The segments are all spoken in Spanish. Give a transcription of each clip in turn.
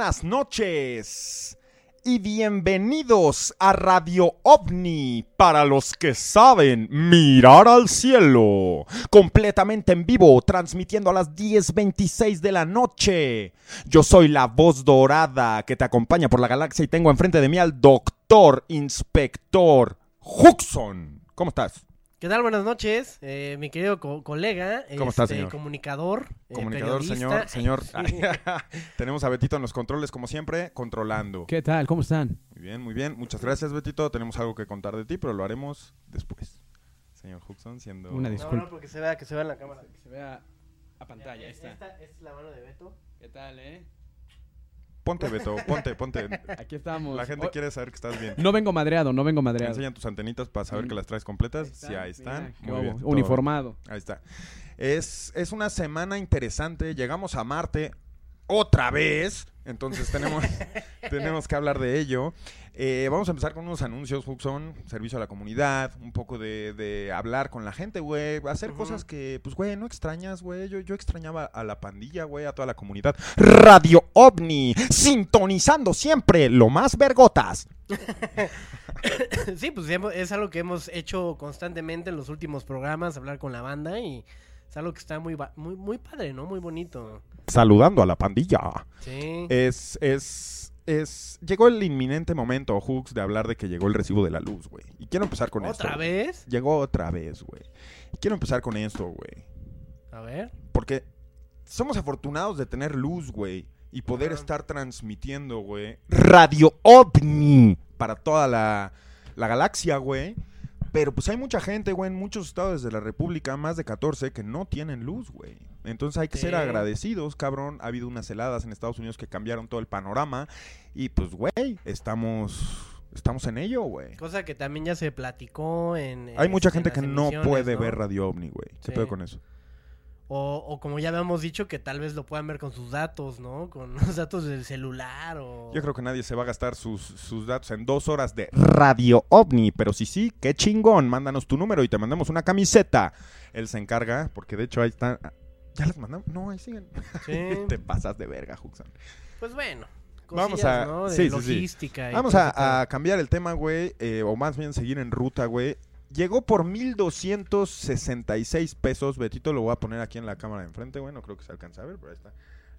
Buenas noches y bienvenidos a Radio OVNI para los que saben mirar al cielo. Completamente en vivo, transmitiendo a las 10.26 de la noche. Yo soy la voz dorada que te acompaña por la galaxia y tengo enfrente de mí al doctor inspector Huxon. ¿Cómo estás? ¿Qué tal? Buenas noches, eh, mi querido co- colega. ¿Cómo está, este, señor? Comunicador. eh, Comunicador, periodista. señor, señor. Tenemos a Betito en los controles, como siempre, controlando. ¿Qué tal? ¿Cómo están? Muy bien, muy bien. Muchas gracias, Betito. Tenemos algo que contar de ti, pero lo haremos después. Señor Huxon, siendo... Una No, disculpa. no, porque se vea, que se vea en la cámara. Que se vea a pantalla. ahí Esta, está. es la mano de Beto. ¿Qué tal, eh? Ponte, Beto, ponte, ponte. Aquí estamos. La gente quiere saber que estás bien. No vengo madreado, no vengo madreado. enseñan tus antenitas para saber que las traes completas. sí, ahí están. Mira, Muy bien. Uniformado. Ahí está. Es, es una semana interesante. Llegamos a Marte otra vez. Entonces tenemos, tenemos que hablar de ello. Eh, vamos a empezar con unos anuncios, Huxon, servicio a la comunidad, un poco de, de hablar con la gente, güey, hacer cosas que, pues, güey, no extrañas, güey. Yo, yo extrañaba a la pandilla, güey, a toda la comunidad. Radio OVNI, sintonizando siempre lo más vergotas. sí, pues es algo que hemos hecho constantemente en los últimos programas, hablar con la banda y es algo que está muy, muy, muy padre, ¿no? Muy bonito. Saludando a la pandilla. Sí. Es, es, es. Llegó el inminente momento, Hooks, de hablar de que llegó el recibo de la luz, güey. Y quiero empezar con esto. ¿Otra güey. vez? Llegó otra vez, güey. Y quiero empezar con esto, güey. A ver. Porque somos afortunados de tener luz, güey. Y poder estar transmitiendo, güey. Radio OVNI. Para toda la, la galaxia, güey. Pero pues hay mucha gente, güey, en muchos estados de la República, más de 14, que no tienen luz, güey. Entonces hay que ser agradecidos, cabrón. Ha habido unas heladas en Estados Unidos que cambiaron todo el panorama. Y pues, güey, estamos, estamos en ello, güey. Cosa que también ya se platicó en... Hay mucha este, en gente que no puede ¿no? ver Radio OVNI, güey. ¿Qué Sí. con eso? O, o como ya habíamos dicho, que tal vez lo puedan ver con sus datos, ¿no? Con los datos del celular o... Yo creo que nadie se va a gastar sus, sus datos en dos horas de Radio OVNI, pero si sí, qué chingón, mándanos tu número y te mandamos una camiseta. Él se encarga, porque de hecho ahí están... ¿Ya las mandamos? No, ahí siguen. Sí. te pasas de verga, Juxan. Pues bueno. Vamos a- ¿no? De sí, sí, sí. logística. y Vamos a, a cambiar el tema, güey, eh, o más bien seguir en ruta, güey. Llegó por 1,266 pesos. Betito lo voy a poner aquí en la cámara de enfrente, güey. No creo que se alcance a ver, pero ahí está.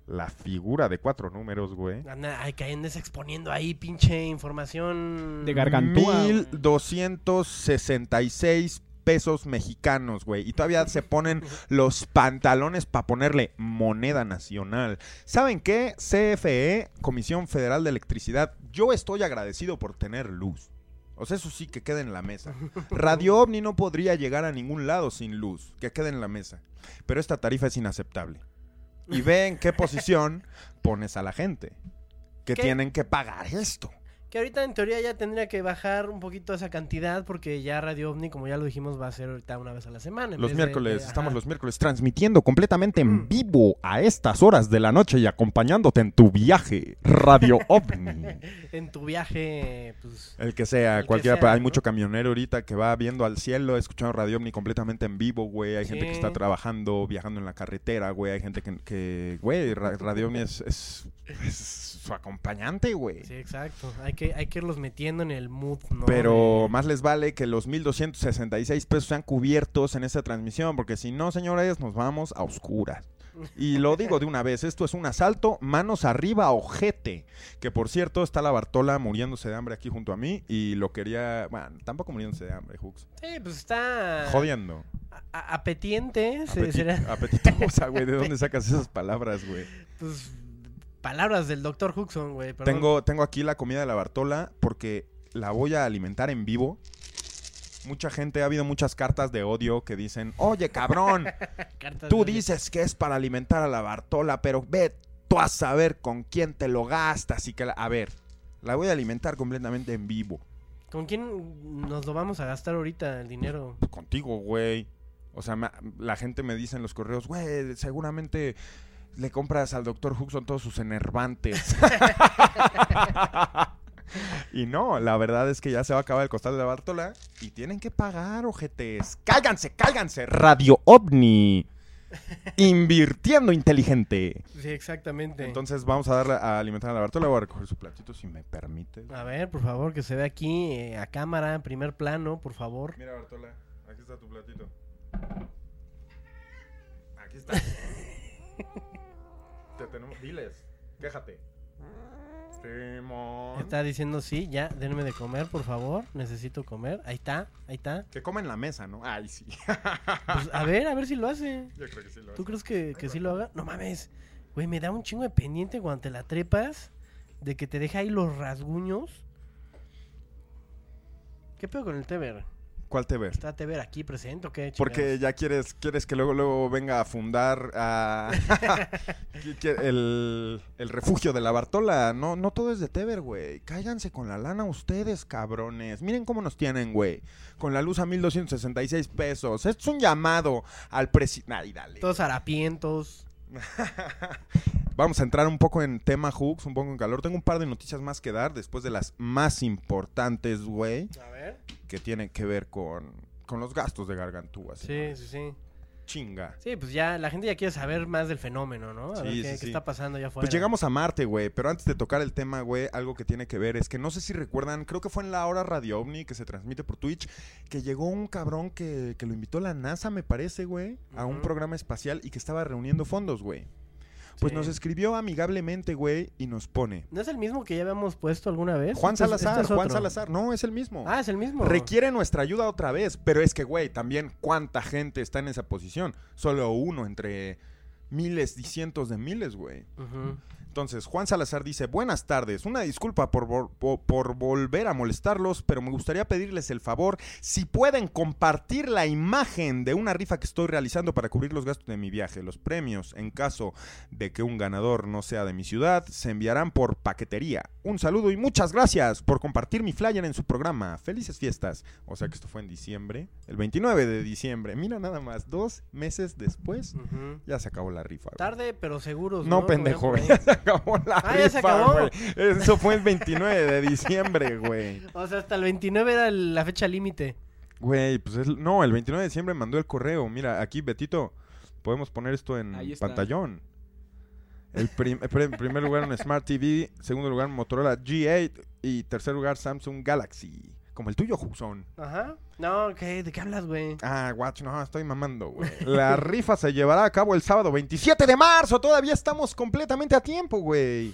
La figura de cuatro números, güey. ay, que andes exponiendo ahí pinche información... De gargantúa. 1266 pesos mexicanos, güey. Y todavía se ponen los pantalones para ponerle moneda nacional. ¿Saben qué? CFE, Comisión Federal de Electricidad, yo estoy agradecido por tener luz. O sea, eso sí que quede en la mesa. Radio OVNI no podría llegar a ningún lado sin luz, que quede en la mesa. Pero esta tarifa es inaceptable. Y ve en qué posición pones a la gente. Que ¿Qué? tienen que pagar esto. Que ahorita en teoría ya tendría que bajar un poquito esa cantidad porque ya Radio OVNI, como ya lo dijimos, va a ser ahorita una vez a la semana. en Los vez miércoles, de- estamos los miércoles transmitiendo completamente en Mm. vivo a estas horas de la noche y acompañándote en tu viaje. Radio OVNI. En tu viaje, pues... El que sea, El que cualquiera. sea, hay ¿no? mucho camionero ahorita que va viendo al cielo, escuchando Radio OVNI completamente en vivo, güey. Hay gente que está trabajando, viajando en la carretera, güey. Hay gente que, que güey, Ra- Radio OVNI es, es- es su acompañante, güey. Sí, exacto. Hay que, hay que irlos metiendo en el mood, ¿no? Pero más les vale que los 1.266 pesos sean cubiertos en esta transmisión, porque si no, señores, nos vamos a oscuras. Y lo digo de una vez, esto es un asalto, manos arriba, ojete. Que por cierto, está la Bartola muriéndose de hambre aquí junto a mí y lo quería, bueno, tampoco muriéndose de hambre, Hooks. Sí, pues está... Jodiendo. a- apetiente, se- Apeti- será... apetitosa, güey. ¿De dónde sacas esas palabras, güey? Pues, palabras del doctor Huxon, güey. Tengo, tengo aquí la comida de la Bartola porque la voy a alimentar en vivo. Mucha gente, ha habido muchas cartas de odio que dicen, oye cabrón, tú dices que es para alimentar a la Bartola, pero ve tú a saber con quién te lo gastas y que la... A ver, la voy a alimentar completamente en vivo. ¿Con quién nos lo vamos a gastar ahorita el dinero? Pues contigo, güey. O sea, la gente me dice en los correos, güey, seguramente le compras al doctor Huxon todos sus enervantes. y no, la verdad es que ya se va a acabar el costal de la Bartola y tienen que pagar, ojetes. ¡Cálganse, cálganse! Radio OVNI. Invirtiendo inteligente. Sí, exactamente. Entonces vamos a darle a alimentar a la Bartola. Voy a recoger su platito si me permite. a ver, por favor, que se vea aquí eh, a cámara, en primer plano, por favor. Mira, Bartola, aquí está tu platito. Aquí está. Te tenemos. Diles, quéjate. Simón. Está diciendo sí, ya, denme de comer, por favor. Necesito comer. Ahí está, ahí está. Que come en la mesa, ¿no? Ay, sí. Pues, a ver, a ver si lo hace. Yo creo que sí lo ¿Tú hace. crees que, que sí lo haga? No mames. Güey, me da un chingo de pendiente cuando te la trepas. De que te deja ahí los rasguños. ¿Qué pedo con el Tever? ¿Cuál te ves? ¿Está Tever aquí presente o qué? Porque ya quieres, quieres que luego, luego venga a fundar a el, el refugio de la Bartola. No, no todo es de Tever, güey. Cáiganse con la lana ustedes, cabrones. Miren cómo nos tienen, güey. Con la luz a 1266 pesos. Esto es un llamado al presidente. Ay, dale. Todos harapientos. Vamos a entrar un poco en tema hooks, un poco en calor. Tengo un par de noticias más que dar después de las más importantes, güey, A ver. que tienen que ver con, con los gastos de Gargantúa. Sí, sí, sí. Chinga. Sí, pues ya la gente ya quiere saber más del fenómeno, ¿no? A Sí, ver sí, qué, sí. está pasando allá afuera. Pues llegamos a Marte, güey, pero antes de tocar el tema, güey, algo que tiene que ver es que no sé si recuerdan, creo que fue en la hora Radio OVNI que se transmite por Twitch, que llegó un cabrón que, que lo invitó la NASA, me parece, güey, a un programa espacial y que estaba reuniendo fondos, güey. Pues Sí. nos escribió amigablemente, güey, y nos pone. ¿No es el mismo que ya habíamos puesto alguna vez? Juan Este Salazar, este es Juan. Salazar, no, es el mismo. Ah, es el mismo. Requiere nuestra ayuda otra vez, pero es que, güey, también cuánta gente está en esa posición. Solo uno entre miles y cientos de miles, güey. Ujú. Entonces, Juan Salazar dice, buenas tardes, una disculpa por, vol- po- por volver a molestarlos, pero me gustaría pedirles el favor, si pueden compartir la imagen de una rifa que estoy realizando para cubrir los gastos de mi viaje. Los premios, en caso de que un ganador no sea de mi ciudad, se enviarán por paquetería. Un saludo y muchas gracias por compartir mi flyer en su programa. Felices fiestas. O sea que esto fue en diciembre, el 29 de diciembre. Mira nada más, dos meses después, ya se acabó la rifa. güey. Tarde, pero seguros. No, ¿no? pendejo, acabó la Ah, ya se rifa, acabó. güey. Eso fue el 29 de diciembre, güey. O sea, hasta el 29 era la fecha límite. Güey, pues es- no, el 29 de diciembre mandó el correo. Mira, aquí, Betito, podemos poner esto en pantallón. El prim- el pri- primer lugar un Smart TV, segundo lugar un Motorola G8 y tercer lugar Samsung Galaxy. Como el tuyo, Juxon. Ajá. No, ¿qué? ¿de qué hablas, güey? Ah, guacho, no, estoy mamando, güey. La rifa se llevará a cabo el sábado 27 de marzo. Todavía estamos completamente a tiempo, güey.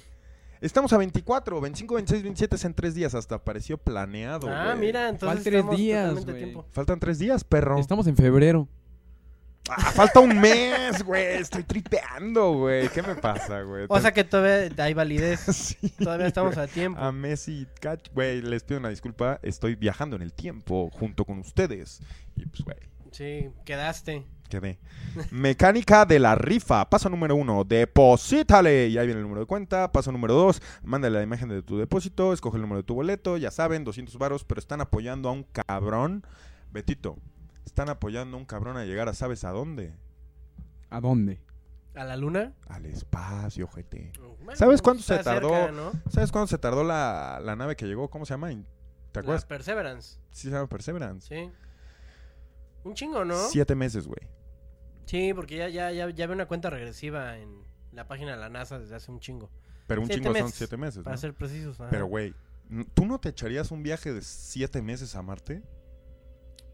Estamos a 24, 25, 26, 27 es en tres días. Hasta pareció planeado, ah, güey. mira, entonces tres estamos días, totalmente a güey. tiempo. Faltan tres días, perro. Estamos en febrero. Ah, falta un mes, güey. Estoy tripeando, güey. ¿Qué me pasa, güey? O sea que todavía hay validez. Sí, Todavía estamos a tiempo. A Messi, güey, les pido una disculpa. Estoy viajando en el tiempo junto con ustedes. Y pues, güey, Sí, quedaste. quedé. Mecánica de la rifa. Paso número uno, deposítale. Y ahí viene el número de cuenta. Paso número dos, mándale la imagen de tu depósito. Escoge el número de tu boleto. Ya saben, 200 varos, pero están apoyando a un cabrón. Betito, están apoyando a un cabrón a llegar a sabes a dónde. ¿A dónde? ¿A la luna? Al espacio, GT. Bueno, ¿Sabes cuánto se tardó? cerca, ¿no? ¿Sabes cuándo se tardó la, la nave que llegó? ¿Cómo se llama? ¿Te La acuerdas? Perseverance. Sí, se llama Perseverance. Sí. Un chingo, ¿no? Siete meses, güey. Sí, porque ya, ya, ya, ya ve una cuenta regresiva en la página de la NASA desde hace un chingo. Pero un Siete chingo son siete meses, Para ¿no? ser precisos. ajá. Pero, güey, ¿tú no te echarías un viaje de siete meses a Marte?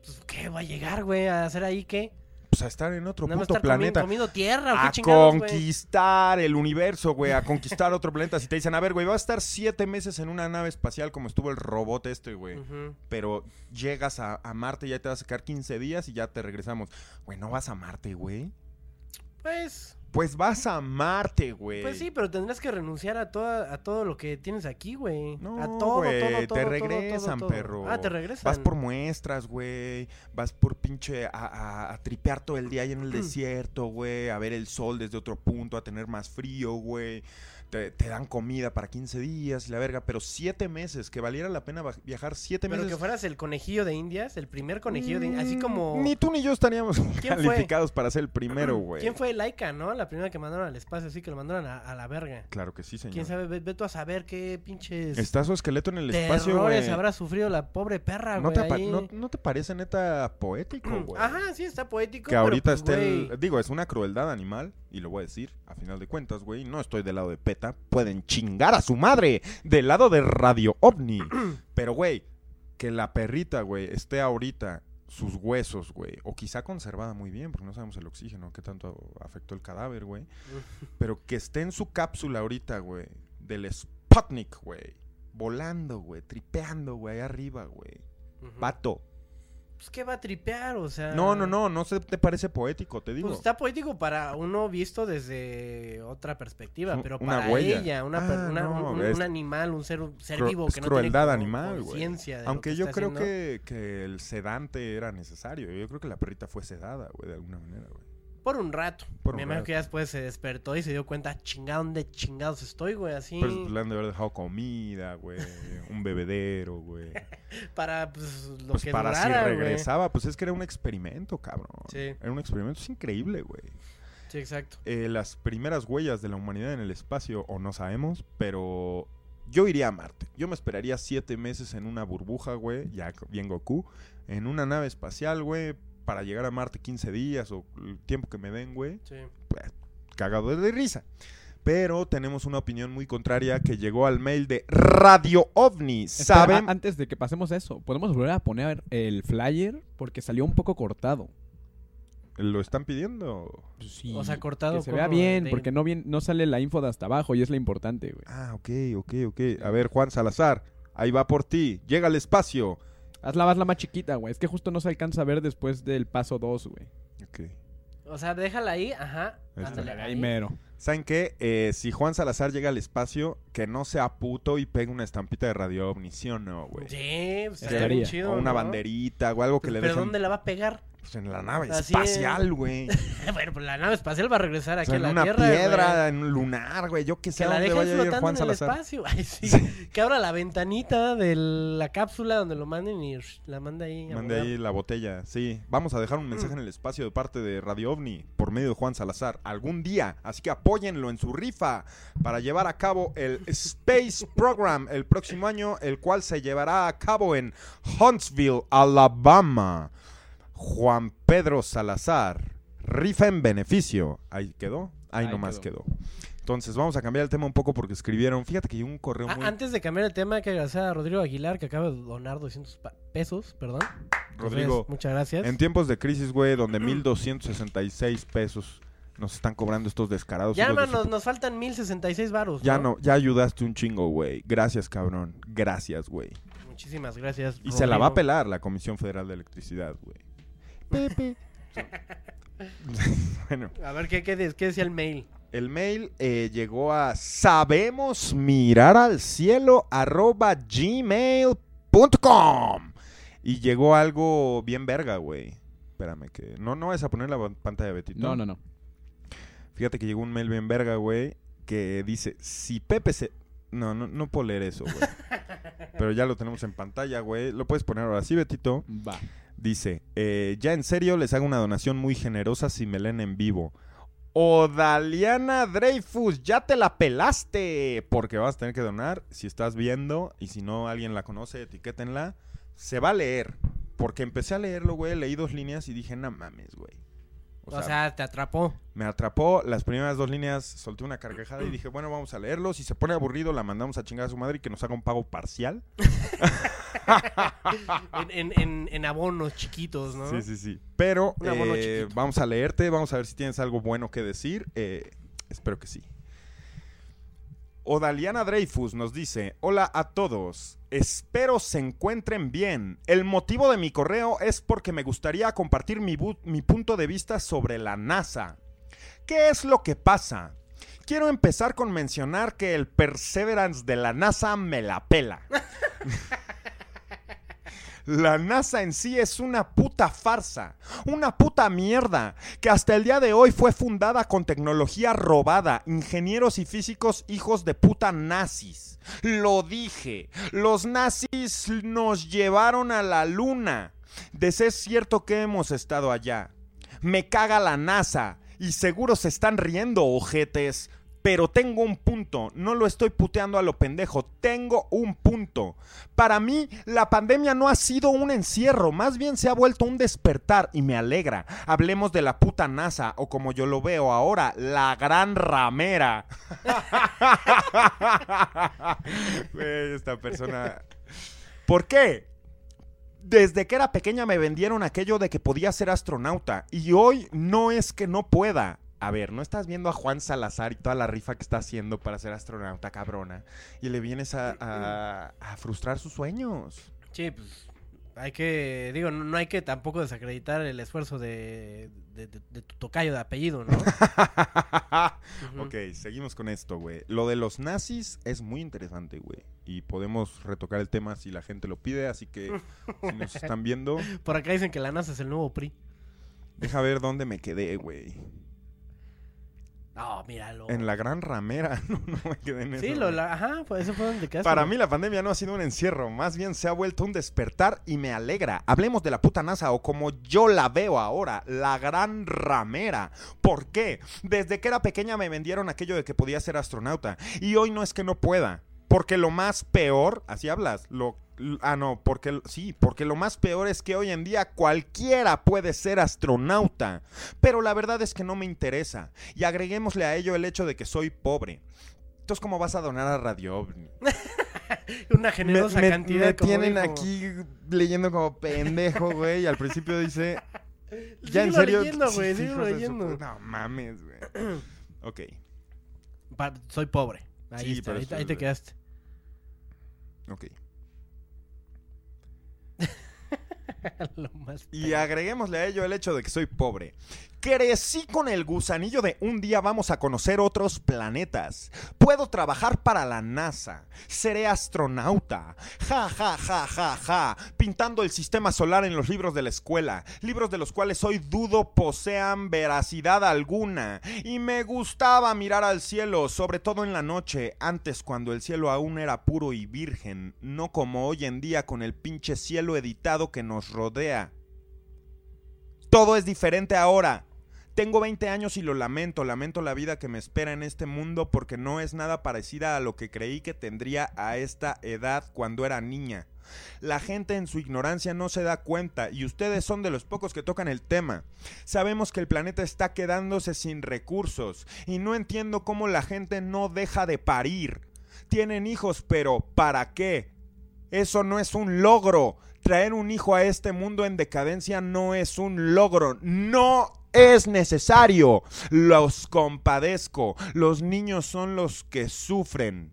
Pues, ¿Qué va a llegar, güey? ¿A hacer ahí qué? Pues a estar en otro ¿Nada más puto estar comi- planeta. tierra o qué A chingados, güey? conquistar el universo, güey. A conquistar otro planeta. Si te dicen, a ver, güey, vas a estar siete meses en una nave espacial como estuvo el robot este, güey. Ujú. Pero llegas a, a Marte y ya te vas a quedar 15 días y ya te regresamos. Güey, ¿no vas a Marte, güey? Pues, Pues vas a Marte, güey. pues sí, pero tendrás que renunciar a, toda, a todo lo que tienes aquí, güey. No, a todo, güey, todo, te todo, regresan, todo, perro. Ah, te regresan. Vas por muestras, güey. Vas por pinche a, a- a tripear todo el día ahí en el desierto, güey. A ver el sol desde otro punto, a tener más frío, güey. Te, te dan comida para 15 días y la verga. Pero siete meses, que valiera la pena viajar siete Pero meses. que fueras el conejillo de Indias, el primer conejillo de Indias. Así como... Mm, Ni tú ni yo estaríamos calificados para ser el primero, güey. ¿Quién fue Laika, no? La primera que mandaron al espacio, así que lo mandaron a, a la verga. Claro que sí, señor. Quién sabe, ve, ve tú a saber qué pinches Está su esqueleto en el espacio, güey. habrá sufrido la pobre perra, ¿No güey. ahí. no- no te parece neta poético, güey? Ajá, sí, está poético. Que pero, ahorita pues, esté el- Digo, es una crueldad animal, y lo voy a decir, a final de cuentas, güey. No estoy del lado de PETA. Pueden chingar a su madre del lado de Radio OVNI. Pero, güey, que la perrita, güey, esté ahorita sus huesos, güey. O quizá conservada muy bien, porque no sabemos el oxígeno, qué tanto afectó el cadáver, güey. Pero que esté en su cápsula ahorita, güey, del Sputnik, güey. Volando, güey, tripeando, güey, ahí arriba, güey. Pato. Pues, ¿qué va a tripear? O sea... No, no, no, no se te parece poético, te digo. Pues está poético para uno visto desde otra perspectiva, pero una para huella. ella, una, Ah, per- una- no, un, animal, un ser, un ser Cru- vivo es que no crueldad tiene animal, güey. Aunque que yo creo haciendo. que, que el sedante era necesario. Yo creo que la perrita fue sedada, güey, de alguna manera, güey. Por un rato. Por un Me imagino rato. que ya después se despertó y se dio cuenta, chingado, ¿dónde chingados estoy, güey? Así. Pues, le han de haber dejado comida, güey. un bebedero, güey. para pues, lo Pues que para durara, si güey. regresaba. Pues es que era un experimento, cabrón. Sí. Era un experimento. Es increíble, güey. Sí, exacto. Eh, las primeras huellas de la humanidad en el espacio, o no sabemos, pero yo iría a Marte. Yo me esperaría siete meses en una burbuja, güey, ya bien Goku, en una nave espacial, güey, para llegar a Marte 15 días o el tiempo que me den, güey, Sí. pues, cagado de risa. Pero tenemos una opinión muy contraria que llegó al mail de Radio OVNI. ¿Saben? antes de que pasemos a eso, podemos volver a poner el flyer porque salió un poco cortado. ¿Lo están pidiendo? Sí, O sea, cortado Que se vea bien, de- porque no, bien, no sale la info de hasta abajo y es la importante, güey. Ah, ok, ok, ok. A ver, Juan Salazar, ahí va por ti. Llega al espacio. Hazla, hazla más chiquita, güey. Es que justo no se alcanza a ver después del paso 2, güey. Ok. O sea, déjala ahí, ajá. Ándale, Ahí ahí. mero. ¿Saben qué? Eh, si Juan Salazar llega al espacio, que no sea puto y pegue una estampita de radio ovni, ¿sí o no, güey? Sí, pues, estaría bien Estaría. chido, o una ¿no? banderita o algo que le Pero dejen ¿dónde la va a pegar? Pues, en la nave Así espacial, güey. bueno, pues la nave espacial va a regresar O aquí sea, a en la una Tierra. piedra, güey. en un lunar, güey. Yo qué sé Que a la dónde vaya a ir Juan en el Salazar. espacio. Ay, sí. Sí. Que abra la ventanita de la cápsula donde lo manden y la manda ahí. a Mande ahí la botella. Sí, vamos a dejar un mensaje en el espacio de parte de Radio OVNI por medio de Juan Salazar algún día. Así que apóyenlo en su rifa para llevar a cabo el Space Program el próximo año, el cual se llevará a cabo en Huntsville, Alabama. Juan Pedro Salazar, rifa en beneficio. Ahí quedó, ahí, Ahí nomás quedó. quedó. Entonces vamos a cambiar el tema un poco porque escribieron, fíjate que llegó un correo Ah, muy... Antes de cambiar el tema, hay que agradecer a Rodrigo Aguilar que acaba de donar 200 pa- pesos, perdón. Rodrigo, Entonces, muchas gracias. En tiempos de crisis, güey, donde 1266 pesos nos están cobrando estos descarados. Ya, hijos de man, su nos, nos faltan 1066 varos. Ya no, ya ayudaste un chingo, güey. Gracias, cabrón. Gracias, güey. Muchísimas gracias. Y se la va a pelar la Comisión Federal de Electricidad, güey. Pepe. bueno, A ver, ¿qué, qué, de- qué decía el mail? el mail eh, llegó a sabemos mirar al cielo arroba gmail.com y llegó algo bien verga, güey. Espérame que... No, no vas a poner la pan- pantalla, Betito. No, no, no. Fíjate que llegó un mail bien verga, güey, que dice, si Pepe se... No, no, no puedo leer eso, güey. Pero ya lo tenemos en pantalla, güey. Lo puedes poner ahora sí, Betito. Va. Dice, eh, ya en serio les hago una donación muy generosa si me leen en vivo. O Daliana Dreyfus, ya te la pelaste. Porque vas a tener que donar si estás viendo y si no alguien la conoce, etiquétenla. Se va a leer. Porque empecé a leerlo, güey, leí dos líneas y dije, no mames, güey. O sea, te atrapó. Me atrapó las primeras dos líneas, solté una carcajada y dije, bueno, vamos a leerlo. Si se pone aburrido, la mandamos a chingar a su madre y que nos haga un pago parcial. En, en, en, en abonos chiquitos, ¿no? Sí, sí, sí. Pero eh, vamos a leerte, vamos a ver si tienes algo bueno que decir. Eh, espero que sí. Odaliana Dreyfus nos dice, hola a todos, espero se encuentren bien. El motivo de mi correo es porque me gustaría compartir mi, mi punto de vista sobre la NASA. ¿Qué es lo que pasa? Quiero empezar con mencionar que el Perseverance de la NASA me la pela. La NASA en sí es una puta farsa, una puta mierda, que hasta el día de hoy fue fundada con tecnología robada, ingenieros y físicos hijos de puta nazis. Lo dije, los nazis nos llevaron a la luna. De ser cierto que hemos estado allá. Me caga la NASA. Y seguro se están riendo, ojetes. Pero tengo un punto, no lo estoy puteando a lo pendejo, tengo un punto. Para mí, la pandemia no ha sido un encierro, más bien se ha vuelto un despertar y me alegra. Hablemos de la puta NASA, o como yo lo veo ahora, la gran ramera. Esta persona... ¿Por qué? Desde que era pequeña me vendieron aquello de que podía ser astronauta y hoy no es que no pueda. A ver, ¿no estás viendo a Juan Salazar y toda la rifa que está haciendo para ser astronauta, cabrona? Y le vienes a, a- a frustrar sus sueños. Sí, pues hay que, digo, no, no hay que tampoco desacreditar el esfuerzo de, de, de- de tu tocayo de apellido, ¿no? Ok, seguimos con esto, güey. Lo de los nazis es muy interesante, güey. Y podemos retocar el tema si la gente lo pide, así que si nos están viendo, Por acá dicen que la NASA es el nuevo PRI. deja ver dónde me quedé, güey. No, míralo. En la gran ramera, no, no me quedé en eso. Sí, lo, la- ajá, pues eso fue donde quedaste. Para mí la pandemia no ha sido un encierro, más bien se ha vuelto un despertar y me alegra. Hablemos de la puta NASA o como yo la veo ahora, la gran ramera. ¿Por qué? Desde que era pequeña me vendieron aquello de que podía ser astronauta y hoy no es que no pueda. Porque lo más peor, así hablas, lo ah no, porque sí, porque lo más peor es que hoy en día cualquiera puede ser astronauta, pero la verdad es que no me interesa y agreguémosle a ello el hecho de que soy pobre. Entonces, ¿cómo vas a donar a Radio OVNI? Una generosa me, cantidad. me como tienen aquí leyendo como pendejo, güey. Y al principio dice. Ya en serio. leyendo, güey, Sí, su leyendo. pu- No mames, güey. Ok. Pa- soy pobre. Ahí, Sí, está, ahí, te quedaste. Ok. Lo más Y agreguémosle a ello el hecho de que soy pobre. Crecí con el gusanillo de un día vamos a conocer otros planetas. Puedo trabajar para la NASA. Seré astronauta. Ja, ja, ja, ja, ja. Pintando el sistema solar en los libros de la escuela. Libros de los cuales hoy dudo posean veracidad alguna. Y me gustaba mirar al cielo, sobre todo en la noche, antes cuando el cielo aún era puro y virgen. No como hoy en día con el pinche cielo editado que nos rodea. Todo es diferente ahora. Tengo 20 años y lo lamento, lamento la vida que me espera en este mundo porque no es nada parecida a lo que creí que tendría a esta edad cuando era niña. La gente en su ignorancia no se da cuenta y ustedes son de los pocos que tocan el tema. Sabemos que el planeta está quedándose sin recursos y no entiendo cómo la gente no deja de parir. Tienen hijos, pero ¿para qué? Eso no es un logro. Traer un hijo a este mundo en decadencia no es un logro. No es necesario. Los compadezco. Los niños son los que sufren.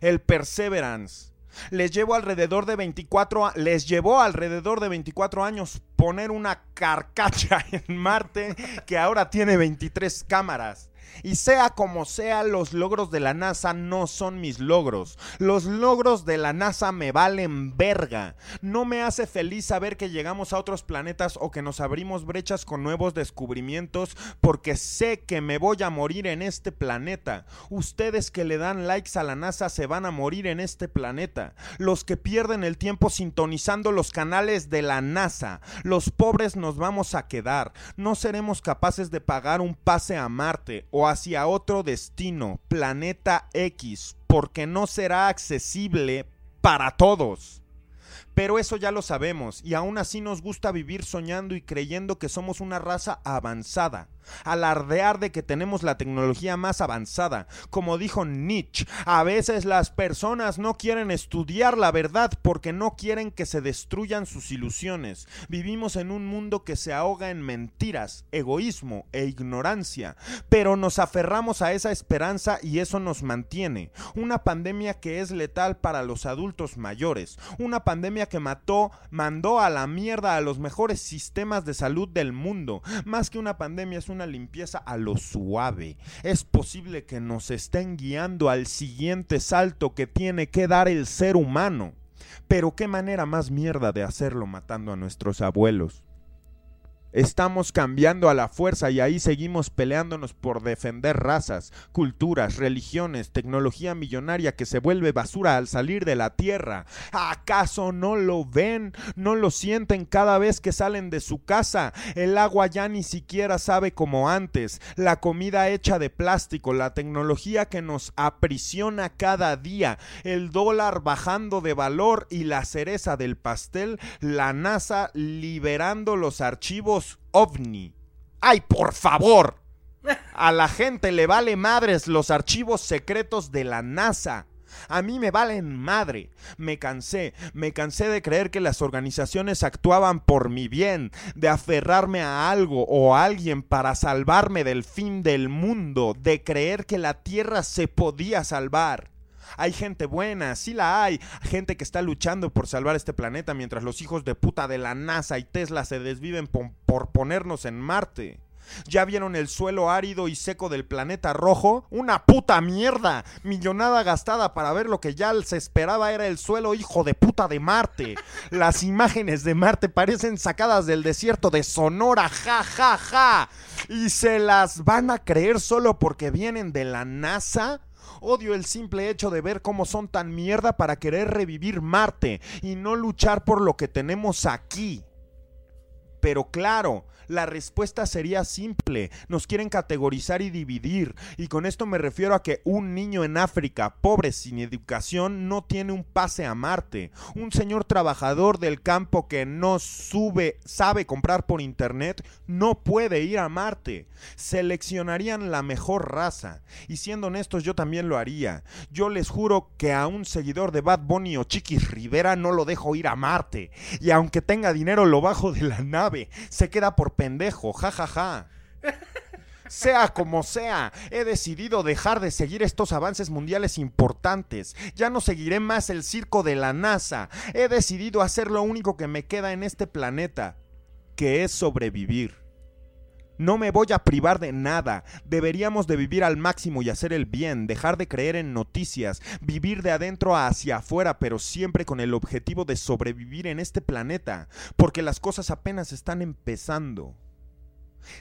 El Perseverance. Les llevo alrededor de 24 a- les llevó alrededor de 24 años poner una carcacha en Marte que ahora tiene 23 cámaras. Y sea como sea, los logros de la NASA no son mis logros. Los logros de la NASA me valen verga. No me hace feliz saber que llegamos a otros planetas o que nos abrimos brechas con nuevos descubrimientos porque sé que me voy a morir en este planeta. Ustedes que le dan likes a la NASA se van a morir en este planeta. Los que pierden el tiempo sintonizando los canales de la NASA. Los pobres nos vamos a quedar. No seremos capaces de pagar un pase a Marte o hacia otro destino, planeta X, porque no será accesible para todos. Pero eso ya lo sabemos y aún así nos gusta vivir soñando y creyendo que somos una raza avanzada. Alardear de que tenemos la tecnología más avanzada. Como dijo Nietzsche, a veces las personas no quieren estudiar la verdad porque no quieren que se destruyan sus ilusiones. Vivimos en un mundo que se ahoga en mentiras, egoísmo e ignorancia, pero nos aferramos a esa esperanza y eso nos mantiene. Una pandemia que es letal para los adultos mayores, una pandemia que mató, mandó a la mierda a los mejores sistemas de salud del mundo. Más que una pandemia es una limpieza a lo suave. Es posible que nos estén guiando al siguiente salto que tiene que dar el ser humano. Pero qué manera más mierda de hacerlo matando a nuestros abuelos. Estamos cambiando a la fuerza y ahí seguimos peleándonos por defender razas, culturas, religiones, tecnología millonaria que se vuelve basura al salir de la Tierra. ¿Acaso no lo ven? ¿No lo sienten cada vez que salen de su casa? El agua ya ni siquiera sabe como antes. La comida hecha de plástico, la tecnología que nos aprisiona cada día, el dólar bajando de valor y la cereza del pastel, la NASA liberando los archivos ovni. ¡Ay, por favor! A la gente le vale madres los archivos secretos de la NASA. A mí me valen madre. Me cansé, me cansé de creer que las organizaciones actuaban por mi bien, de aferrarme a algo o a alguien para salvarme del fin del mundo, de creer que la Tierra se podía salvar. Hay gente buena, sí la hay. Gente que está luchando por salvar este planeta mientras los hijos de puta de la NASA y Tesla se desviven por, ponernos en Marte. ¿Ya vieron el suelo árido y seco del planeta rojo? ¡Una puta mierda! Millonada gastada para ver lo que ya se esperaba era el suelo hijo de puta de Marte. Las imágenes de Marte parecen sacadas del desierto de Sonora, ja, ja, ja. ¿Y se las van a creer solo porque vienen de la NASA? Odio el simple hecho de ver cómo son tan mierda para querer revivir Marte y no luchar por lo que tenemos aquí. Pero claro, la respuesta sería simple. Nos quieren categorizar y dividir. Y con esto me refiero a que un niño en África, pobre sin educación, no tiene un pase a Marte. Un señor trabajador del campo que no sube, sabe comprar por internet, no puede ir a Marte. Seleccionarían la mejor raza. Y siendo honestos, yo también lo haría. Yo les juro que a un seguidor de Bad Bunny o Chiquis Rivera no lo dejo ir a Marte. Y aunque tenga dinero, lo bajo de la nave. Se queda por pendejo, jajaja. Sea como sea, he decidido dejar de seguir estos avances mundiales importantes. Ya no seguiré más el circo de la NASA. He decidido hacer lo único que me queda en este planeta, que es sobrevivir. No me voy a privar de nada. Deberíamos de vivir al máximo y hacer el bien, dejar de creer en noticias, vivir de adentro hacia afuera, pero siempre con el objetivo de sobrevivir en este planeta, porque las cosas apenas están empezando.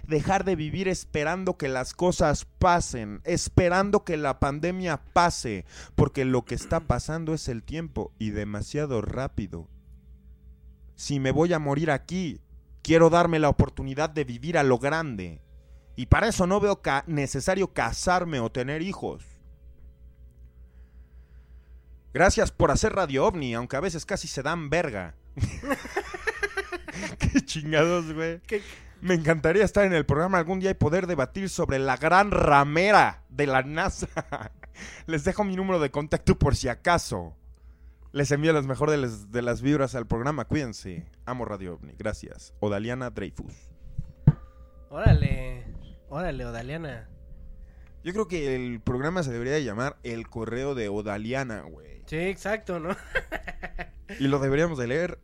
Dejar de vivir esperando que las cosas pasen, esperando que la pandemia pase, porque lo que está pasando es el tiempo y demasiado rápido. Si me voy a morir aquí, Quiero darme la oportunidad de vivir a lo grande. Y para eso no veo ca necesario casarme o tener hijos. Gracias por hacer Radio OVNI, aunque a veces casi se dan verga. Qué chingados, güey. Me encantaría estar en el programa algún día y poder debatir sobre la gran ramera de la NASA. Les dejo mi número de contacto por si acaso. Les envío las mejores de, las vibras al programa. Cuídense. Amo Radio OVNI. Gracias. Odaliana Dreyfus. Órale. Órale, Odaliana. Yo creo que el programa se debería llamar El Correo de Odaliana, güey. Sí, exacto, ¿no? y lo deberíamos de leer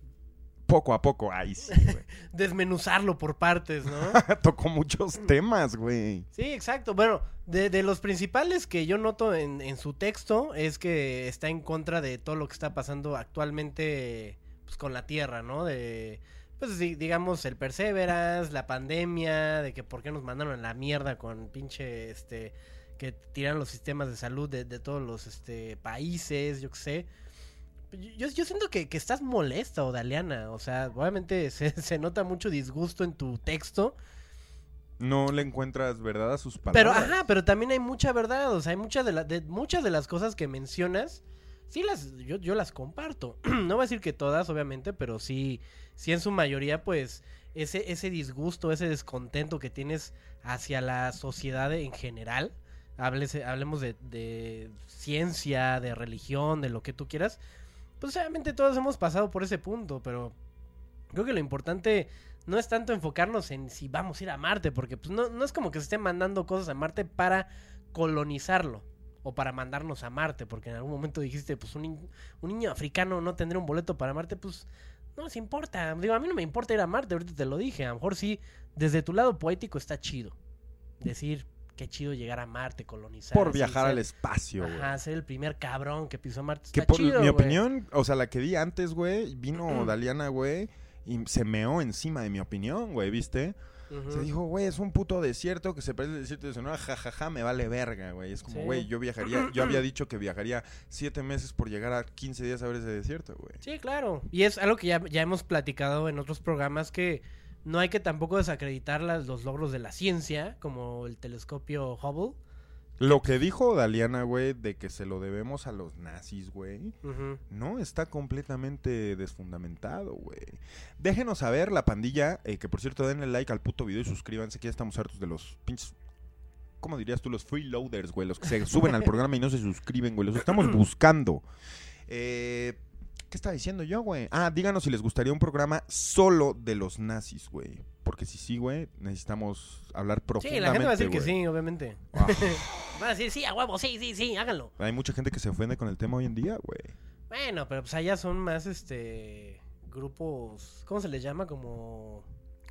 poco a poco. Ay, sí, güey. Desmenuzarlo por partes, ¿no? Tocó muchos temas, güey. Sí, exacto. Bueno, de, los principales que yo noto en, su texto es que está en contra de todo lo que está pasando actualmente pues, con la Tierra, ¿no? De, pues digamos, el Perseverance, la pandemia, de que por qué nos mandaron a la mierda con pinche, este, que tiran los sistemas de salud de, de todos los, este, países, yo qué sé. Yo, yo siento que, que, estás molesta, Odaliana. O sea, obviamente se, se, nota mucho disgusto en tu texto. No le encuentras verdad a sus palabras. Pero, ajá, pero también hay mucha verdad. O sea, hay muchas de, de muchas de las cosas que mencionas. Sí, las, yo, yo las comparto. no voy a decir que todas, obviamente, pero sí, sí en su mayoría, pues, ese, ese disgusto, ese descontento que tienes hacia la sociedad en general. hablemos de, de ciencia, de religión, de lo que tú quieras pues obviamente todos hemos pasado por ese punto, pero creo que lo importante no es tanto enfocarnos en si vamos a ir a Marte, porque pues no, no es como que se estén mandando cosas a Marte para colonizarlo o para mandarnos a Marte, porque en algún momento dijiste, pues un, un niño africano no tendría un boleto para Marte, pues no nos importa. Digo, a mí no me importa ir a Marte, ahorita te lo dije, a lo mejor sí, desde tu lado poético está chido. Decir, qué chido llegar a Marte, colonizar. Por viajar al espacio, güey. Ajá, ser el primer cabrón que pisó Marte. que por mi opinión, o sea, la que di antes, güey, vino Daliana, güey. y se meó encima de mi opinión, güey, ¿viste? Se dijo, güey, es un puto desierto que se parece al desierto de Sonora, jajaja, me vale verga, güey. Es como, Sí. güey, yo viajaría, yo había dicho que viajaría siete meses por llegar a 15 días a ver ese desierto, güey. Sí, claro. Y es algo que ya, ya hemos platicado en otros programas que no hay que tampoco desacreditar las- los logros de la ciencia, como el telescopio Hubble. Lo que dijo Daliana, güey, de que se lo debemos a los nazis, güey, Ujú. no está completamente desfundamentado, güey. Déjenos saber, la pandilla, eh, que por cierto denle like al puto video y suscríbanse, que ya estamos hartos de los pinches... ¿Cómo dirías tú? Los freeloaders, güey. Los que se suben al programa y no se suscriben, güey. Los estamos buscando. Eh, ¿Qué estaba diciendo yo, güey? Ah, díganos si les gustaría un programa solo de los nazis, güey. Porque si sí, güey, necesitamos hablar Sí, profundamente, la gente va a decir que sí, obviamente. Ah, Van a decir, sí, a huevo, sí, sí, sí, háganlo. hay mucha gente que se ofende con el tema hoy en día, güey. Bueno, pero pues allá son más, este, grupos, ¿cómo se les llama? Como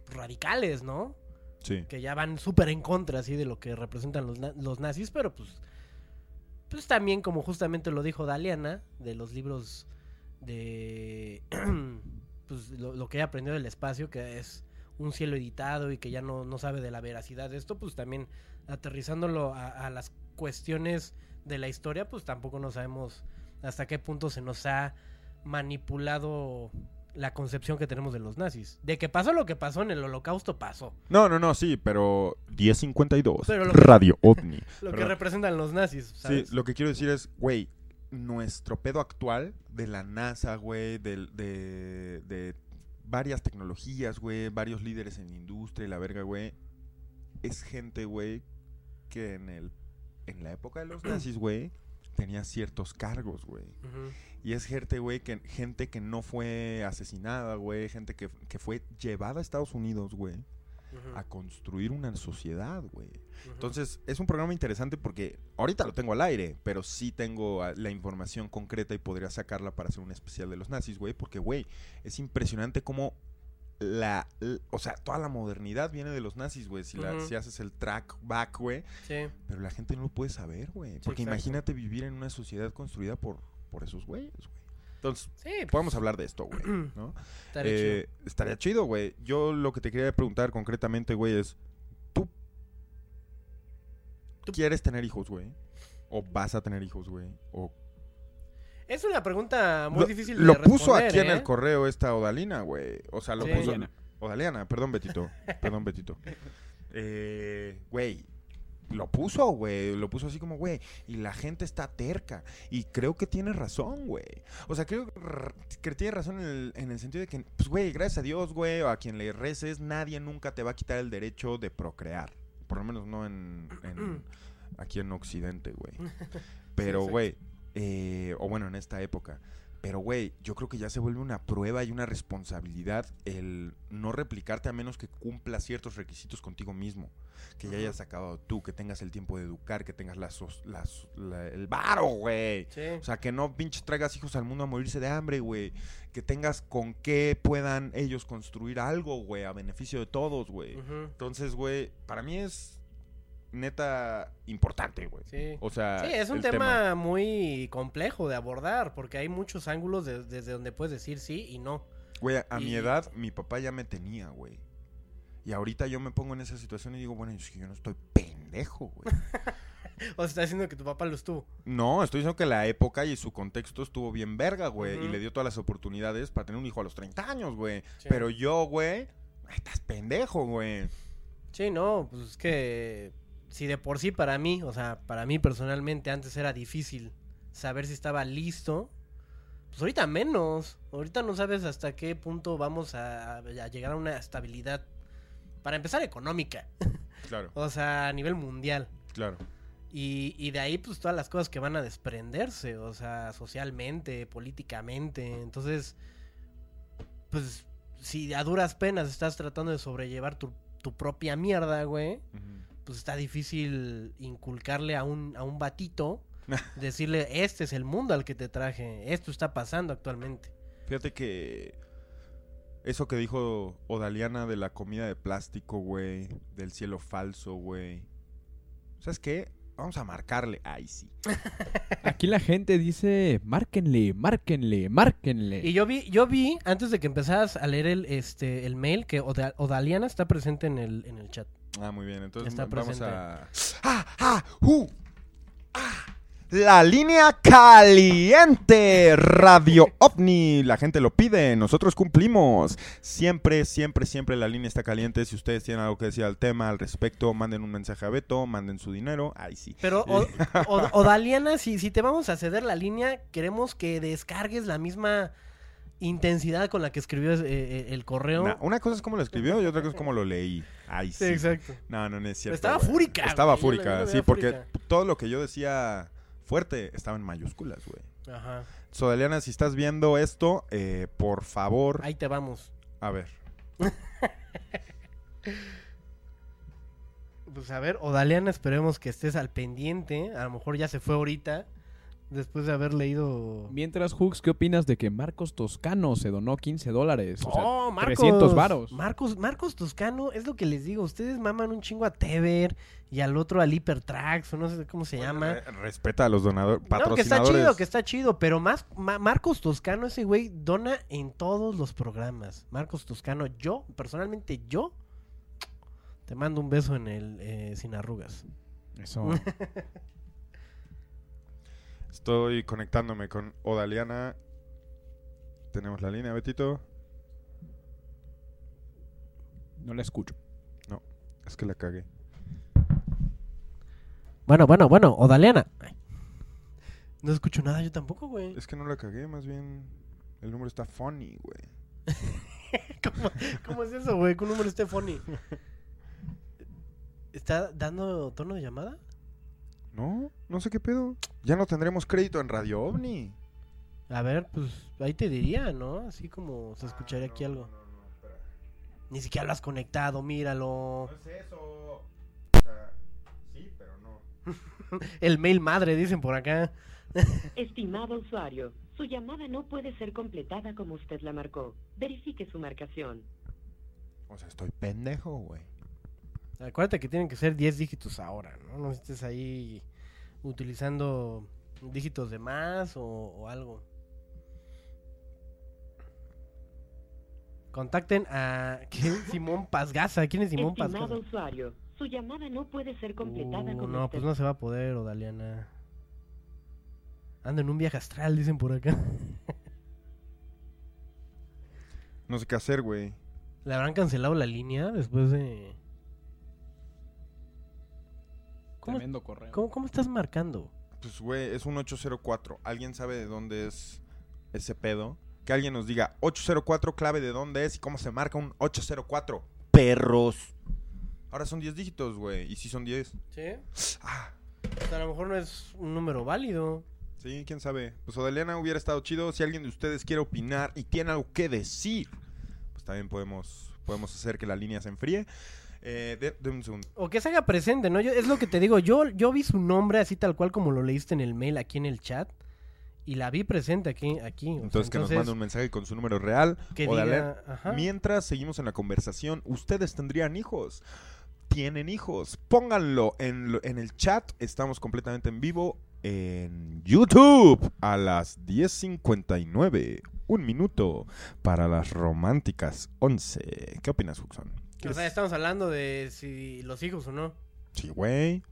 radicales, ¿no? Sí. que ya van súper en contra así de lo que representan los, na- los nazis, pero pues pues también como justamente lo dijo Daliana de los libros de pues lo, lo que ella aprendió del espacio que es un cielo editado y que ya no, no sabe de la veracidad de esto, pues también aterrizándolo a, a las cuestiones de la historia, pues tampoco no sabemos hasta qué punto se nos ha manipulado la concepción que tenemos de los nazis. De que pasó lo que pasó en el holocausto, pasó. No, no, no, sí, pero 1052. Pero lo que- Radio OVNI. Lo que representan los nazis, Sí, ¿sabes? lo que quiero decir es, güey, nuestro pedo actual de la NASA, güey, del- de, de varias tecnologías, güey, varios líderes en industria y la verga, güey, es gente, güey, que en el en la época de los nazis, güey, tenía ciertos cargos, güey. Y es gente, güey, que, gente que no fue asesinada, güey, gente que, que fue llevada a Estados Unidos, güey, A construir una sociedad, güey. Entonces, es un programa interesante porque ahorita lo tengo al aire, pero sí tengo ah, la información concreta y podría sacarla para hacer un especial de los nazis, güey, porque, güey, es impresionante cómo la, o sea, toda la modernidad viene de los nazis, güey, si, Ujú. si haces el track back, güey, Sí. pero la gente no lo puede saber, güey, porque exacto. imagínate vivir en una sociedad construida por, por esos güeyes, güey. Entonces, Sí, pues, podemos hablar de esto, güey, ¿no? estaría Eh, chido. estaría chido, güey. Yo lo que te quería preguntar concretamente, güey, es: ¿tú, Tú- quieres tener hijos, güey? ¿O vas a tener hijos, güey? ¿O Es una pregunta muy lo, difícil de lo puso responder, aquí en ¿eh? el correo esta Odalina, güey. O sea, lo Sí. puso. Odaliana. Odaliana, perdón, Betito. perdón, Betito. Eh, güey. Lo puso, güey. Lo puso así como, güey. Y la gente está terca. Y creo que tiene razón, güey. O sea, creo que tiene razón en el, en el sentido de que, pues, güey, gracias a Dios, güey, o a quien le reces, nadie nunca te va a quitar el derecho de procrear. Por lo menos no en, en- aquí en Occidente, güey. Pero, güey, eh, o bueno, en esta época. Pero, güey, yo creo que ya se vuelve una prueba y una responsabilidad el no replicarte a menos que cumplas ciertos requisitos contigo mismo. Que ya hayas acabado tú, que tengas el tiempo de educar, que tengas las, las- la- el varo, güey. Sí. O sea, que no pinche traigas hijos al mundo a morirse de hambre, güey. Que tengas con qué puedan ellos construir algo, güey, a beneficio de todos, güey. Entonces, güey, para mí es neta importante, güey. Sí. O sea, Sí, es un tema, muy complejo de abordar porque hay muchos ángulos de- desde donde puedes decir sí y no. Güey, a, mi edad, mi papá ya me tenía, güey. Y ahorita yo me pongo en esa situación y digo, bueno, es que yo no estoy pendejo, güey. O sea, está diciendo que tu papá lo estuvo. no, estoy diciendo que la época y su contexto estuvo bien verga, güey. Y le dio todas las oportunidades para tener un hijo a los 30 años, güey. Sí. Pero yo, güey, estás pendejo, güey. Sí, no, pues es que si de por sí para mí, o sea, para mí personalmente antes era difícil saber si estaba listo, pues ahorita menos. Ahorita no sabes hasta qué punto vamos a, a llegar a una estabilidad, para empezar, económica, Claro, o sea, a nivel mundial. claro. Y, y de ahí, pues todas las cosas que van a desprenderse, o sea, socialmente, políticamente. Entonces, pues, si a duras penas estás tratando de sobrellevar tu, tu propia mierda, güey. Pues está difícil inculcarle a un, a un batito, decirle, este es el mundo al que te traje, esto está pasando actualmente. Fíjate que eso que dijo Odaliana de la comida de plástico, güey, del cielo falso, güey. ¿Sabes qué? vamos a marcarle. Ay, sí. Aquí la gente dice, márquenle, márquenle, márquenle. Y yo vi, yo vi, antes de que empezaras a leer el, este, el mail, que Oda- Odaliana está presente en el, en el chat. Ah, muy bien. Entonces Está vamos a. ¡Ah! ¡Ah! ¡Uh! ¡Ah! La línea caliente, Radio OVNI. La gente lo pide, nosotros cumplimos. Siempre, siempre, siempre la línea está caliente. Si ustedes tienen algo que decir al tema, al respecto, manden un mensaje a Beto, manden su dinero. Ahí sí. Pero, O- O- Odaliana, si, si te vamos a ceder la línea, queremos que descargues la misma intensidad con la que escribió eh, eh, el correo. Na- una cosa es cómo lo escribió y otra cosa es cómo lo leí. Ahí sí. Exacto. No, no, no es cierto. Estaba güey. fúrica, Estaba güey, yo la- yo fúrica, sí, porque todo lo que yo decía fuerte estaba en mayúsculas, güey. Ajá. Sodeliana, si estás viendo esto, eh, por favor, Ahí te vamos. a ver. Pues a ver, Odaliana, esperemos que estés al pendiente. A lo mejor ya se fue ahorita. Después de haber leído. Mientras, Hooks, ¿qué opinas de que Marcos Toscano se donó 15 dólares? O sea, oh, Marcos. 300 varos. Marcos, Marcos Toscano, es lo que les digo. Ustedes maman un chingo a Tever y al otro al Hypertrax, o no sé cómo se llama. Re- respeta a los donadores, No, que patrocinadores. está chido, que está chido, pero más Ma- Marcos Toscano, ese güey, dona en todos los programas. Marcos Toscano, yo, personalmente yo, te mando un beso en el eh, Sin Arrugas. Eso. Estoy conectándome con Odaliana. Tenemos la línea, Betito. No la escucho. Es que la cagué. Bueno, bueno, bueno, Odaliana. Ay. No escucho nada, yo tampoco, güey. Es que no la cagué, más bien el número está funny, güey. ¿Cómo, cómo es eso, güey? Que un número esté funny. ¿Está dando tono de llamada? No, no sé qué pedo. Ya no tendremos crédito en Radio OVNI. A ver, pues ahí te diría, ¿no? Así como se escucharía aquí algo. Ni siquiera lo has conectado, míralo. es eso. O sea, sí, pero no. El mail madre, dicen por acá. Estimado usuario, su llamada no puede ser completada como usted la marcó. Verifique su marcación. O sea, estoy pendejo, güey. Acuérdate que tienen que ser 10 dígitos ahora, ¿no? No estés ahí utilizando dígitos de más o, o algo. Contacten a ¿quién? Simón Pazgaza. ¿Quién es Simón Estimado Pazgaza? usuario, su llamada no puede ser completada Uh, como no, usted pues no se va a poder, Odaliana. Anda en un viaje astral, dicen por acá. No sé qué hacer, güey. ¿Le habrán cancelado la línea después de...? ¿Cómo, Tremendo correo. cómo, cómo estás marcando? Pues, güey, es un 804. ¿Alguien sabe de dónde es ese pedo? Que alguien nos diga 804 clave de dónde es y cómo se marca un 804. Perros. Ahora son 10 dígitos, güey. Y si son 10. ¿Sí? Ah, a lo mejor no es un número válido. sí, quién sabe. Pues Odeliana hubiera estado chido. Si alguien de ustedes quiere opinar y tiene algo que decir, pues también podemos, podemos hacer que la línea se enfríe. Eh, de, de un segundo. O que se haga presente, ¿no? Yo, es lo que te digo. Yo, yo vi su nombre así tal cual como lo leíste en el mail aquí en el chat. Y la vi presente aquí. aquí. o sea, Entonces, que nos mande un mensaje con su número real. que diga, ajá. Mientras seguimos en la conversación, ustedes tendrían hijos. Tienen hijos. Pónganlo en, en el chat. Estamos completamente en vivo en YouTube a las 10.59. Un minuto para las románticas 11. ¿Qué opinas, Huxon? O sea, estamos hablando de si los hijos o no. Sí, güey.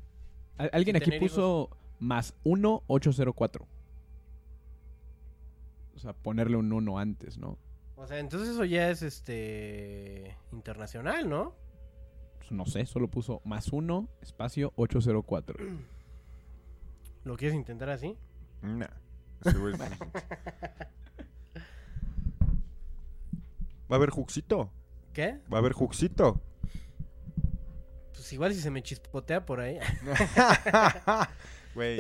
Al- Alguien Sin aquí tener puso más 1804. O sea, ponerle un 1 antes, ¿no? O sea, entonces eso ya es este internacional, ¿no? Pues no sé, solo puso más 1 espacio 804. ¿Lo quieres intentar así? Nah. Ese güey es- Va a haber Juxito. ¿Qué? Va a haber Juxito. Pues igual si se me chispotea por ahí.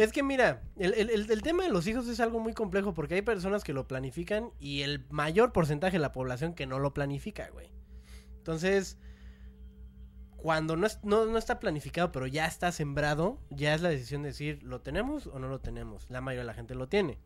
Es que mira, el, el- el- el tema de los hijos es algo muy complejo porque hay personas que lo planifican y el mayor porcentaje de la población que no lo planifica, güey. Entonces, cuando no, es- no, no está planificado pero ya está sembrado, ya es la decisión de decir, ¿lo tenemos o no lo tenemos? La mayoría de la gente lo tiene.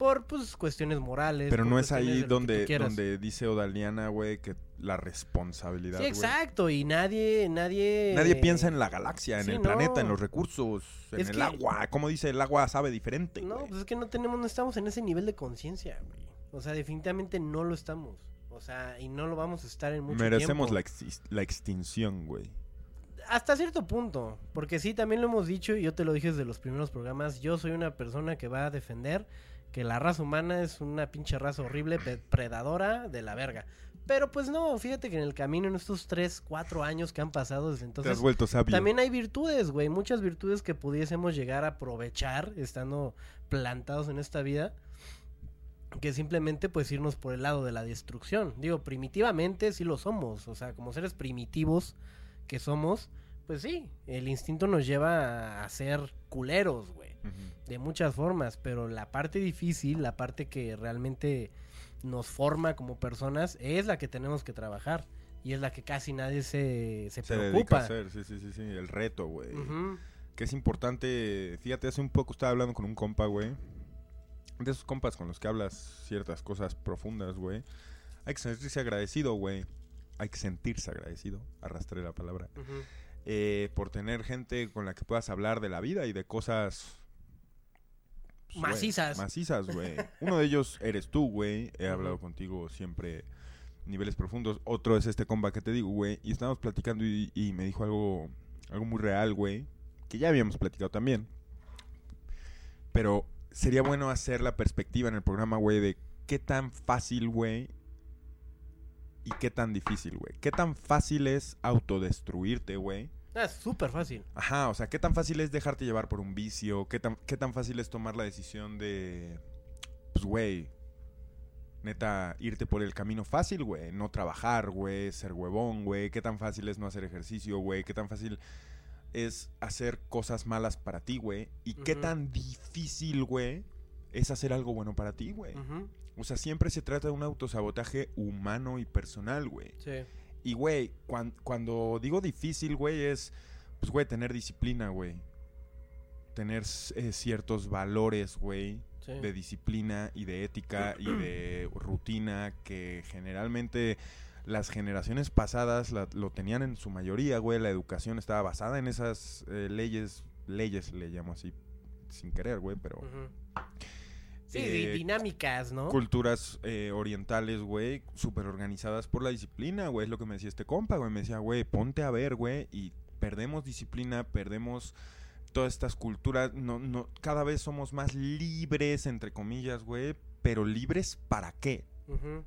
Por, pues, cuestiones morales. Pero no es ahí donde, donde dice Odaliana, güey, que la responsabilidad, Sí, exacto. Y nadie, nadie... Nadie piensa en la galaxia, en sí, el no. planeta, en los recursos, en Es el que- agua. Como dice, el agua sabe diferente, No, pues es que no tenemos, no estamos en ese nivel de conciencia, güey. O sea, definitivamente no lo estamos. O sea, y no lo vamos a estar en mucho Merecemos tiempo. la, exis- la extinción, güey. Hasta cierto punto, porque sí, también lo hemos dicho y yo te lo dije desde los primeros programas, yo soy una persona que va a defender que la raza humana es una pinche raza horrible, predadora de la verga. Pero pues no, fíjate que en el camino, en estos 3, 4 años que han pasado desde Te has entonces, vuelto sabio. también hay virtudes, güey, muchas virtudes que pudiésemos llegar a aprovechar estando plantados en esta vida. Que simplemente pues irnos por el lado de la destrucción. Digo, primitivamente sí lo somos. O sea, como seres primitivos que somos, pues sí, el instinto nos lleva a ser culeros, güey. De muchas formas. Pero la parte difícil, la parte que realmente nos forma como personas, es la que tenemos que trabajar. Y es la que casi nadie se, se, Se dedica a preocupa. hacer, sí, sí, sí, sí, el reto, güey. Que es importante, fíjate, hace un poco estaba hablando con un compa, güey. De esos compas con los que hablas ciertas cosas profundas, güey. Hay que sentirse agradecido, güey. Hay que sentirse agradecido, arrastré la palabra. Eh, por tener gente con la que puedas hablar de la vida y de cosas pues, Macizas. macizas, güey. Uno de ellos eres tú, güey. He hablado contigo siempre niveles profundos. Otro es este compa que te digo, güey. Y estábamos platicando y, y me dijo algo, algo muy real, güey. Que ya habíamos platicado también. Pero sería bueno hacer la perspectiva en el programa, güey, de qué tan fácil, güey, y qué tan difícil, güey. Qué tan fácil es autodestruirte, güey. Ah, es súper fácil. Ajá, o sea, qué tan fácil es dejarte llevar por un vicio, qué tan, qué tan fácil es tomar la decisión de, pues, güey, neta, irte por el camino fácil, güey, no trabajar, güey, ser huevón, güey, qué tan fácil es no hacer ejercicio, güey, qué tan fácil es hacer cosas malas para ti, güey, y qué tan difícil, güey, es hacer algo bueno para ti, güey. Ujú. O sea, siempre se trata de un autosabotaje humano y personal, güey. Sí. Y, güey, cuan- cuando digo difícil, güey, es, pues, güey, tener disciplina, güey. Tener eh, ciertos valores, güey, Sí. de disciplina y de ética y de rutina que generalmente las generaciones pasadas la- lo tenían en su mayoría, güey. La educación estaba basada en esas eh, leyes, leyes le llamo así, sin querer, güey, pero... Sí, eh, dinámicas, ¿no? culturas eh, orientales, güey, súper organizadas por la disciplina, güey. Es lo que me decía este compa, güey. Me decía, güey, ponte a ver, güey, y perdemos disciplina, perdemos todas estas culturas. No, no, cada vez somos más libres, entre comillas, güey. Pero libres para qué?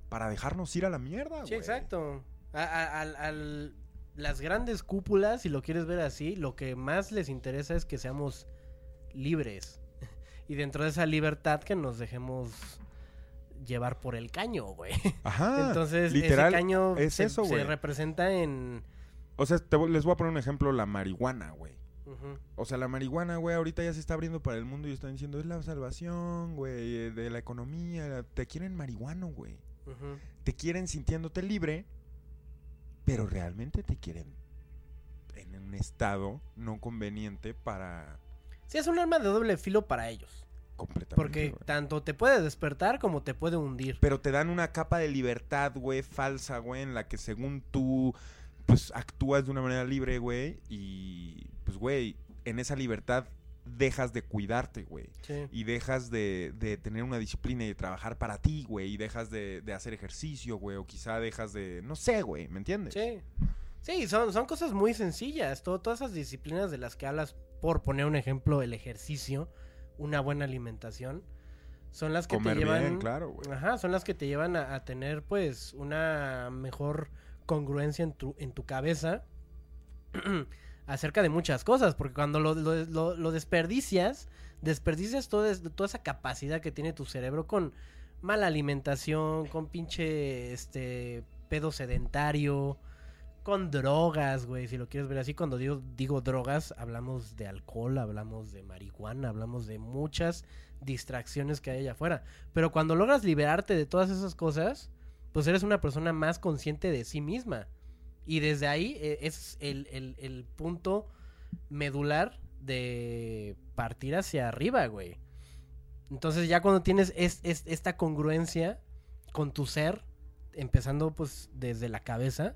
Para dejarnos ir a la mierda, Sí, güey. exacto. A- las grandes cúpulas, si lo quieres ver así, lo que más les interesa es que seamos libres. Y dentro de esa libertad que nos dejemos llevar por el caño, güey. Ajá. Entonces, literal, ese caño es se, eso, se representa en... O sea, te les voy a poner un ejemplo, la marihuana, güey. Ujú. O sea, la marihuana, güey, ahorita ya se está abriendo para el mundo y están diciendo, es la salvación, güey, eh, de la economía. Te quieren marihuano, güey. Ujú. te quieren sintiéndote libre, pero realmente te quieren en un estado no conveniente para Sí, es un arma de doble filo para ellos. completamente. Porque güey. tanto te puede despertar como te puede hundir. Pero te dan una capa de libertad, güey, falsa, güey, en la que según tú, pues actúas de una manera libre, güey, y pues, güey, en esa libertad dejas de cuidarte, güey. Sí. Y dejas de, de tener una disciplina y de trabajar para ti, güey. Y dejas de, de hacer ejercicio, güey. O quizá dejas de... No sé, güey. ¿Me entiendes? Sí. Sí, son, son cosas muy sencillas. Todo- todas esas disciplinas de las que hablas, por poner un ejemplo, el ejercicio, una buena alimentación, son las que Comer te llevan. bien, claro, güey. Ajá, son las que te llevan a, a tener, pues, una mejor congruencia en tu, en tu cabeza acerca de muchas cosas. Porque cuando lo, lo- lo- lo desperdicias, desperdicias todo toda esa capacidad que tiene tu cerebro con mala alimentación, con pinche este pedo sedentario, con drogas, güey, si lo quieres ver así, cuando digo, digo drogas, hablamos de alcohol, hablamos de marihuana, hablamos de muchas distracciones que hay allá afuera. Pero cuando logras liberarte de todas esas cosas, pues eres una persona más consciente de sí misma. Y desde ahí eh, es el, el- el punto medular de partir hacia arriba, güey. Entonces ya cuando tienes es- es- esta congruencia con tu ser, empezando pues desde la cabeza.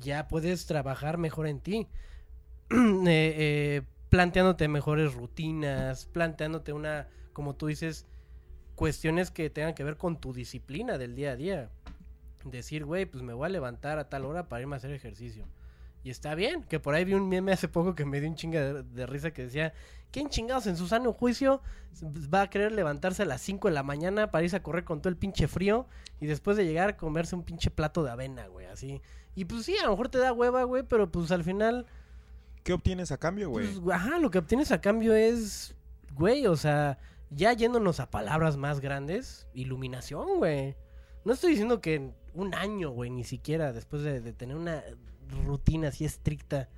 Ya puedes trabajar mejor en ti. Eh, eh, planteándote mejores rutinas, planteándote una, como tú dices, cuestiones que tengan que ver con tu disciplina del día a día. Decir, güey, pues me voy a levantar a tal hora para irme a hacer ejercicio. Y está bien, que por ahí vi un meme hace poco que me dio un chinga de, risa que decía, ¿quién chingados en su sano juicio va a querer levantarse a las 5 de la mañana para irse a correr con todo el pinche frío y después de llegar comerse un pinche plato de avena, güey, así? Y pues sí, a lo mejor te da hueva, güey, pero pues al final, ¿Qué obtienes a cambio, güey? pues, ajá, lo que obtienes a cambio es, güey, o sea, ya yéndonos a palabras más grandes, iluminación, güey. No estoy diciendo que un año, güey, ni siquiera después de, de tener una rutina así estricta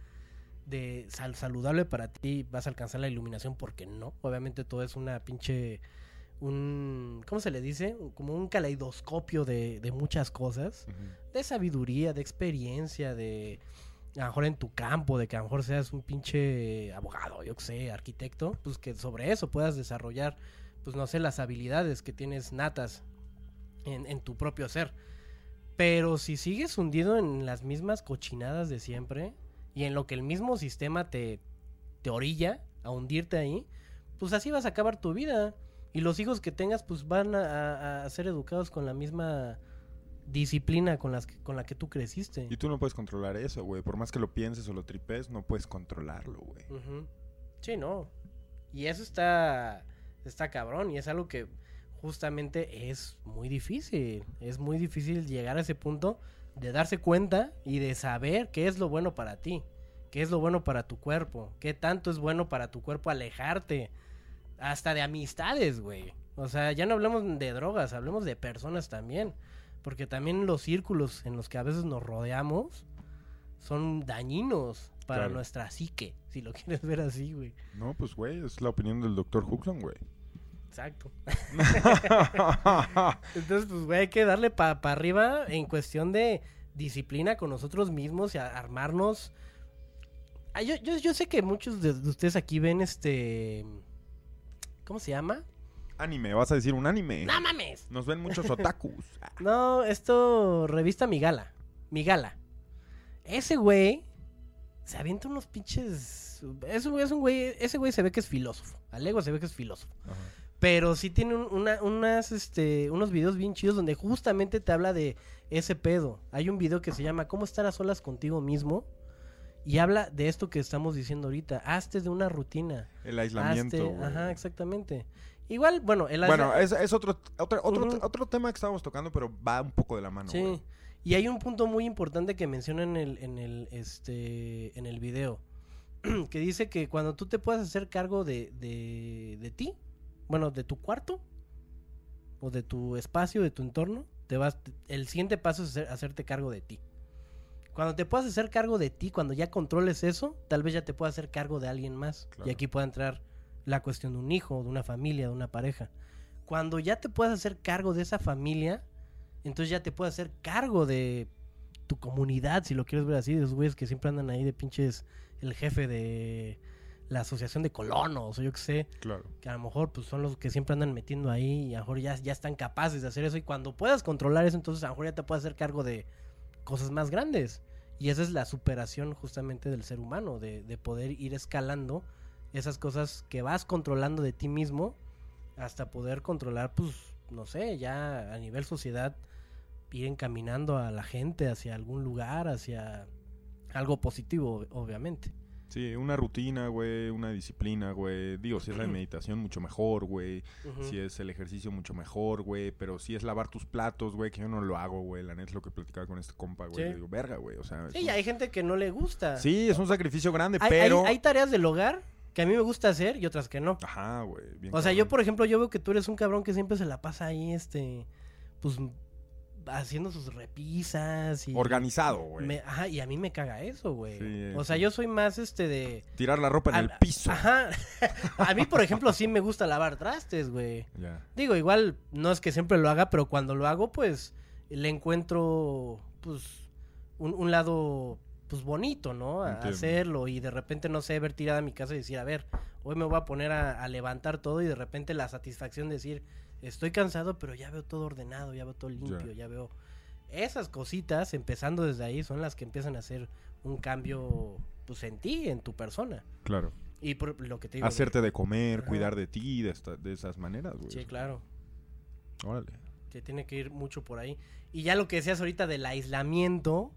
de sal- saludable para ti vas a alcanzar la iluminación porque no. Obviamente todo es una pinche un ¿cómo se le dice? Como un caleidoscopio de, de muchas cosas, de sabiduría, de experiencia, de a lo mejor en tu campo, de que a lo mejor seas un pinche abogado, yo que sé, arquitecto, pues que sobre eso puedas desarrollar, pues no sé, las habilidades que tienes natas en, en tu propio ser. Pero si sigues hundido en las mismas cochinadas de siempre y en lo que el mismo sistema te, te orilla a hundirte ahí, pues así vas a acabar tu vida. Y los hijos que tengas, pues van a, a- a ser educados con la misma disciplina con, las que- con la que tú creciste. Y tú no puedes controlar eso, güey. Por más que lo pienses o lo tripes, no puedes controlarlo, güey. Ujú. Sí, no. Y eso está, está cabrón y es algo que justamente es muy difícil. Es muy difícil llegar a ese punto de darse cuenta y de saber qué es lo bueno para ti, qué es lo bueno para tu cuerpo, qué tanto es bueno para tu cuerpo alejarte, hasta de amistades, güey. O sea, ya no hablemos de drogas, hablemos de personas también. Porque también los círculos en los que a veces nos rodeamos son dañinos para Claro. nuestra psique, si lo quieres ver así, güey. No, pues, güey, es la opinión del doctor Huxon, güey. Exacto. Entonces, pues, güey, hay que darle para arriba en cuestión de disciplina con nosotros mismos y a- armarnos. Ah, yo, yo, yo sé que muchos de, de ustedes aquí ven este. ¿Cómo se llama? anime, vas a decir un anime. ¡No mames! Nos ven muchos otakus. No, esto, revista Migala. Migala. Ese güey se avienta unos pinches. Es un, es un güey, ese güey se ve que es filósofo. Alego se ve que es filósofo. Ajá. Pero sí tiene un- una- unas, este, unos videos bien chidos donde justamente te habla de ese pedo. Hay un video que se llama ¿Cómo estar a solas contigo mismo? Y habla de esto que estamos diciendo ahorita. Hazte de una rutina. El aislamiento. Hazte- ajá, exactamente. Igual, bueno, el Bueno, es, es otro, otro, otro, otro tema que estábamos tocando, pero va un poco de la mano. Sí. güey. Y hay un punto muy importante que menciona en el, en el, este, en el video. que dice que cuando tú te puedas hacer cargo de, de, de ti, bueno, de tu cuarto, o de tu espacio, de tu entorno, te vas, el siguiente paso es hacer- hacerte cargo de ti. Cuando te puedas hacer cargo de ti, cuando ya controles eso, tal vez ya te puedas hacer cargo de alguien más. Claro. Y aquí puede entrar la cuestión de un hijo, de una familia, de una pareja. Cuando ya te puedas hacer cargo de esa familia, entonces ya te puedes hacer cargo de tu comunidad, si lo quieres ver así, de esos güeyes que siempre andan ahí de pinches el jefe de la asociación de colonos, o yo qué sé, Claro. que a lo mejor pues son los que siempre andan metiendo ahí y a lo mejor ya, ya están capaces de hacer eso y cuando puedas controlar eso, entonces a lo mejor ya te puedes hacer cargo de cosas más grandes. Y esa es la superación justamente del ser humano, de, de poder ir escalando esas cosas que vas controlando de ti mismo hasta poder controlar, pues, no sé, ya a nivel sociedad, ir encaminando a la gente hacia algún lugar, hacia algo positivo, obviamente. Sí, una rutina, güey, una disciplina, güey. Digo, si es la meditación, mucho mejor, güey. Si es el ejercicio, mucho mejor, güey. Pero si es lavar tus platos, güey, que yo no lo hago, güey. La neta es lo que platicaba con este compa, güey. Sí. Le digo, verga, güey. O sea, Sí, un- hay gente que no le gusta. sí, es un sacrificio grande, Hay, pero. hay- hay tareas del hogar que a mí me gusta hacer y otras que no. Ajá, güey. O sea, yo, por ejemplo, yo veo que tú eres un cabrón que siempre se la pasa ahí, este, pues, haciendo sus repisas y... Organizado, güey. ajá, y a mí me caga eso, güey. Sí, o sea, yo soy más, este, de... Tirar la ropa en a- el piso. Ajá. a mí, por ejemplo, sí me gusta lavar trastes, güey. Ya. Digo, igual, no es que siempre lo haga, pero cuando lo hago, pues, le encuentro, pues, un, un lado pues bonito, ¿no? A- Entiendo. hacerlo y de repente, no sé, ver tirada a mi casa y decir, a ver, hoy me voy a poner a, a levantar todo y de repente la satisfacción de decir, estoy cansado, pero ya veo todo ordenado, ya veo todo limpio, ya veo... Esas cositas, empezando desde ahí, son las que empiezan a hacer un cambio, pues, en ti, en tu persona. Claro. Y por lo que te digo... Hacerte de comer, Ajá. cuidar de ti, de, esta- de esas maneras, güey. Sí, claro. Órale. que tiene que ir mucho por ahí. Y ya lo que decías ahorita del aislamiento,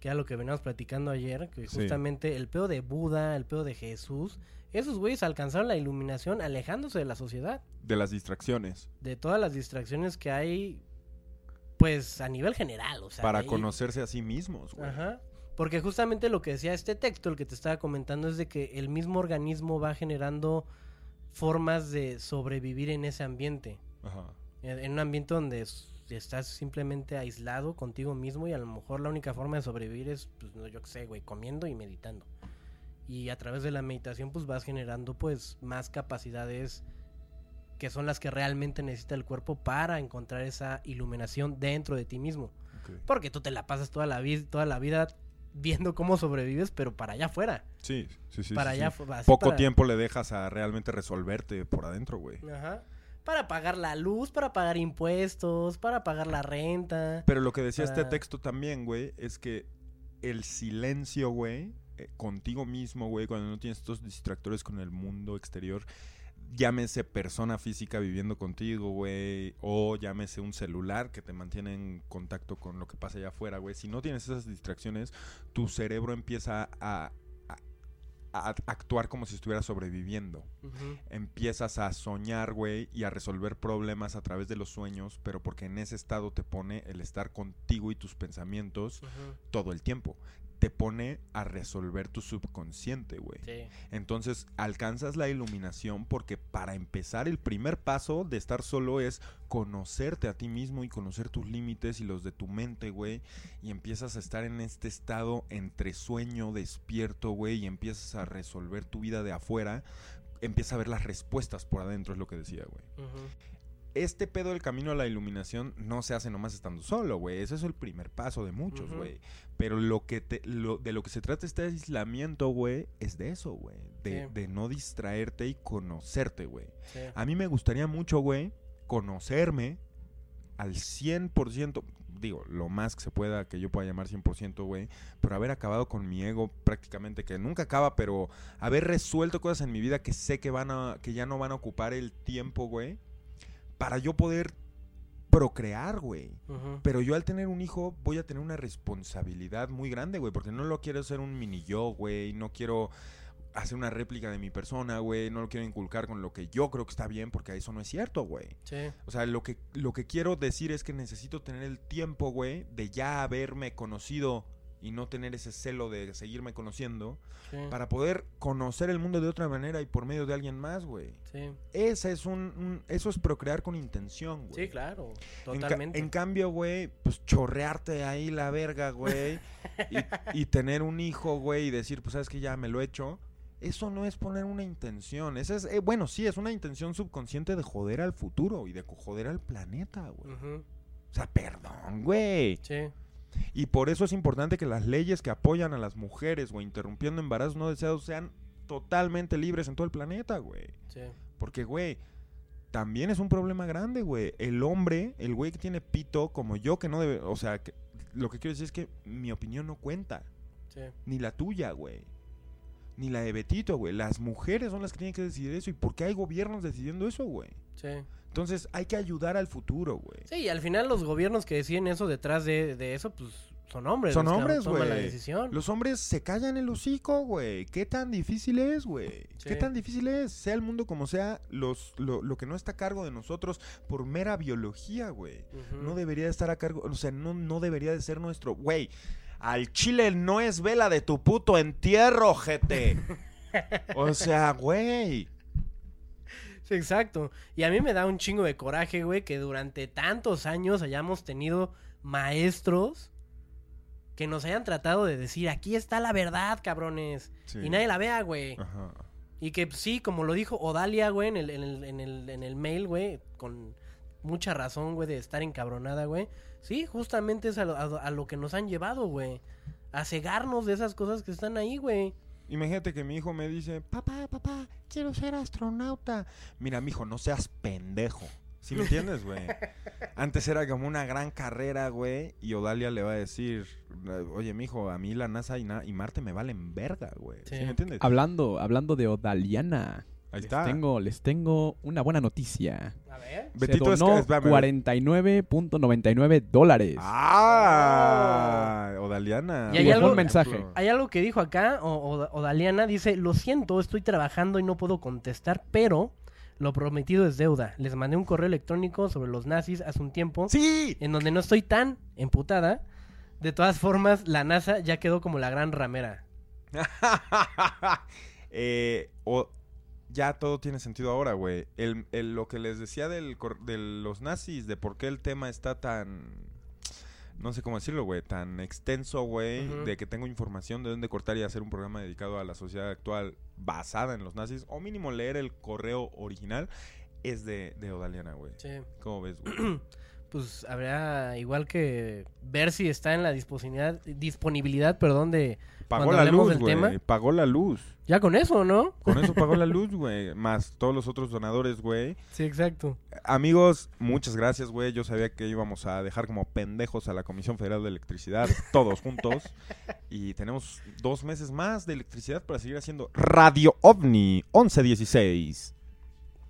que era lo que veníamos platicando ayer, que Sí. justamente el pedo de Buda, el pedo de Jesús, esos güeyes alcanzaron la iluminación alejándose de la sociedad, De las distracciones. de todas las distracciones que hay, pues a nivel general, o sea, para conocerse a sí mismos, güey. Ajá. Porque justamente lo que decía este texto, el que te estaba comentando, es de que el mismo organismo va generando formas de sobrevivir en ese ambiente. Ajá. En, un ambiente donde estás simplemente aislado contigo mismo y a lo mejor la única forma de sobrevivir es, pues, no, yo qué sé, güey, comiendo y meditando. Y a través de la meditación, pues vas generando, pues, más capacidades que son las que realmente necesita el cuerpo para encontrar esa iluminación dentro de ti mismo. Porque tú te la pasas toda la, vida toda la vida viendo cómo sobrevives, pero para allá afuera. Sí, sí, sí. para sí, allá sí. Poco para- tiempo le dejas a realmente resolverte por adentro, güey. Ajá. Para pagar la luz, para pagar impuestos, para pagar la renta. Pero lo que decía este texto también, güey, es que el silencio, güey, contigo mismo, güey, cuando no tienes estos distractores con el mundo exterior, llámese persona física viviendo contigo, güey, o llámese un celular que te mantiene en contacto con lo que pasa allá afuera, güey. Si no tienes esas distracciones, tu cerebro empieza a, a- a actuar como si estuviera sobreviviendo empiezas a soñar, güey, y a resolver problemas a través de los sueños, pero porque en ese estado te pone el estar contigo y tus pensamientos todo el tiempo. Te pone a resolver tu subconsciente, güey. Sí. Entonces alcanzas la iluminación porque para empezar el primer paso de estar solo es conocerte a ti mismo y conocer tus límites y los de tu mente, güey. Y empiezas a estar en este estado entre sueño, despierto, güey, y empiezas a resolver tu vida de afuera. Empieza a ver las respuestas por adentro, es lo que decía, güey. Ujú. Este pedo del camino a la iluminación no se hace nomás estando solo, güey. Ese es el primer paso de muchos, güey. Pero lo que te, lo, de lo que se trata este aislamiento, güey, es de eso, güey. De, Sí. de no distraerte y conocerte, güey. Sí. A mí me gustaría mucho, güey, conocerme al 100%, digo, lo más que se pueda, que yo pueda llamar 100%, güey, pero haber acabado con mi ego prácticamente, que nunca acaba, pero haber resuelto cosas en mi vida que sé que van a, que ya no van a ocupar el tiempo, güey, para yo poder procrear, güey. Pero yo al tener un hijo voy a tener una responsabilidad muy grande, güey, porque no lo quiero hacer un mini yo, güey, no quiero hacer una réplica de mi persona, güey, no lo quiero inculcar con lo que yo creo que está bien, porque eso no es cierto, güey. Sí. O sea, lo que, lo que quiero decir es que necesito tener el tiempo, güey, de ya haberme conocido y no tener ese celo de seguirme conociendo, Sí. para poder conocer el mundo de otra manera y por medio de alguien más, güey. Sí. Ese es un, un- eso es procrear con intención, güey. Sí, claro. En ca- Totalmente. En, cambio, güey, pues chorrearte ahí la verga, güey, y, y tener un hijo, güey, y decir, pues sabes que ya me lo he hecho. Eso no es poner una intención. Esa es, eh, bueno, sí, es una intención subconsciente de joder al futuro y de joder al planeta, güey. O sea, perdón, güey. Sí. Y por eso es importante que las leyes que apoyan a las mujeres, güey, interrumpiendo embarazos no deseados sean totalmente libres en todo el planeta, güey. Sí. Porque, güey, también es un problema grande, güey. El hombre, el güey que tiene pito, como yo, que no debe. O sea, que- lo que quiero decir es que mi opinión no cuenta. Sí. Ni la tuya, güey. Ni la de Betito, güey. Las mujeres son las que tienen que decidir eso. ¿Y por qué hay gobiernos decidiendo eso, güey? Sí. Entonces hay que ayudar al futuro, güey. Sí, y al final los gobiernos que deciden eso detrás de, de eso, pues son hombres. Son los hombres, güey. decisión. Los hombres se callan el hocico, güey. ¿Qué tan difícil es, güey? ¿Qué tan difícil es? Sea el mundo como sea, los, lo, lo que no está a cargo de nosotros por mera biología, güey. No debería de estar a cargo, o sea, no, no debería de ser nuestro. Güey, al chile no es vela de tu puto entierro, gente. o sea, güey. Sí, exacto. Y a mí me da un chingo de coraje, güey, que durante tantos años hayamos tenido maestros que nos hayan tratado de decir, aquí está la verdad, cabrones. Sí. Y nadie la vea, güey. Ajá. Y que pues, sí, como lo dijo Odalia, güey, en el, en el, en el, en el mail, güey, con mucha razón, güey, de estar encabronada, güey. Sí, justamente es a lo, a- a lo que nos han llevado, güey. a cegarnos de esas cosas que están ahí, güey. Imagínate que mi hijo me dice, papá, papá, quiero ser astronauta. Mira, mijo, no seas pendejo. ¿Sí me entiendes, güey? Antes era como una gran carrera, güey, y Odalia le va a decir, oye, mijo, a mí la NASA y, na- y Marte me valen verga, güey. ¿Sí, Sí. me entiendes? Hablando, hablando de Odaliana. Ahí les está. Tengo, les tengo una buena noticia. A ver. Betito Se es donó que- espérame, 49.99 dólares. Ah, Odaliana. Y hay algo- un mensaje. Hay algo que dijo acá, o, o- o Daliana dice, lo siento, estoy trabajando y no puedo contestar, pero lo prometido es deuda. Les mandé un correo electrónico sobre los nazis hace un tiempo, Sí. en donde no estoy tan emputada. De todas formas, la NASA ya quedó como la gran ramera. Eh, o- ya todo tiene sentido ahora, güey. El, el- lo que les decía del, de los nazis, de por qué el tema está tan... No sé cómo decirlo, güey. Tan extenso, güey. De que tengo información de dónde cortar y hacer un programa dedicado a la sociedad actual basada en los nazis. O mínimo leer el correo original. Es de, de Odaliana, güey. Sí. ¿Cómo ves, güey? Pues habrá igual que ver si está en la disponibilidad, disponibilidad, perdón, de... Pagó la luz, güey. Pagó la luz. Ya con eso, ¿no? Con eso pagó la luz, güey. Más todos los otros donadores, güey. Sí, exacto. Amigos, muchas gracias, güey. Yo sabía que íbamos a dejar como pendejos a la Comisión Federal de Electricidad, todos juntos. Y tenemos dos meses más de electricidad para seguir haciendo Radio OVNI 1116.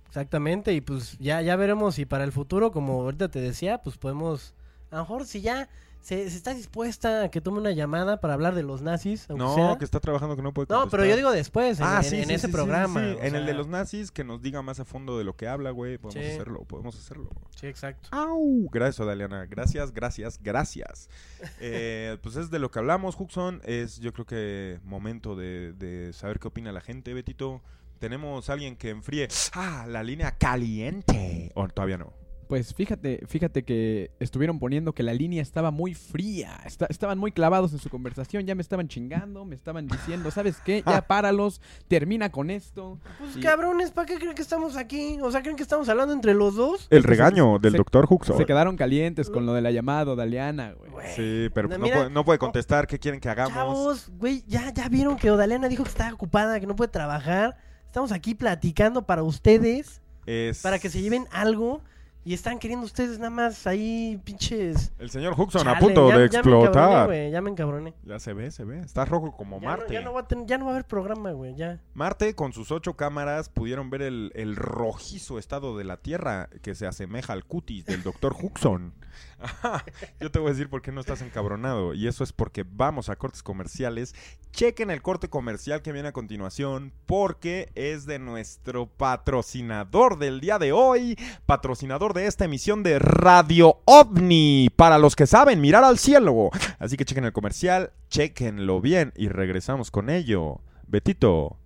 Exactamente, y pues ya, ya veremos si para el futuro, como ahorita te decía, pues podemos, a lo mejor si ya se, se está dispuesta a que tome una llamada para hablar de los nazis, No, sea. que está trabajando que no puede No, pero yo digo después, en, Ah, en- sí, en sí, ese sí, programa. En el de los nazis, que nos diga más a fondo de lo que habla, güey. Podemos hacerlo, podemos hacerlo. Sí, exacto. Au. Gracias, Odaliana. Gracias, gracias, gracias. Eh, pues es de lo que hablamos, Huxon. Es yo creo que momento de, de saber qué opina la gente, Betito. Tenemos a alguien que enfríe. Ah, la línea caliente. O todavía no. Pues fíjate, fíjate que estuvieron poniendo que la línea estaba muy fría. Esta- estaban muy clavados en su conversación, ya me estaban chingando, me estaban diciendo, ¿sabes qué? Ya páralos, termina con esto. Pues Y cabrones, ¿para qué creen que estamos aquí? O sea, ¿creen que estamos hablando entre los dos? El regaño del se- doctor Huxon. Se quedaron calientes con lo de la llamada de Aliana, güey. Sí, pero pues no, Mira, puede, no puede contestar. ¿Qué quieren que hagamos? Chavos, güey, ya, ya vieron que Odalena dijo que está ocupada, que no puede trabajar. Estamos aquí platicando para ustedes, Es... para que se lleven algo. Y están queriendo ustedes nada más ahí, pinches. El señor Huxon a punto ya- de ya me encabroné, explotar. güey, Ya me encabroné. Ya se ve, se ve. Está rojo como Ya no, Marte. ya, no va a tener- ya no va a haber programa, güey, ya. Marte, con sus ocho cámaras, pudieron ver el, el rojizo estado de la Tierra que se asemeja al cutis del doctor Huxon. Yo te voy a decir por qué no estás encabronado. Y eso es porque vamos a cortes comerciales. Chequen el corte comercial que viene a continuación, porque es de nuestro patrocinador del día de hoy, patrocinador de esta emisión de Radio OVNI, para los que saben mirar al cielo. Así que chequen el comercial, chequenlo bien y regresamos con ello. Betito,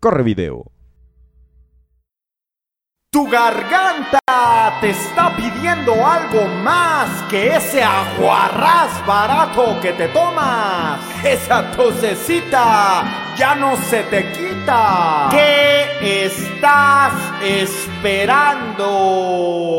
corre video. Tu garganta te está pidiendo algo más que ese aguarrás barato que te tomas. Esa tosecita ya no se te quita. ¿Qué estás esperando?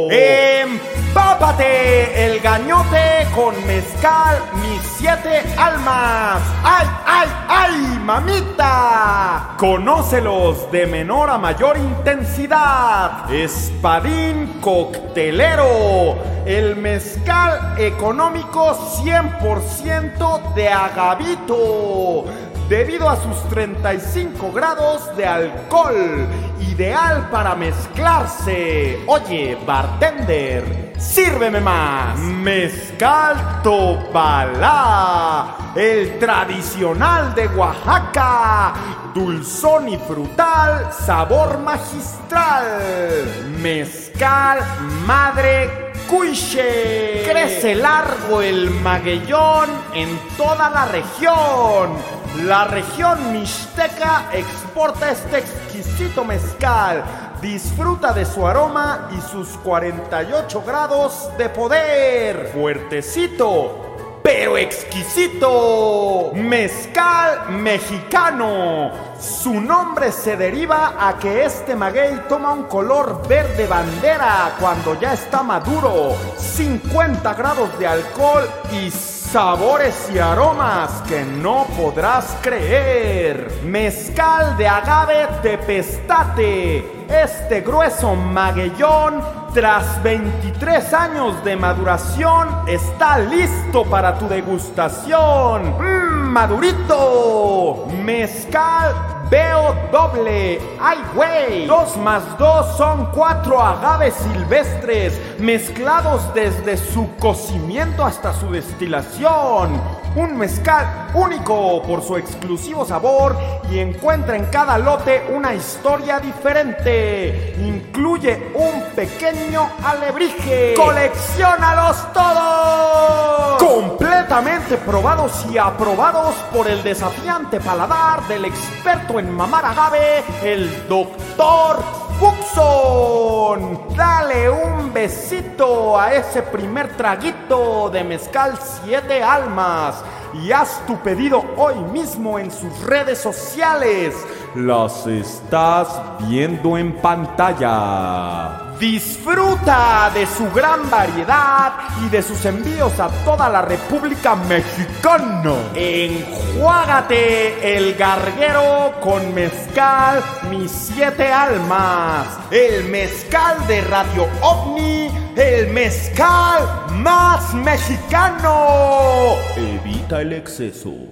Empápate el gañote con mezcal mis siete almas. ¡Ay, ay, ay, mamita! Conócelos de menor a mayor intensidad. Espadín coctelero. El mezcal económico 100% de agavito. Debido a sus 35 grados de alcohol. Ideal para mezclarse. Oye, bartender, sírveme más. Mezcal Tobalá. El tradicional de Oaxaca. Dulzón y frutal, sabor magistral. Mezcal Madre Cuiche. Crece largo el maguellón en toda la región. La región mixteca exporta este exquisito mezcal. Disfruta de su aroma y sus 48 grados de poder. Fuertecito, pero exquisito. Mezcal mexicano. Su nombre se deriva a que este maguey toma un color verde bandera cuando ya está maduro. 50 grados de alcohol y Sabores y aromas que no podrás creer. Mezcal de agave tepestate. Este grueso maguellón, tras 23 años de maduración, está listo para tu degustación. ¡Mmm, madurito! Mezcal Veo doble. ¡Ay, güey! Dos más dos son cuatro agaves silvestres mezclados desde su cocimiento hasta su destilación. Un mezcal único por su exclusivo sabor y encuentra en cada lote una historia diferente. Incluye un pequeño alebrije. ¡Colecciónalos todos! Completamente probados y aprobados por el desafiante paladar del experto en mamar agave, el doctor Fuxon. Dale un besito a ese primer traguito de mezcal siete almas y haz tu pedido hoy mismo en sus redes sociales. Las estás viendo en pantalla. Disfruta de su gran variedad y de sus envíos a toda la República Mexicana. Enjuágate el garguero con mezcal mis siete almas. El mezcal de Radio OVNI, el mezcal más mexicano. Evita el exceso.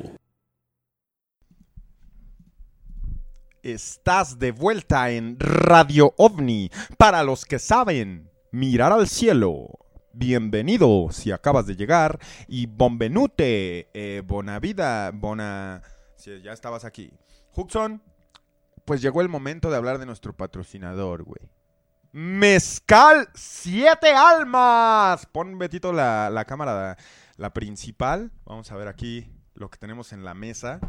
Estás de vuelta en Radio OVNI. Para los que saben, mirar al cielo. Bienvenido si acabas de llegar. Y bombenute, eh, bona vida, bona... Si ya estabas aquí. Huxon, pues llegó el momento de hablar de nuestro patrocinador, güey. Mezcal Siete Almas. Pon, Betito, la, la cámara, la principal. Vamos a ver aquí lo que tenemos en la mesa.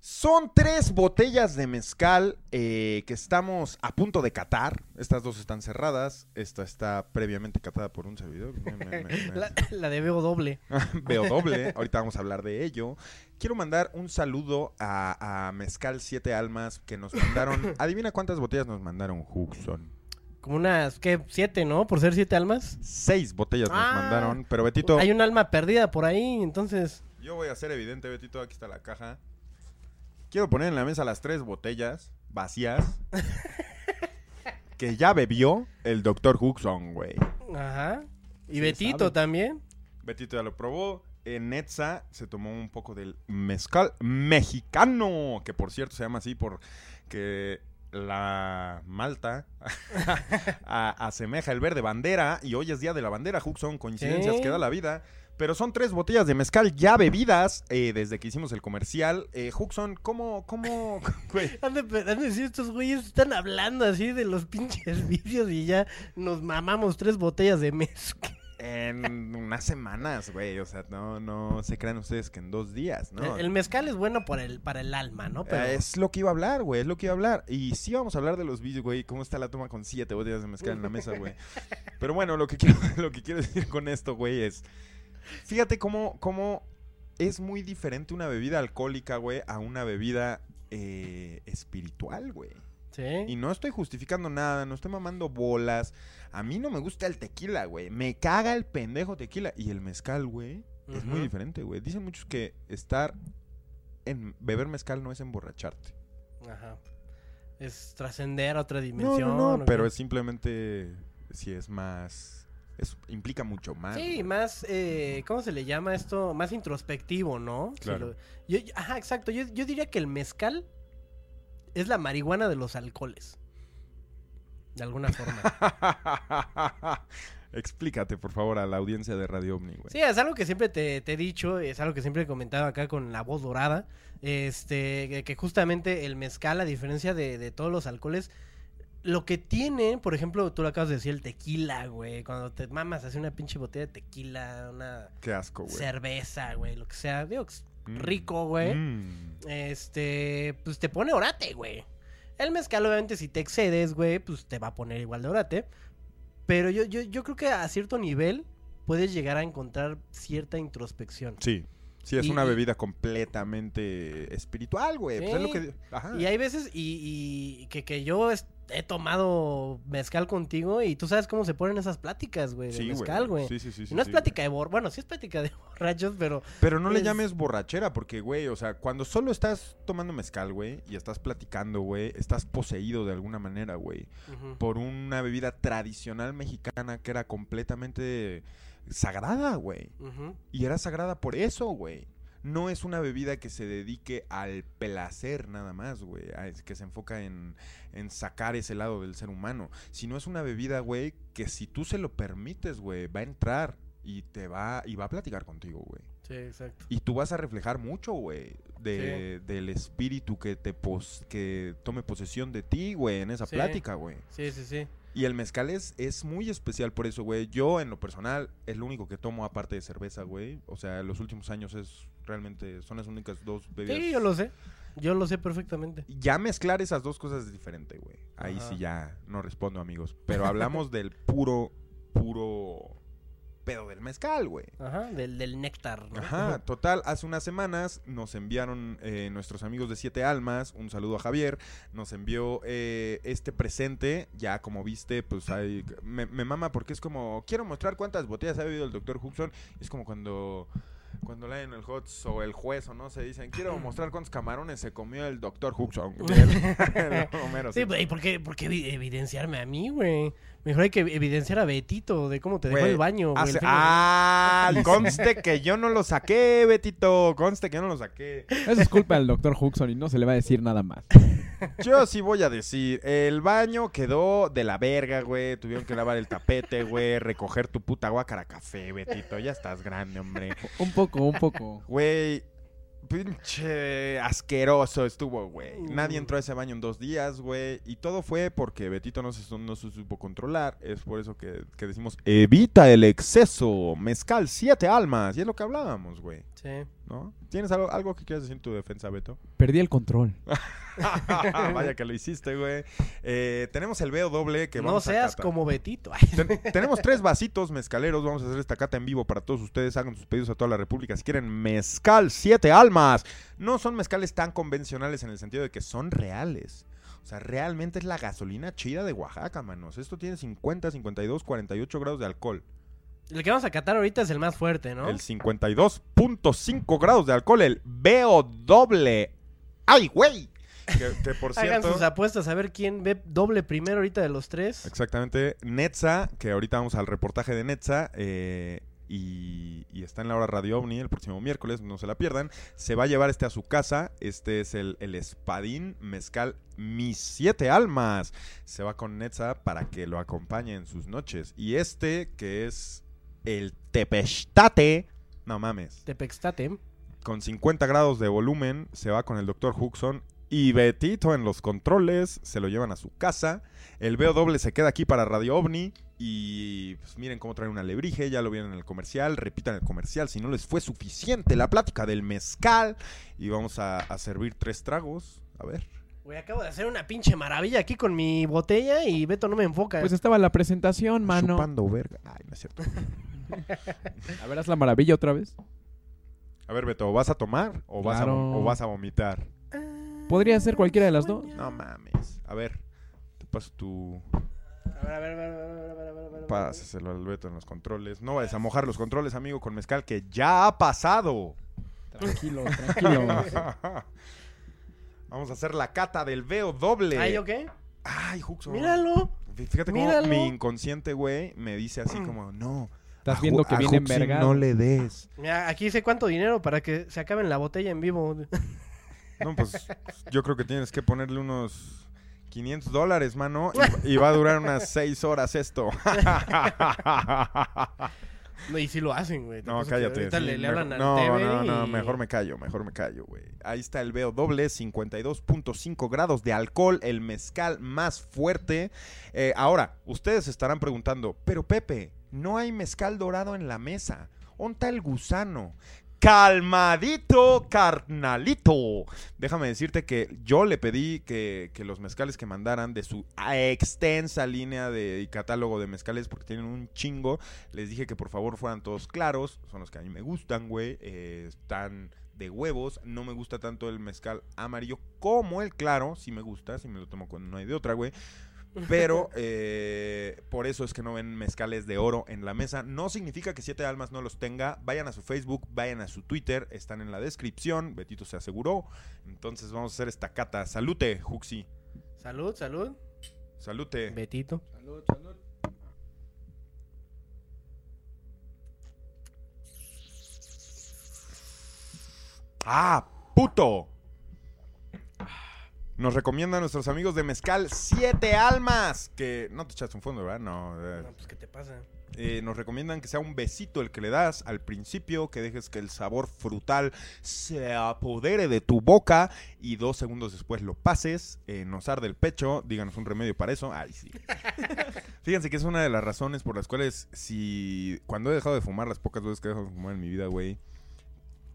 Son tres botellas de mezcal eh, que estamos a punto de catar. Estas dos están cerradas. Esta está previamente catada por un servidor. Me- me- me- me- La, la de Veo doble. Veo doble. Ahorita vamos a hablar de ello. Quiero mandar un saludo a, a Mezcal Siete Almas que nos mandaron. Adivina cuántas botellas nos mandaron, Huxon. Como unas, ¿qué? Siete, ¿no? Por ser siete almas. Seis botellas nos Ah. mandaron. Pero Betito, Hay un alma perdida por ahí, entonces. yo voy a ser evidente, Betito. Aquí está la caja. Quiero poner en la mesa las tres botellas vacías que ya bebió el doctor Huxon, güey. Ajá. Y Sí, Betito sabe. también. Betito ya lo probó. En Netza se tomó un poco del mezcal mexicano, que por cierto se llama así porque la malta a- asemeja el verde bandera y hoy es día de la bandera, Huxon, coincidencias que da la vida. Pero son tres botellas de mezcal ya bebidas eh, desde que hicimos el comercial. Eh, Huxon, ¿cómo, cómo, güey? Han de, han de decir, estos güeyes están hablando así de los pinches vicios y ya nos mamamos tres botellas de mezcal. En unas semanas, güey. O sea, no, no se crean ustedes que en dos días, ¿no? El, el mezcal es bueno para el, para el alma, ¿no? Pero Eh, Es lo que iba a hablar, güey, es lo que iba a hablar. Y sí vamos a hablar de los vídeos, güey, cómo está la toma con siete botellas de mezcal en la mesa, güey. Pero bueno, lo que quiero, lo que quiero decir con esto, güey, es... Fíjate cómo, cómo es muy diferente una bebida alcohólica, güey, a una bebida eh, espiritual, güey. sí. Y no estoy justificando nada, no estoy mamando bolas. A mí no me gusta el tequila, güey. Me caga el pendejo tequila. Y el mezcal, güey, es muy diferente, güey. Dicen muchos que estar en beber mezcal no es emborracharte. Ajá. Es trascender a otra dimensión. no, ¿o no, pero es simplemente si es más es, implica mucho más. Sí, más, eh, ¿cómo se le llama esto? Más introspectivo, ¿no? Si Claro. lo- yo- ajá, exacto. Yo, yo diría que el mezcal es la marihuana de los alcoholes. De alguna forma. Explícate, por favor, a la audiencia de Radio Omni, güey. Sí, es algo que siempre te, te he dicho, es algo que siempre he comentado acá con la voz dorada. Este, que- que justamente el mezcal, a diferencia de, de todos los alcoholes, lo que tiene, por ejemplo, tú lo acabas de decir, el tequila, güey. Cuando te mamas así una pinche botella de tequila, una Qué asco, güey. cerveza, güey, lo que sea. Digo, Mm. rico, güey. Mm. Este, pues te pone orate, güey. El mezcal, obviamente, si te excedes, güey, pues te va a poner igual de orate. Pero yo, yo, yo creo que a cierto nivel puedes llegar a encontrar cierta introspección. Sí. Sí, es Y- una bebida completamente espiritual, güey. Pues es lo Sí. que... Ajá. Y hay veces, y, y que, que yo he tomado mezcal contigo y tú sabes cómo se ponen esas pláticas, güey, de Sí, mezcal, güey. Sí, sí, sí. Y sí, no es plática de bor... Bueno, sí es plática de borrachos, pero... Pero no le Es- llames borrachera, porque, güey, o sea, cuando solo estás tomando mezcal, güey, y estás platicando, güey, estás poseído de alguna manera, güey, por una bebida tradicional mexicana que era completamente sagrada, güey. Y era sagrada por eso, güey. No es una bebida que se dedique al placer nada más, güey. Que se enfoca en, en sacar ese lado del ser humano. Sino es una bebida, güey, que si tú se lo permites, güey, va a entrar y te va y va a platicar contigo, güey. Sí, exacto. Y tú vas a reflejar mucho, güey, de, del espíritu que te pos- que tome posesión de ti, güey, en esa Sí. plática, güey. Sí, sí, sí. Y el mezcal es, es muy especial por eso, güey. Yo, en lo personal, es lo único que tomo aparte de cerveza, güey. O sea, en los últimos años es realmente, son las únicas dos bebidas. Sí, yo lo sé. Yo lo sé perfectamente. Ya mezclar esas dos cosas es diferente, güey. Ahí Ajá. sí ya no respondo, amigos. Pero hablamos del puro, puro pedo del mezcal, güey. Ajá, del, del néctar, ¿no? Ajá, total, hace unas semanas nos enviaron eh, nuestros amigos de Siete Almas, un saludo a Javier, nos envió eh, este presente, ya como viste, pues hay, me, me mama porque es como, quiero mostrar cuántas botellas ha bebido el doctor Huxon, es como cuando... Cuando leen el HOTS o el juez o no se dicen, quiero mostrar cuántos camarones se comió el doctor Huxon. Homero Sí, Simpson. güey, ¿por qué, por qué evi- evidenciarme a mí, güey? Mejor hay que evidenciar a Betito de cómo te dejó Güey, el baño, güey. hace- el fin de- ah, conste que yo no lo saqué, Betito, conste que yo no lo saqué. Eso es culpa del doctor Huxon y no se le va a decir nada más. Yo sí voy a decir, el baño quedó de la verga, güey. Tuvieron que lavar el tapete, güey. Recoger tu puta guacara café, Betito. Ya estás grande, hombre. Un poco, un poco. Güey, pinche asqueroso estuvo, güey. Nadie entró a ese baño en dos días, güey. Y todo fue porque Betito no se, no se supo controlar. Es por eso que, que decimos, evita el exceso. Mezcal, siete almas. Y es lo que hablábamos, güey. Sí. ¿No? ¿Tienes algo, algo que quieras decir en tu defensa, Beto? Perdí el control. Vaya que lo hiciste, güey. Eh, tenemos el veo doble que No vamos a seas catar. como Betito. Ten- tenemos tres vasitos mezcaleros. Vamos a hacer esta cata en vivo para todos ustedes. Hagan sus pedidos a toda la República. Si quieren mezcal, siete almas. No son mezcales tan convencionales en el sentido de que son reales. O sea, realmente es la gasolina chida de Oaxaca, manos. Esto tiene 50, 52, 48 grados de alcohol. El que vamos a catar ahorita es el más fuerte, ¿no? El 52.5 grados de alcohol. El veo doble. ¡Ay, güey! Que, que por Hagan cierto... sus apuestas a ver quién ve doble primero ahorita de los tres. Exactamente. Netza, que ahorita vamos al reportaje de Netza, eh, y, y está en la hora Radio OVNI el próximo miércoles, no se la pierdan. Se va a llevar este a su casa. Este es el, el espadín mezcal Mis Siete Almas. Se va con Netza para que lo acompañe en sus noches. Y este, que es el Tepestate, no mames, Tepextate. con 50 grados de volumen, se va con el Dr. Huxon y Betito en los controles, se lo llevan a su casa. El doble se queda aquí para Radio OVNI y pues, miren cómo trae una lebrige, ya lo vieron en el comercial, repitan el comercial si no les fue suficiente la plática del mezcal y vamos a, a servir tres tragos, a ver. Güey, acabo de hacer una pinche maravilla aquí con mi botella y Beto no me enfoca. Pues estaba la presentación, mano. Chupando verga. Ay, no es cierto. A ver, haz la maravilla otra vez. A ver, Beto, ¿vas a tomar o vas, a, Claro. vom- o vas a vomitar? Podría ser cualquiera de las dos. No mames. A ver, te paso tu... A ver, a ver, a ver, a ver, a ver, a ver, a ver, a ver. Pásaselo al Beto en los controles. No vayas a mojar los controles, amigo, con mezcal que ya ha pasado. Tranquilo, tranquilo. Vamos a hacer la cata del veo doble. ¿Ay, yo qué? Ay, Huxon. Míralo. Fí- Fíjate cómo Míralo. mi inconsciente, güey, me dice así como, no. Estás a viendo que a viene envergado. no le des. Mira, aquí dice cuánto dinero para que se acaben la botella en vivo. No, pues yo creo que tienes que ponerle unos 500 dólares, mano. Y, y va a durar unas 6 horas esto. No, y si lo hacen, güey. No, cállate. Ahorita sí, le, le al no, TV no, no, y- mejor me callo, mejor me callo, güey. Ahí está el veo doble, 52.5 grados de alcohol, el mezcal más fuerte. Eh, ahora, ustedes estarán preguntando, pero Pepe, no hay mezcal dorado en la mesa. ¿Onta el gusano? Calmadito, carnalito. Déjame decirte que yo le pedí que, que los mezcales que mandaran de su extensa línea de y catálogo de mezcales, porque tienen un chingo, les dije que por favor fueran todos claros. Son los que a mí me gustan, güey. eh, están de huevos. No me gusta tanto el mezcal amarillo como el claro. Sí me gusta, si me lo tomo cuando no hay de otra, güey. Pero eh, por eso es que no ven mezcales de oro en la mesa. No significa que Siete Almas no los tenga. Vayan a su Facebook, vayan a su Twitter, están en la descripción. Betito se aseguró. Entonces vamos a hacer esta cata. Salute, Juxi. Salud, salud. Salute. Betito. Salud, salud. ¡Ah, puto! Nos recomiendan nuestros amigos de Mezcal Siete Almas. Que no te echaste un fondo, ¿verdad? No. eh, No, pues, ¿qué te pasa? eh, nos recomiendan que sea un besito el que le das al principio, que dejes que el sabor frutal se apodere de tu boca y dos segundos después lo pases, eh, nos arde el pecho, díganos un remedio para eso. Ay, sí. Fíjense que es una de las razones por las cuales si cuando he dejado de fumar, las pocas veces que he dejado de fumar en mi vida, güey,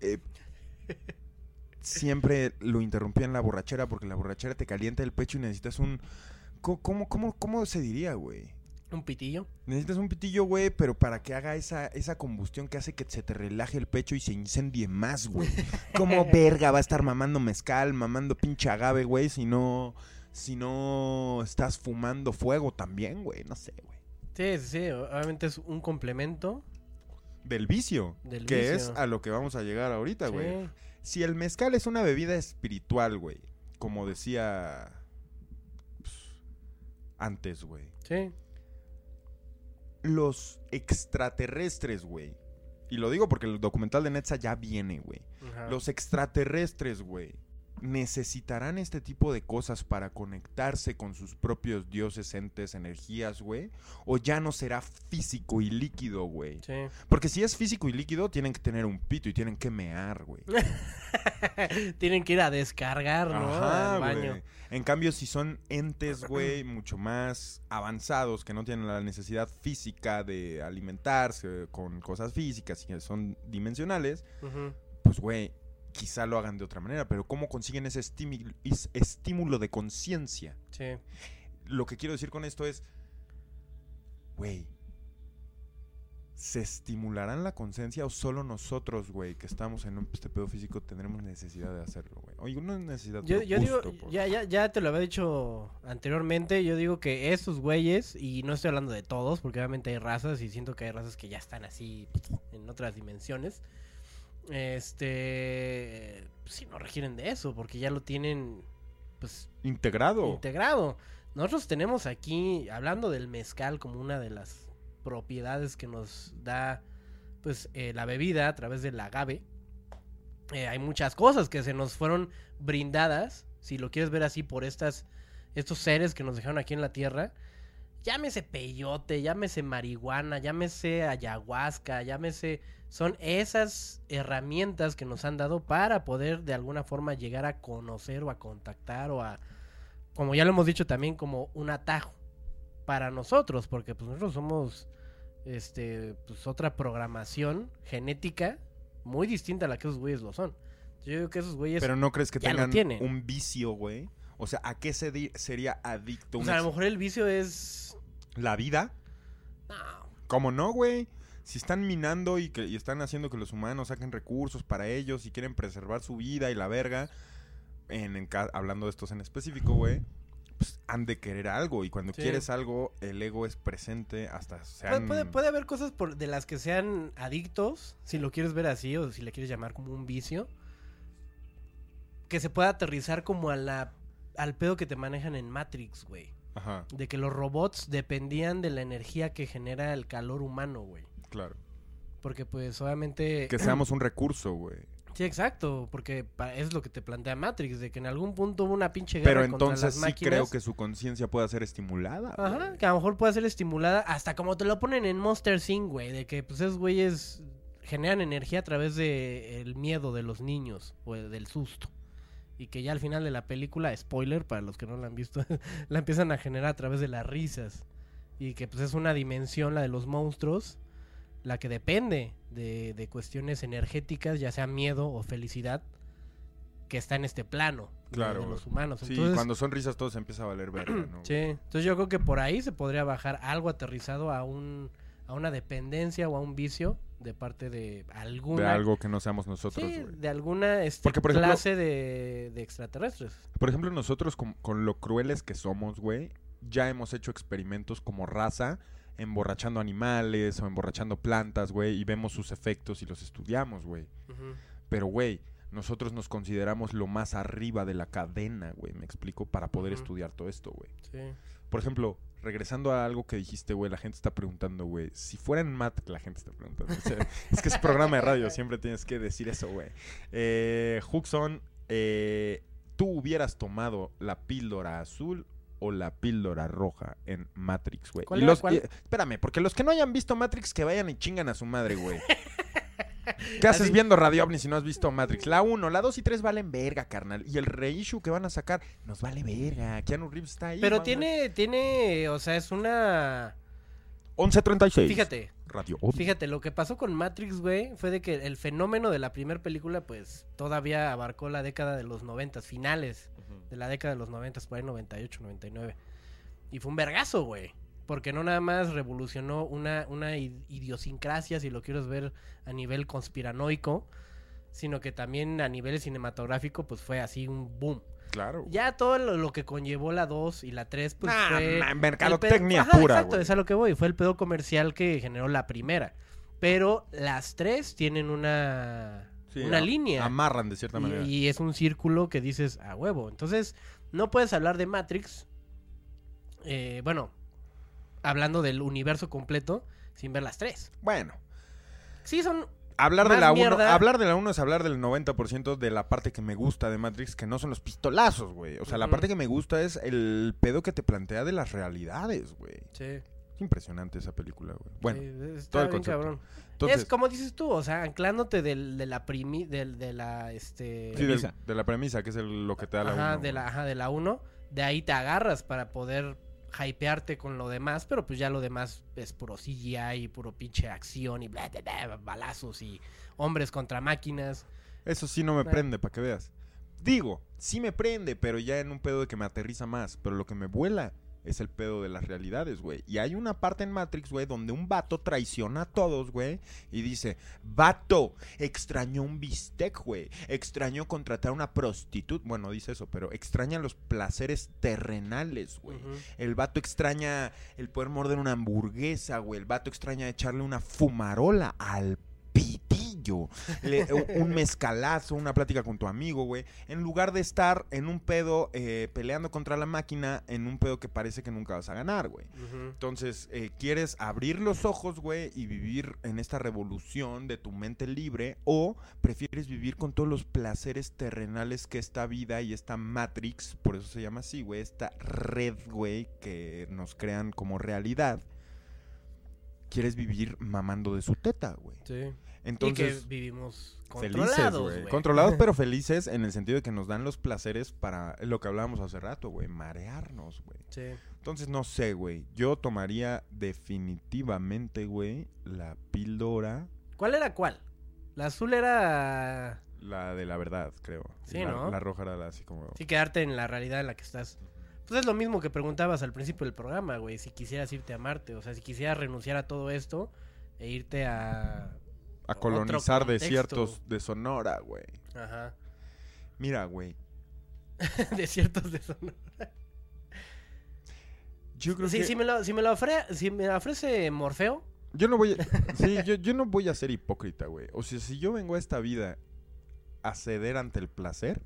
eh, siempre lo interrumpía en la borrachera porque la borrachera te calienta el pecho y necesitas un... ¿Cómo, cómo, cómo se diría, güey? Un pitillo. Necesitas un pitillo, güey, pero para que haga esa, esa combustión que hace que se te relaje el pecho y se incendie más, güey. ¿Cómo verga va a estar mamando mezcal, mamando pinche agave, güey, si no, si no estás fumando fuego también, güey? No sé, güey. Sí, sí, sí. Obviamente es un complemento. Del vicio, Del que vicio. es a lo que vamos a llegar ahorita, güey. Sí. Si el mezcal es una bebida espiritual, güey, como decía pues, antes, güey. Sí. Los extraterrestres, güey. Y lo digo porque el documental de Netza ya viene, güey. Los extraterrestres, güey, necesitarán este tipo de cosas para conectarse con sus propios dioses, entes, energías, güey. O ya no será físico y líquido, güey. Sí. Porque si es físico y líquido, tienen que tener un pito y tienen que mear, güey. Tienen que ir a descargar, ¿no? Ajá, Al baño. güey. En cambio, si son entes, güey, mucho más avanzados, que no tienen la necesidad física de alimentarse con cosas físicas y que son dimensionales, pues, güey, quizá lo hagan de otra manera. Pero ¿cómo consiguen ese estímulo, estímulo de conciencia? Sí. Lo que quiero decir con esto es, güey, ¿se estimularán la conciencia o solo nosotros, güey, que estamos en un este pedo físico, tendremos necesidad de hacerlo, güey? Oye, no es necesidad Yo, yo digo, por- ya, ya, ya te lo había dicho anteriormente, yo digo que estos güeyes, y no estoy hablando de todos, porque obviamente hay razas y siento que hay razas que ya están así en otras dimensiones. Este, pues sí, no requieren de eso, porque ya lo tienen, pues, Integrado. integrado. Nosotros tenemos aquí, hablando del mezcal como una de las propiedades que nos da pues eh, la bebida a través del agave. Eh, hay muchas cosas que se nos fueron brindadas, si lo quieres ver así, por estas, estos seres que nos dejaron aquí en la tierra. Llámese peyote, llámese marihuana, llámese ayahuasca, llámese... Son esas herramientas que nos han dado para poder de alguna forma llegar a conocer o a contactar o a, como ya lo hemos dicho también, como un atajo para nosotros, porque pues nosotros somos este pues otra programación genética muy distinta a la que esos güeyes lo son. Yo digo que esos güeyes Pero no crees que tengan tienen. un vicio, güey. O sea, ¿a qué se sería adicto? o sea, a lo mejor el vicio es ¿La vida? no, ¿Cómo no, güey? Si están minando y, que, y están haciendo que los humanos saquen recursos para ellos y quieren preservar su vida y la verga, en, en ca- hablando de estos en específico, güey, pues han de querer algo. Y cuando Sí. quieres algo, el ego es presente hasta sean... puede, puede haber cosas por, de las que sean adictos, si lo quieres ver así o si le quieres llamar como un vicio, que se pueda aterrizar como a la, al pedo que te manejan en Matrix, güey. Ajá, De que los robots dependían de la energía que genera el calor humano, güey. Claro. Porque pues obviamente... Que seamos un recurso, güey. Sí, exacto, porque es lo que te plantea Matrix, de que en algún punto hubo una pinche guerra Pero contra entonces las sí máquinas. creo que su conciencia pueda ser estimulada. Ajá, que a lo mejor puede ser estimulada hasta como te lo ponen en Monster Inc, güey, de que pues esos güeyes generan energía a través de el miedo de los niños o del susto. Y que ya al final de la película, spoiler para los que no la han visto, la empiezan a generar a través de las risas. Y que pues es una dimensión, la de los monstruos, la que depende de, de cuestiones energéticas, ya sea miedo o felicidad, que está en este plano de- Claro. de los humanos. Sí, Entonces, cuando son risas todo se empieza a valer verga, ¿no? Sí, entonces yo creo que por ahí se podría bajar algo aterrizado a un a una dependencia o a un vicio de parte de alguna De algo que no seamos nosotros, sí, de alguna este, Porque, por ejemplo- clase de, de extraterrestres. Por ejemplo, nosotros con, con lo crueles que somos, güey, ya hemos hecho experimentos como raza, emborrachando animales o emborrachando plantas, güey, y vemos sus efectos y los estudiamos, güey. Pero, güey, nosotros nos consideramos lo más arriba de la cadena, güey, me explico, para poder estudiar todo esto, güey. Sí. Por ejemplo, regresando a algo que dijiste, güey, la gente está preguntando, güey, si fuera en Mat, la gente está preguntando. o sea, es que es programa de radio, siempre tienes que decir eso, güey. Eh, Huxon, eh, ¿tú hubieras tomado la píldora azul o la píldora roja en Matrix, güey? ¿Cuál Y era los- cuál? y- espérame, porque los que no hayan visto Matrix, que vayan y chingan a su madre, güey. ¿Qué haces Así- viendo Radio OVNI si no has visto Matrix? La 1, la 2 y 3 valen verga, carnal. Y el reissue que van a sacar nos vale verga. Keanu Reeves está ahí. Pero tiene, tiene, o sea, es una... 11.36. Fíjate, Radio OVNI. fíjate, lo que pasó con Matrix, güey, fue de que el fenómeno de la primera película, pues, todavía abarcó la década de los 90, finales de la década de los 90, por ahí 98, 99. Y fue un vergazo, güey. Porque no nada más revolucionó una, una idiosincrasia, si lo quieres ver a nivel conspiranoico, sino que también a nivel cinematográfico, pues fue así un boom. Claro. Ya todo lo, lo que conllevó la 2 y la 3, pues Nah, fue... mercadotecnia pedo- Ajá, pura, Exacto, es a lo que voy. Fue el pedo comercial que generó la primera. Pero las tres tienen una, Sí, una línea. Amarran de cierta Y, manera. y es un círculo que dices a huevo. Entonces, no puedes hablar de Matrix. eh, bueno, hablando del universo completo sin ver las tres. Bueno, Sí, son. Hablar de la 1 mierda. hablar de la 1 es hablar del 90% de la parte que me gusta de Matrix, que no son los pistolazos, güey. O sea, la parte que me gusta es el pedo que te plantea de las realidades, güey. Sí, Es impresionante esa película, güey. Bueno, sí, todo el bien concepto. cabrón. entonces es como dices tú, o sea, anclándote del, de la primi, del, de la este sí, del- de la premisa, que es el- lo que te da la ajá, 1. de la ajá, de la 1, de ahí te agarras para poder hypearte con lo demás, pero pues ya lo demás es puro CGI y puro pinche acción y bla, bla, bla, balazos y hombres contra máquinas. Eso sí no me Ah. prende, para que veas. Digo, sí me prende, pero ya en un pedo de que me aterriza más. Pero lo que me vuela es el pedo de las realidades, güey. Y hay una parte en Matrix, güey, donde un vato traiciona a todos, güey. Y dice, vato, extrañó un bistec, güey. Extrañó contratar a una prostituta. Bueno, dice eso, pero extraña los placeres terrenales, güey. El vato extraña el poder morder una hamburguesa, güey. El vato extraña echarle una fumarola al pitillo. Le- un- mezcalazo, una plática con tu amigo, güey. En lugar de estar en un pedo eh, peleando contra la máquina, en un pedo que parece que nunca vas a ganar, güey. Entonces, eh, quieres abrir los ojos, güey, y vivir en esta revolución de tu mente libre, o prefieres vivir con todos los placeres terrenales que esta vida y esta Matrix, por eso se llama así, güey, esta red, güey, que nos crean como realidad. Quieres vivir mamando de su teta, güey. Sí. Entonces, y que vivimos felices, controlados, güey. güey. Controlados, pero felices en el sentido de que nos dan los placeres para lo que hablábamos hace rato, güey, marearnos, güey. Sí. Entonces, no sé, güey. Yo tomaría definitivamente, güey, la píldora, ¿Cuál era cuál? La azul era la de la verdad, creo. Sí, la, ¿no? la roja era la así como... sí quedarte en la realidad en la que estás. Pues es lo mismo que preguntabas al principio del programa, güey, si quisieras irte a Marte, o sea, si quisieras renunciar a todo esto e irte a a colonizar desiertos de Sonora, güey. ajá, Mira, güey. desiertos de Sonora. Yo creo Sí, que... si me lo si me lo ofre- si me ofrece Morfeo, Yo no voy a... sí, yo, yo no voy a ser hipócrita, güey. O sea, si yo vengo a esta vida a ceder ante el placer,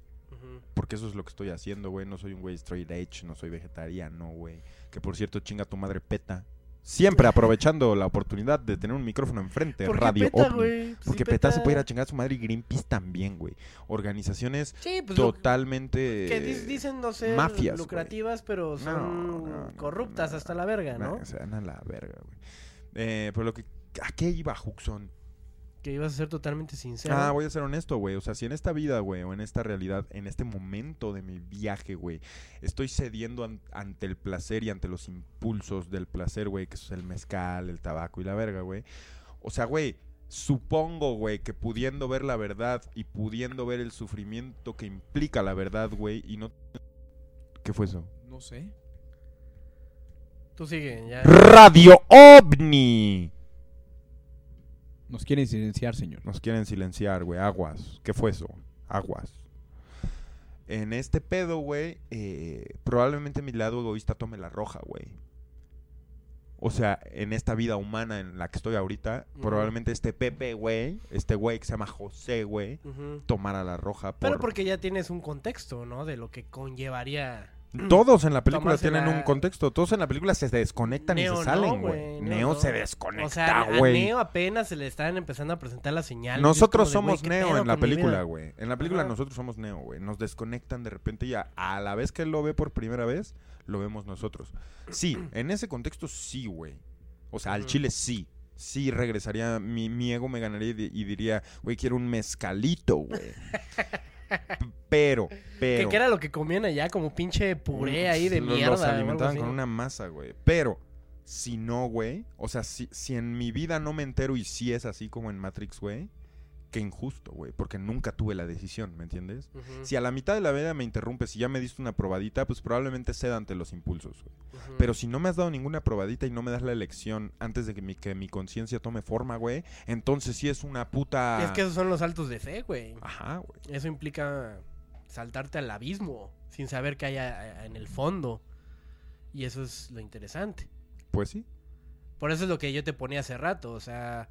porque eso es lo que estoy haciendo, güey. No soy un güey straight edge, no soy vegetariano, güey. Que por cierto, chinga tu madre peta. Siempre aprovechando la oportunidad de tener un micrófono enfrente, ¿por qué Radio PETA, OVNI. güey? Sí, Porque PETA se puede ir a chingar a su madre y Greenpeace también, güey. Organizaciones Sí, pues totalmente... que dicen no ser mafias, lucrativas, pero son No, no, no, corruptas hasta la verga, ¿no? se dan a la verga, güey. Eh, pero lo que... ¿A qué iba Huxon? Que ibas a ser totalmente sincero. Ah, voy a ser honesto, güey. O sea, si en esta vida, güey, o en esta realidad, en este momento de mi viaje, güey, estoy cediendo an- ante el placer y ante los impulsos del placer, güey, que es el mezcal, el tabaco y la verga, güey. O sea, güey, supongo, güey, que pudiendo ver la verdad y pudiendo ver el sufrimiento que implica la verdad, güey, y no... ¿Qué fue eso? No sé. Tú sigue, ya. Radio OVNI. Nos quieren silenciar, señor. Nos quieren silenciar, güey. Aguas. ¿Qué fue eso? Aguas. en este pedo, güey, eh, probablemente mi lado egoísta tome la roja, güey. O sea, en esta vida humana en la que estoy ahorita, probablemente este Pepe, güey, este güey que se llama José, güey, tomara la roja. Por... Pero porque ya tienes un contexto, ¿no? De lo que conllevaría. Todos en la película tienen un contexto. Todos en la película se desconectan Neo y no, se salen, güey, güey. Neo Neo no. se O sea, desconecta, a güey. Neo apenas se le están empezando a presentar las señales. Nosotros somos güey, ¿qué Neo en la película, güey. En la película Ajá. nosotros somos Neo, güey. Nos desconectan de repente y a, a la vez que él lo ve por primera vez, lo vemos nosotros. Sí, en ese contexto sí, güey. O sea, al Ujú. chile sí. Sí regresaría, mi, mi ego me ganaría y, di- y diría, güey, quiero un mezcalito, güey. Pero, pero... Que era lo que comían allá, como pinche puré ahí de Lo- mierda. Los alimentaban con una masa, güey. Pero, si no, güey. O sea, si, si en mi vida no me entero y si es así como en Matrix, güey. Qué injusto, güey. Porque nunca tuve la decisión, ¿me entiendes? Si a la mitad de la vida me interrumpes y ya me diste una probadita, pues probablemente ceda ante los impulsos, güey. Pero si no me has dado ninguna probadita y no me das la elección antes de que mi, que mi conciencia tome forma, güey, entonces sí es una puta... Es que esos son los saltos de fe, güey. Ajá, güey. Eso implica saltarte al abismo sin saber qué hay a- en el fondo. Y eso es lo interesante. Pues sí. Por eso es lo que yo te ponía hace rato. O sea,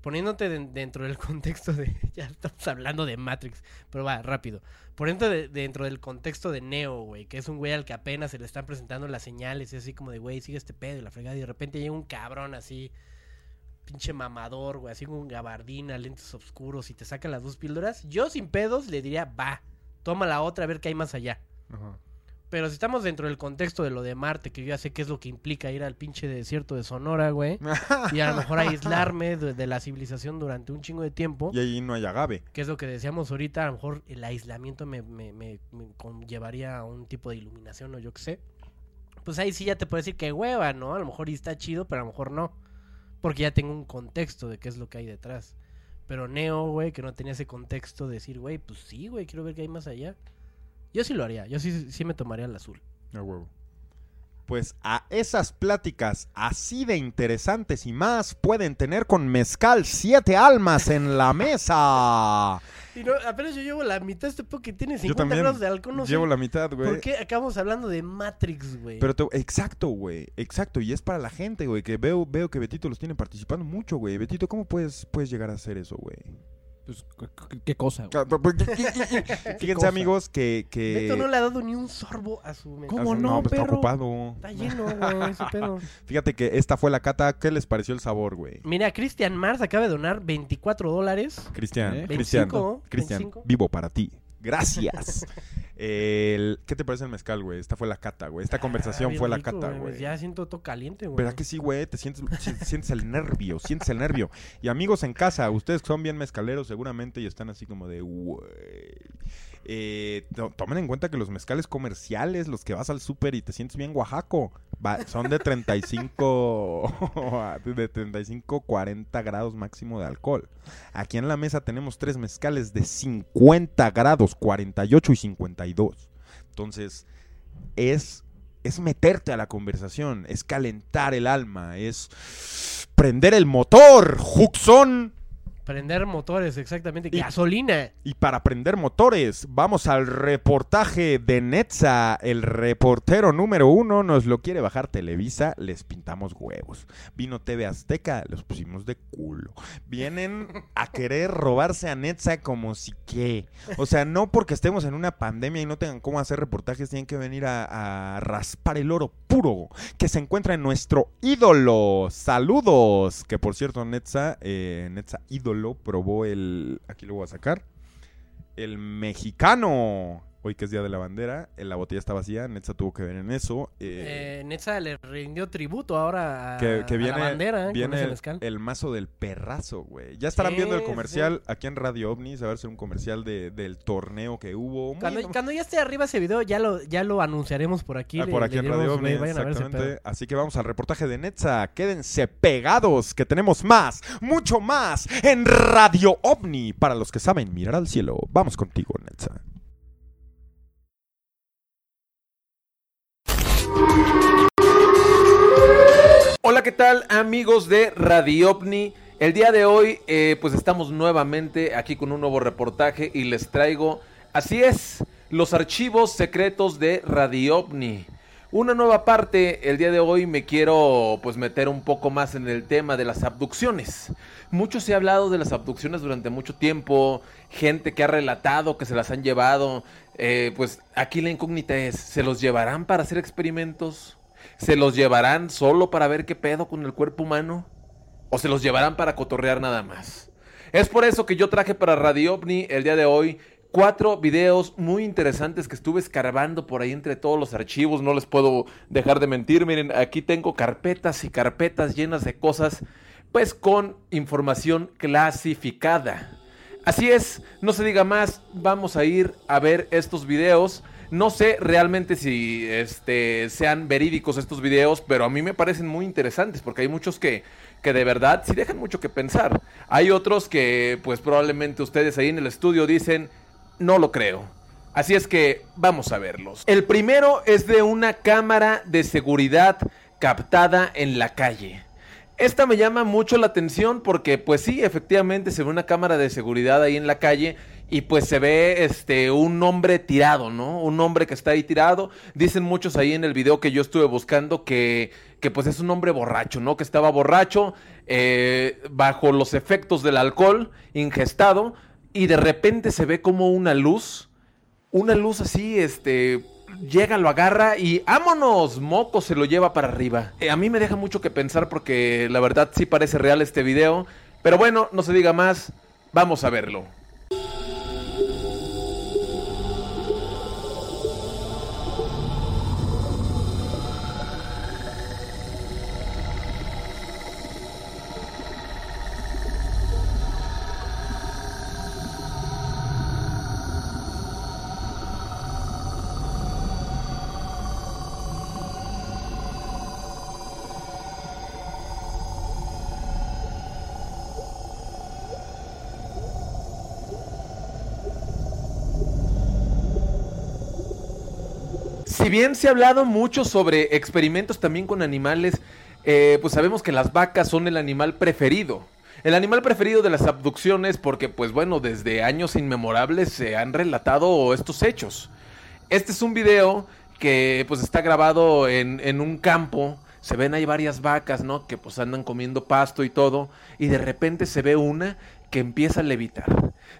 poniéndote den- dentro del contexto de. Ya estamos hablando de Matrix, pero va, rápido. Poniéndote de- dentro del contexto de Neo, güey, que es un güey al que apenas se le están presentando las señales y así como de, güey, sigue este pedo y la fregada. Y de repente llega un cabrón así, pinche mamador, güey, así con gabardina, lentes oscuros y te saca las dos píldoras. Yo sin pedos le diría, va, toma la otra a ver qué hay más allá. Ajá. Pero si estamos dentro del contexto de lo de Marte, que yo ya sé qué es lo que implica ir al pinche desierto de Sonora, güey. y a lo mejor aislarme de, de la civilización durante un chingo de tiempo. y ahí no hay agave. Que es lo que decíamos ahorita, a lo mejor el aislamiento me, me, me- me conllevaría a un tipo de iluminación o yo qué sé. Pues ahí sí ya te puedo decir que hueva, ¿no? A lo mejor y está chido, pero a lo mejor no. Porque ya tengo un contexto de qué es lo que hay detrás. Pero Neo, güey, que no tenía ese contexto de decir, güey, pues sí, güey, quiero ver qué hay más allá. Yo sí lo haría, yo sí, sí me tomaría el azul. A huevo. Pues a esas pláticas así de interesantes y más pueden tener con Mezcal siete almas en la mesa. Y no, apenas yo llevo la mitad de este que tiene 50 también grados de alcohol, no sé Llevo la mitad, güey. ¿Por qué acabamos hablando de Matrix, güey? Pero te- exacto, güey. Exacto. Y es para la gente, güey. Que veo, veo que Betito los tiene participando mucho, güey. Betito, ¿cómo puedes, puedes llegar a hacer eso, güey? Pues, ¿qué- ¿qué cosa, güey? Fíjense, amigos, que. que... Beto no le ha dado ni un sorbo a su mezcal. ¿Cómo no, pues, está ocupado. Está lleno, güey, ese pedo. Fíjate que esta fue la cata. ¿Qué les pareció el sabor, güey? Mira, Christian Mars acaba de donar 24 dólares. Cristian, ¿Eh? Cristian, 25, Cristian, 25. vivo para ti. Gracias. El- ¿Qué te parece el mezcal, güey? Esta fue la cata, güey. Esta conversación Ah, bien fue la cata, güey. Ya siento todo caliente, güey. ¿Verdad que sí, güey? Te sientes, si- sientes el nervio, sientes el nervio. Y amigos en casa, ustedes que son bien mezcaleros seguramente y están así como de, güey. Eh, to- tomen en cuenta que los mezcales comerciales, los que vas al súper y te sientes bien oaxaco, va- son de 35, de 35, 40 grados máximo de alcohol. Aquí en la mesa tenemos tres mezcales de 50 grados, 48 y 52. Entonces, es, es meterte a la conversación, es calentar el alma, es prender el motor, Juxon. Prender motores, exactamente. Y- Gasolina. Y para prender motores, vamos al reportaje de Netza. El reportero número uno nos lo quiere bajar Televisa, les pintamos huevos. Vino TV Azteca, los pusimos de culo. Vienen a querer robarse a Netza como si qué. O sea, no porque estemos en una pandemia y no tengan cómo hacer reportajes, tienen que venir a, a raspar el oro puro que se encuentra en nuestro ídolo. Saludos. Que por cierto, Netza, eh, Netza ídolo, probó el. Aquí lo voy a sacar. El mexicano. Hoy que es Día de la Bandera, eh, la botella está vacía, Netza tuvo que ver en eso. eh, Eh, Netza le rindió tributo ahora a, que, que a viene, la bandera, ¿eh? viene el, mazo del perrazo, güey. Ya estarán Sí, viendo el sí, comercial aquí en Radio OVNI. Se va a hacer un comercial de- del torneo que hubo. Muy- Cuando, cuando ya esté arriba ese video, ya lo, ya lo anunciaremos por aquí. Ah, le- por aquí en Radio güey, OVNI, vayan a ver ese exactamente. Así que vamos al reportaje de Netza. Quédense pegados, que tenemos más, mucho más en Radio OVNI. Para los que saben mirar al cielo, vamos contigo, Netza. Hola, ¿qué tal amigos de Radio OVNI? El día de hoy eh, pues estamos nuevamente aquí con un nuevo reportaje y les traigo, así es, los archivos secretos de Radio OVNI. Una nueva parte, el día de hoy me quiero pues meter un poco más en el tema de las abducciones. Mucho se ha hablado de las abducciones durante mucho tiempo, gente que ha relatado que se las han llevado. Eh, pues aquí la incógnita es, ¿se los llevarán para hacer experimentos? ¿Se los llevarán solo para ver qué pedo con el cuerpo humano? ¿O se los llevarán para cotorrear nada más? Es por eso que yo traje para Radio OVNI el día de hoy cuatro videos muy interesantes que estuve escarbando por ahí entre todos los archivos. No les puedo dejar de mentir. Miren, aquí tengo carpetas y carpetas llenas de cosas, pues con información clasificada. Así es, no se diga más, vamos a ir a ver estos videos. No sé realmente si este, sean verídicos estos videos, pero a mí me parecen muy interesantes porque hay muchos que, que de verdad sí dejan mucho que pensar. Hay otros que pues probablemente ustedes ahí en el estudio dicen, no lo creo. Así es que vamos a verlos. El primero es de una cámara de seguridad captada en la calle. Esta me llama mucho la atención porque pues sí, efectivamente se ve una cámara de seguridad ahí en la calle y pues se ve este un hombre tirado, ¿no? Un hombre que está ahí tirado. Dicen muchos ahí en el video que yo estuve buscando que, que pues es un hombre borracho, ¿no? Que estaba borracho eh, bajo los efectos del alcohol ingestado y de repente se ve como una luz, una luz así, este, llega, lo agarra y ¡vámonos! Moco se lo lleva para arriba. Eh, a mí me deja mucho que pensar porque la verdad sí parece real este video. Pero bueno, no se diga más, vamos a verlo. Si bien se ha hablado mucho sobre experimentos también con animales, eh, pues sabemos que las vacas son el animal preferido. El animal preferido de las abducciones porque, pues bueno, desde años inmemorables se han relatado estos hechos. Este es un video que pues está grabado en, en un campo. Se ven ahí varias vacas, ¿no? Que pues andan comiendo pasto y todo. Y de repente se ve una que empieza a levitar.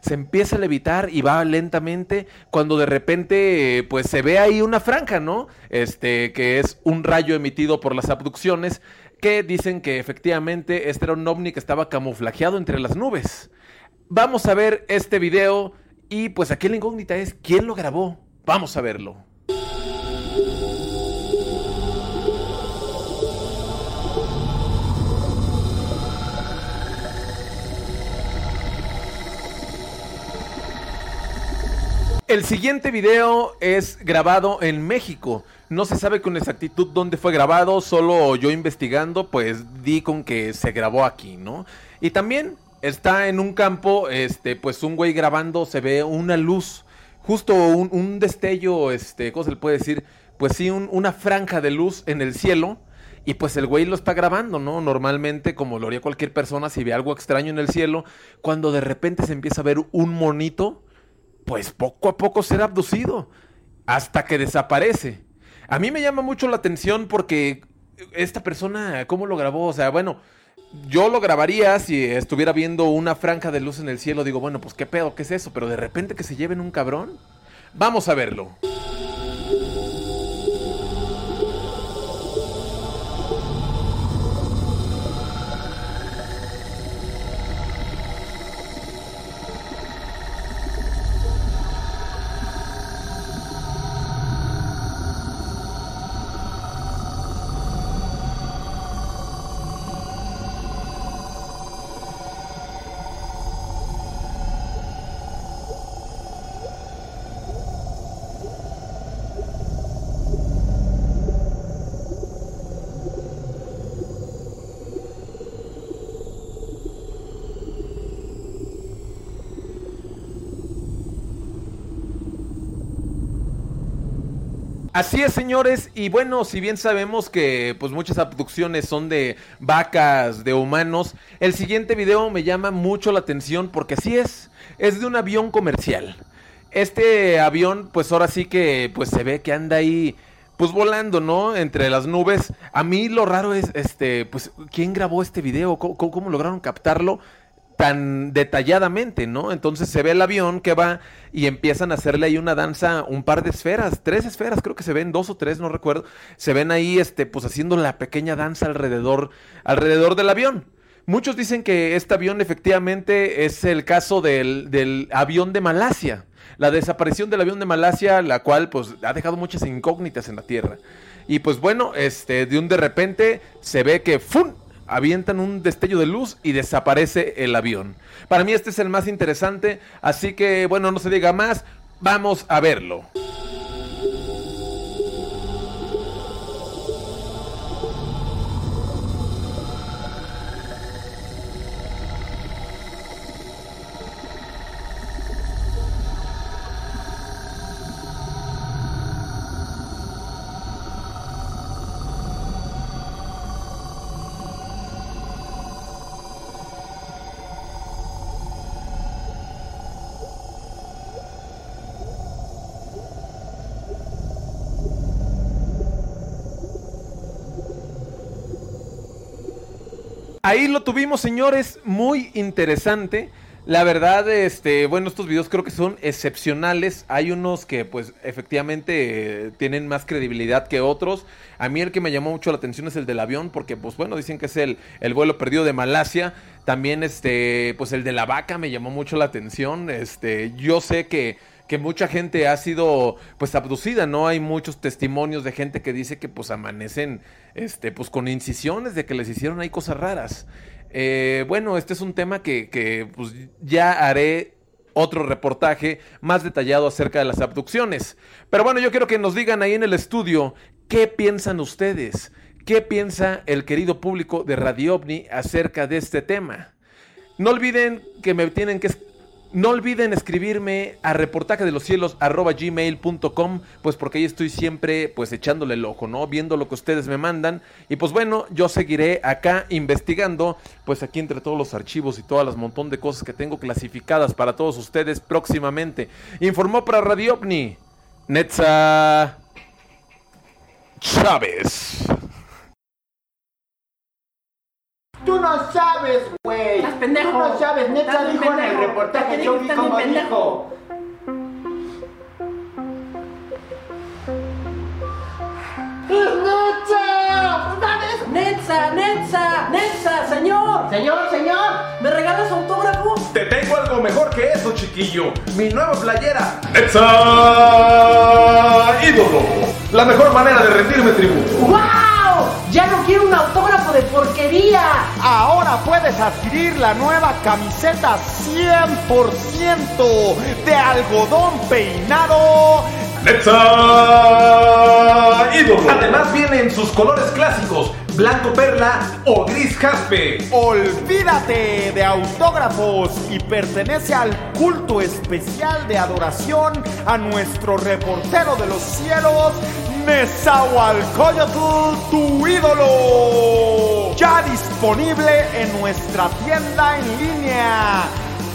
Se empieza a levitar y va lentamente cuando de repente pues se ve ahí una franja, ¿no? Este que es un rayo emitido por las abducciones que dicen que efectivamente este era un ovni que estaba camuflajeado entre las nubes. Vamos a ver este video y pues aquí la incógnita es quién lo grabó. Vamos a verlo. El siguiente video es grabado en México. No se sabe con exactitud dónde fue grabado, solo yo investigando, pues di con que se grabó aquí, ¿no? Y también está en un campo, este, pues un güey grabando, se ve una luz, justo un, destello, este, ¿cómo se le puede decir? Pues sí, un- una franja de luz en el cielo. Y pues el güey lo está grabando, ¿no? Normalmente, como lo haría cualquier persona, si ve algo extraño en el cielo, cuando de repente se empieza a ver un monito, pues poco a poco será abducido hasta que desaparece. A mí me llama mucho la atención porque esta persona, ¿cómo lo grabó? O sea, bueno, yo lo grabaría si estuviera viendo una franja de luz en el cielo. Digo, bueno, pues qué pedo, ¿qué es eso? Pero de repente que se lleven un cabrón. Vamos a verlo. Así es, señores, y bueno, si bien sabemos que pues muchas abducciones son de vacas, de humanos, el siguiente video me llama mucho la atención porque así es, es de un avión comercial. Este avión, pues ahora sí que pues se ve que anda ahí pues volando, ¿no? Entre las nubes. A mí lo raro es, este, pues, ¿quién grabó este video? ¿Cómo, lograron captarlo tan detalladamente, ¿no? Entonces se ve el avión que va y empiezan a hacerle ahí una danza, un par de esferas, tres esferas, creo que se ven, dos o tres, no recuerdo. Se ven ahí, este, pues haciendo la pequeña danza alrededor, alrededor del avión. Muchos dicen que este avión efectivamente es el caso del, del avión de Malasia. La desaparición del avión de Malasia, la cual pues ha dejado muchas incógnitas en la Tierra. Y pues bueno, este, de un de repente se ve que ¡fum! Avientan un destello de luz y desaparece el avión. Para mí este es el más interesante, así que bueno, no se diga más, vamos a verlo. Ahí lo tuvimos, señores, muy interesante. La verdad, este, bueno, estos videos creo que son excepcionales. Hay unos que, pues, efectivamente eh, tienen más credibilidad que otros. A mí el que me llamó mucho la atención es el del avión, porque, pues, bueno, dicen que es el, el vuelo perdido de Malasia. También, este, pues, el de la vaca me llamó mucho la atención. Este, yo sé que que mucha gente ha sido pues abducida, ¿no? Hay muchos testimonios de gente que dice que pues amanecen este pues con incisiones de que les hicieron ahí cosas raras. Eh, bueno, este es un tema que, que pues ya haré otro reportaje más detallado acerca de las abducciones. Pero bueno, yo quiero que nos digan ahí en el estudio qué piensan ustedes, qué piensa el querido público de Radio OVNI acerca de este tema. No olviden que me tienen que no olviden escribirme a reportaje de los cielos gmail.com, pues porque ahí estoy siempre pues echándole el ojo, ¿no? Viendo lo que ustedes me mandan. Y pues bueno, yo seguiré acá investigando, pues aquí entre todos los archivos y todas las montón de cosas que tengo clasificadas para todos ustedes próximamente. Informó para Radio OVNI, Netza Chávez. Tú no sabes, güey. Estás pendejo. Tú no sabes, neta Estás dijo en el reportaje, yo vi bien dijo. ¡Es neta! Netza, Netza, Netza, señor. Señor, señor. ¿Me regalas autógrafo? Te tengo algo mejor que eso, chiquillo. Mi nueva playera. ¡Netza Ídolo! La mejor manera de rendirme tributo. ¡Wow! Ya no quiero un autógrafo de porquería. Ahora puedes adquirir la nueva camiseta 100% de algodón peinado. ¡Netza Ídolo! Además viene en sus colores clásicos, blanco perla o gris jaspe. Olvídate de autógrafos y pertenece al culto especial de adoración a nuestro reportero de los cielos, Nezahualcóyotl, tu ídolo. Ya disponible en nuestra tienda en línea.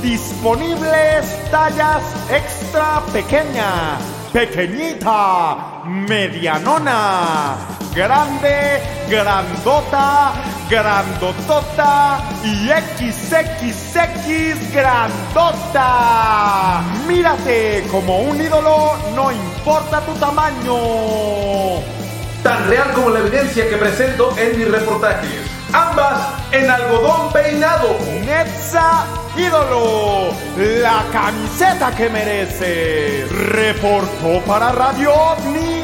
Disponibles tallas extra pequeña, pequeñita, medianona, grande, grandota, grandotota y XXX grandota. Mírate como un ídolo, no importa tu tamaño. Tan real como la evidencia que presento en mis reportajes. Ambas en algodón peinado. Netza Ídolo, la camiseta que mereces. Reportó para Radio OVNI,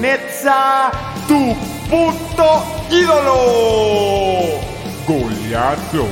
Netza, tu puto ídolo. Goleado.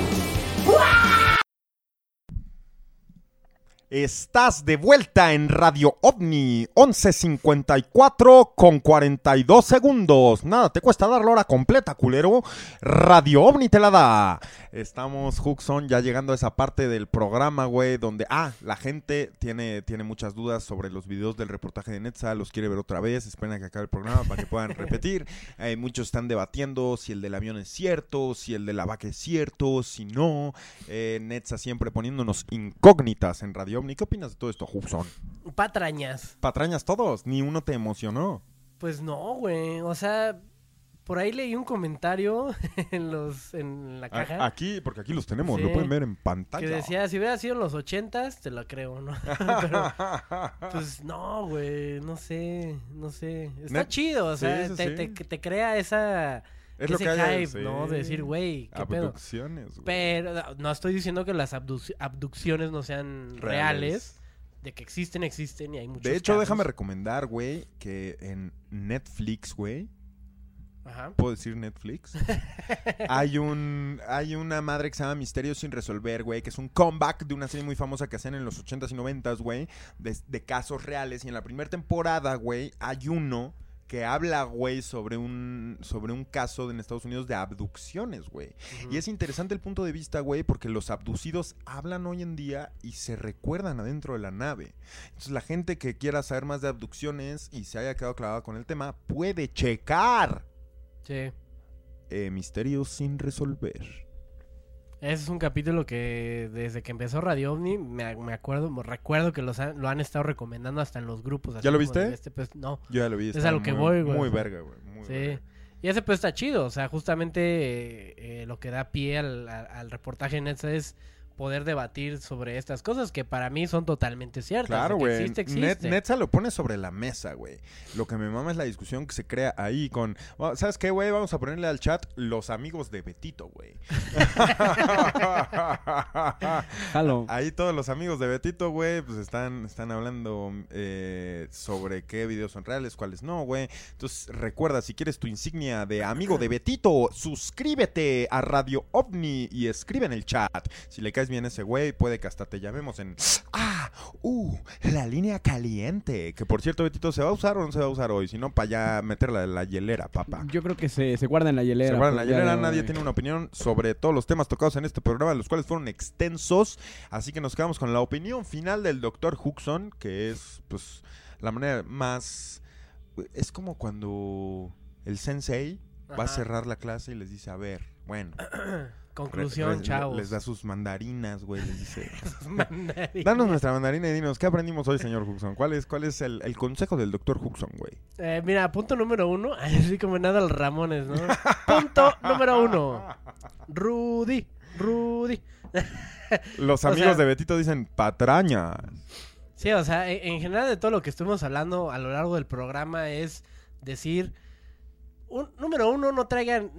Estás de vuelta en Radio OVNI 1154 con 42 segundos. Nada, te cuesta dar la hora completa, culero. Radio OVNI te la da. Estamos, Huxon, ya llegando a esa parte del programa, güey, donde, ah, la gente tiene, tiene muchas dudas sobre los videos del reportaje de Netza, los quiere ver otra vez, esperen a que acabe el programa para que puedan repetir. Eh, muchos están debatiendo si el del avión es cierto, si el de la vaca es cierto, si no. Eh, Netza siempre poniéndonos incógnitas en Radio ¿Qué opinas de todo esto, Huxon? patrañas. Patrañas todos, ni uno te emocionó. Pues no, güey. O sea, por ahí leí un comentario en los en la caja Aquí, porque aquí los tenemos, Sí. lo pueden ver en pantalla. que decía, si hubiera sido en los ochentas, te lo creo, ¿no? Pero, pues no, güey, no sé, no sé. Está Net- chido, o sea, sí, te, sí. te- te crea esa... es lo ese que hay, hype, ¿no? De decir, güey, qué pedo. Abducciones, güey. Pero no estoy diciendo que las abduc- abducciones no sean reales. Reales. De que existen, existen y hay muchos De hecho, casos. déjame recomendar, güey, que en Netflix, güey, Ajá. ¿puedo decir Netflix? hay un hay una madre que se llama Misterios sin resolver, güey, que es un comeback de una serie muy famosa que hacían en los 80s y 90s, güey, de, de casos reales. Y en la primera temporada, güey, hay uno que habla, güey, sobre un, sobre un caso en Estados Unidos de abducciones, güey. Y es interesante el punto de vista, güey, porque los abducidos hablan hoy en día y se recuerdan adentro de la nave. Entonces la gente que quiera saber más de abducciones y se haya quedado clavada con el tema, puede checar Sí. eh, Misterios sin resolver. Ese es un capítulo que desde que empezó Radio OVNI me, me acuerdo, me recuerdo que los han- lo han estado recomendando hasta en los grupos. así ¿Ya lo viste? este, pues, no. Yo ya lo vi. Es a lo que muy- voy, güey. Muy verga, güey. muy Sí. verga. Y ese pues está chido, o sea, justamente eh, eh, lo que da pie al, al- al reportaje en esta es poder debatir sobre estas cosas que para mí son totalmente ciertas. Claro, güey. Existe, Net- existe. Netza lo pone sobre la mesa, güey. Lo que me mama es la discusión que se crea ahí con... ¿Sabes qué, güey? Vamos a ponerle al chat los amigos de Betito, güey. Ahí todos los amigos de Betito, güey, pues están, están hablando eh, sobre qué videos son reales, cuáles no, güey. Entonces, recuerda, si quieres tu insignia de amigo de Betito, suscríbete a Radio OVNI y escribe en el chat. Si le caes bien a ese güey, puede que hasta te llamemos en... ¡Ah! ¡Uh! La línea caliente. Que por cierto, Betito, ¿se va a usar o no se va a usar hoy? Si no, para ya meterla en la hielera, papá. Yo creo que se, se guarda en la hielera. Se guarda en la día hielera, nadie tiene una opinión sobre todos los temas tocados en este programa, los cuales fueron extensos. Así que nos quedamos con la opinión final del doctor Huxon, que es, pues, la manera más. Es como cuando el sensei va a cerrar la clase y les dice: A ver, bueno. Conclusión, re- re- chavos. Les da sus mandarinas, güey. Les dice: Mandarín. Danos nuestra mandarina y dinos, ¿qué aprendimos hoy, señor Huxon? ¿Cuál es, cuál es el, el consejo del doctor Huxon, güey? Eh, mira, punto número uno. Así como nada al Ramones, ¿no? punto número uno. Rudy, Rudy. Los O amigos sea- de Betito dicen patrañas. Sí, o sea, en general de todo lo que estuvimos hablando a lo largo del programa es decir, un, número uno, no traigan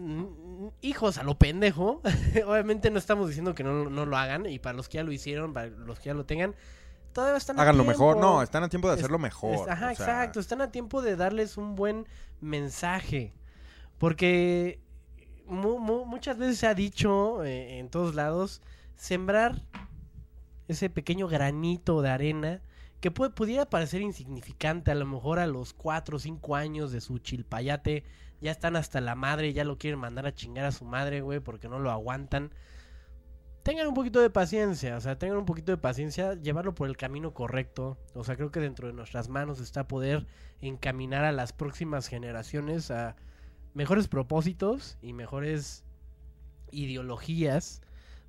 hijos a lo pendejo. Obviamente no estamos diciendo que no, no lo hagan y para los que ya lo hicieron, para los que ya lo tengan, todavía están a Háganlo tiempo. mejor. No, están a tiempo de Es- hacerlo mejor. Es- ajá, o sea, exacto. Están a tiempo de darles un buen mensaje. Porque mu- mu- muchas veces se ha dicho eh, en todos lados, sembrar ese pequeño granito de arena que puede, pudiera parecer insignificante, a lo mejor a los 4 o 5 años de su chilpayate, ya están hasta la madre, ya lo quieren mandar a chingar a su madre, güey, porque no lo aguantan. Tengan un poquito de paciencia, o sea, tengan un poquito de paciencia, llevarlo por el camino correcto. O sea, creo que dentro de nuestras manos está poder encaminar a las próximas generaciones a mejores propósitos y mejores ideologías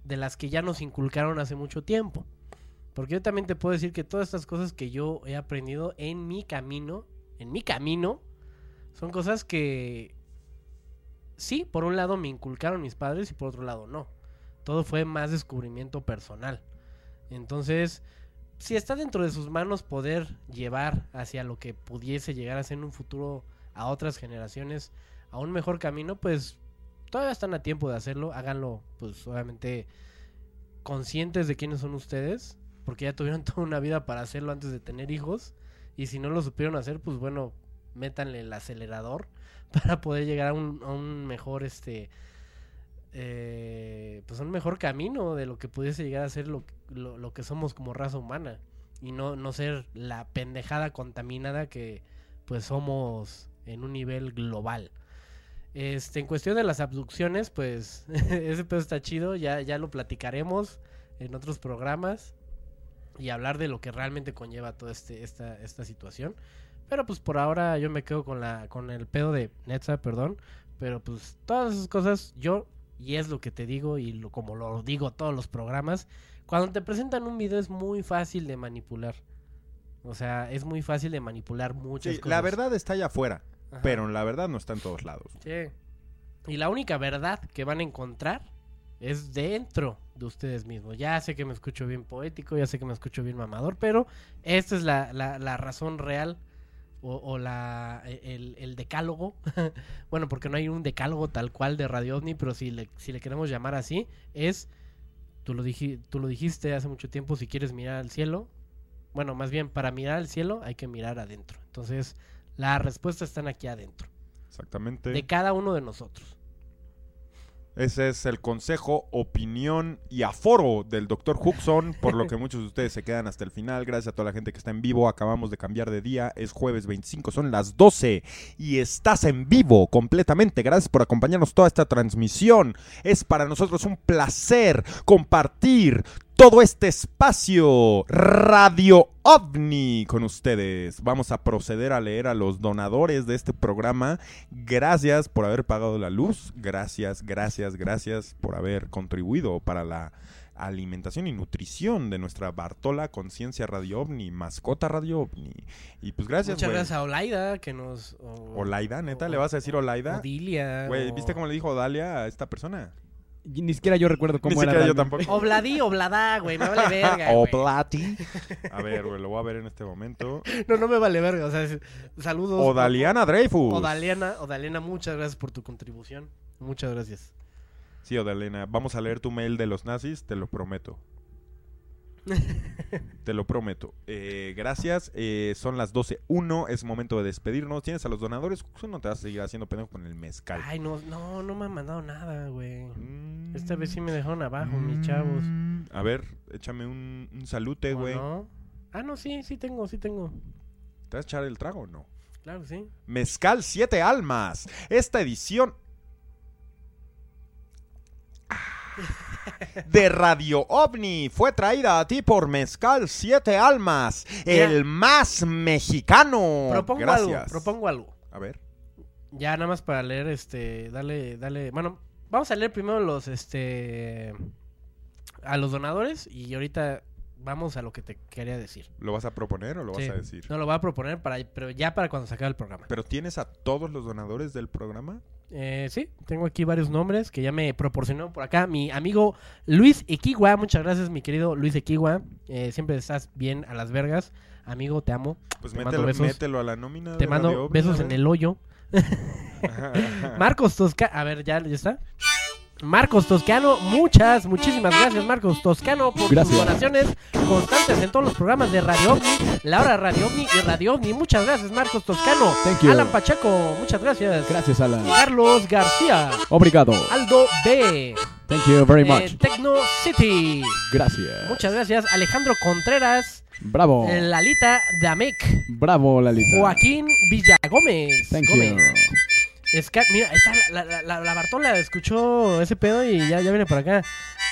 de las que ya nos inculcaron hace mucho tiempo. Porque yo también te puedo decir que todas estas cosas que yo he aprendido en mi camino, en mi camino, son cosas que sí, por un lado me inculcaron mis padres y por otro lado no. Todo fue más descubrimiento personal. Entonces, si está dentro de sus manos poder llevar hacia lo que pudiese llegar a ser en un futuro a otras generaciones a un mejor camino, pues todavía están a tiempo de hacerlo. Háganlo, pues obviamente conscientes de quiénes son ustedes, porque ya tuvieron toda una vida para hacerlo antes de tener hijos. Y si no lo supieron hacer, pues bueno, métanle el acelerador para poder llegar a un, a un mejor, este, eh, pues un mejor camino de lo que pudiese llegar a ser lo, lo, lo que somos como raza humana. Y no, no ser la pendejada contaminada que pues somos en un nivel global. Este, en cuestión de las abducciones, pues ese pedo está chido, ya, ya lo platicaremos en otros programas y hablar de lo que realmente conlleva toda este, esta, esta situación. Pero pues por ahora yo me quedo con la con el pedo de Netza, perdón. Pero pues todas esas cosas yo, y es lo que te digo y lo, como lo digo todos los programas, cuando te presentan un video es muy fácil de manipular. O sea, es muy fácil de manipular muchas Sí, cosas. la verdad está allá afuera, Ajá. pero la verdad no está en todos lados. Sí. Y la única verdad que van a encontrar es dentro de ustedes mismos. Ya sé que me escucho bien poético, ya sé que me escucho bien mamador, pero esta es la, la- la razón real o, o la, el, el decálogo. bueno, porque no hay un decálogo tal cual de Radio OVNI, pero si le, si le queremos llamar así, es, tú lo, tú lo dijiste hace mucho tiempo, si quieres mirar al cielo, bueno, más bien para mirar al cielo hay que mirar adentro. Entonces, las respuestas están aquí adentro, Exactamente. de cada uno de nosotros. Ese es el consejo, opinión y aforo del Dr. Huxon, por lo que muchos de ustedes se quedan hasta el final. Gracias a toda la gente que está en vivo. Acabamos de cambiar de día. Es jueves 25, son las 12 y estás en vivo completamente. Gracias por acompañarnos toda esta transmisión. Es para nosotros un placer compartir todo este espacio Radio OVNI con ustedes. Vamos a proceder a leer a los donadores de este programa. Gracias por haber pagado la luz. Gracias, gracias, gracias por haber contribuido para la alimentación y nutrición de nuestra Bartola Conciencia Radio OVNI, mascota Radio OVNI. Y pues gracias, Muchas gracias a Olaida que nos... o- Olaida, neta, o- ¿le vas a decir Olaida? Odilia. Güey, o- ¿viste cómo le dijo Dalia a esta persona? Ni siquiera yo recuerdo cómo Ni era. siquiera yo tampoco. Obladí, oblada, güey, me vale verga, güey. Oblati. A ver, güey, lo voy a ver en este momento. No, no me vale verga, o sea, es- saludos. Odaliana Dreyfus. Odaliana, Odaliana, muchas gracias por tu contribución. Muchas gracias. Sí, Odalena, vamos a leer tu mail de los nazis, te lo prometo. te lo prometo. Eh, gracias, eh, son las 12.1, es momento de despedirnos. ¿Tienes a los donadores? Tú no te vas a seguir haciendo pendejo con el mezcal. Ay, no, no, no me han mandado nada, güey. Mm, Esta vez sí me dejaron abajo, mis chavos. mm, A ver, échame un, un salute, ¿O güey. no? Ah, no, sí, sí tengo, sí tengo. ¿Te vas a echar el trago o no? Claro, sí. Mezcal Siete Almas. Esta edición de Radio OVNI fue traída a ti por Mezcal Siete Almas, el más mexicano. Propongo Gracias. algo, propongo algo. A ver. Ya nada más para leer, este, dale, dale, bueno, vamos a leer primero los, este, a los donadores y ahorita vamos a lo que te quería decir. ¿Lo vas a proponer o lo Sí. vas a decir? No lo voy a proponer para, pero ya para cuando se acabe el programa. ¿Pero tienes a todos los donadores del programa? Eh, sí, tengo aquí varios nombres que ya me proporcionó por acá mi amigo Luis Equigua. Muchas gracias, mi querido Luis Equigua. Eh, siempre estás bien a las vergas. Amigo, te amo. Pues Te mételo, besos. mételo a la nómina. Te mando besos en el hoyo. Marcos Toscano. A ver, ya, ya está. Marcos Toscano, muchas, muchísimas gracias, Marcos Toscano, por Gracias. tus donaciones constantes en todos los programas de Radio OVNI, la hora Radio OVNI y Radio OVNI. Muchas gracias, Marcos Toscano. Thank you. Alan Pacheco, muchas gracias. Gracias, Alan. Carlos García, Obrigado. Aldo B, Thank you very eh, much. Tecno City. Gracias. Muchas gracias, Alejandro Contreras, Bravo. eh, Lalita Damek, Bravo, Lalita. Joaquín Villagómez. Thank Gómez. you. Scar- mira, ahí está la, la, la, la Bartola escuchó ese pedo y ya, ya viene por acá.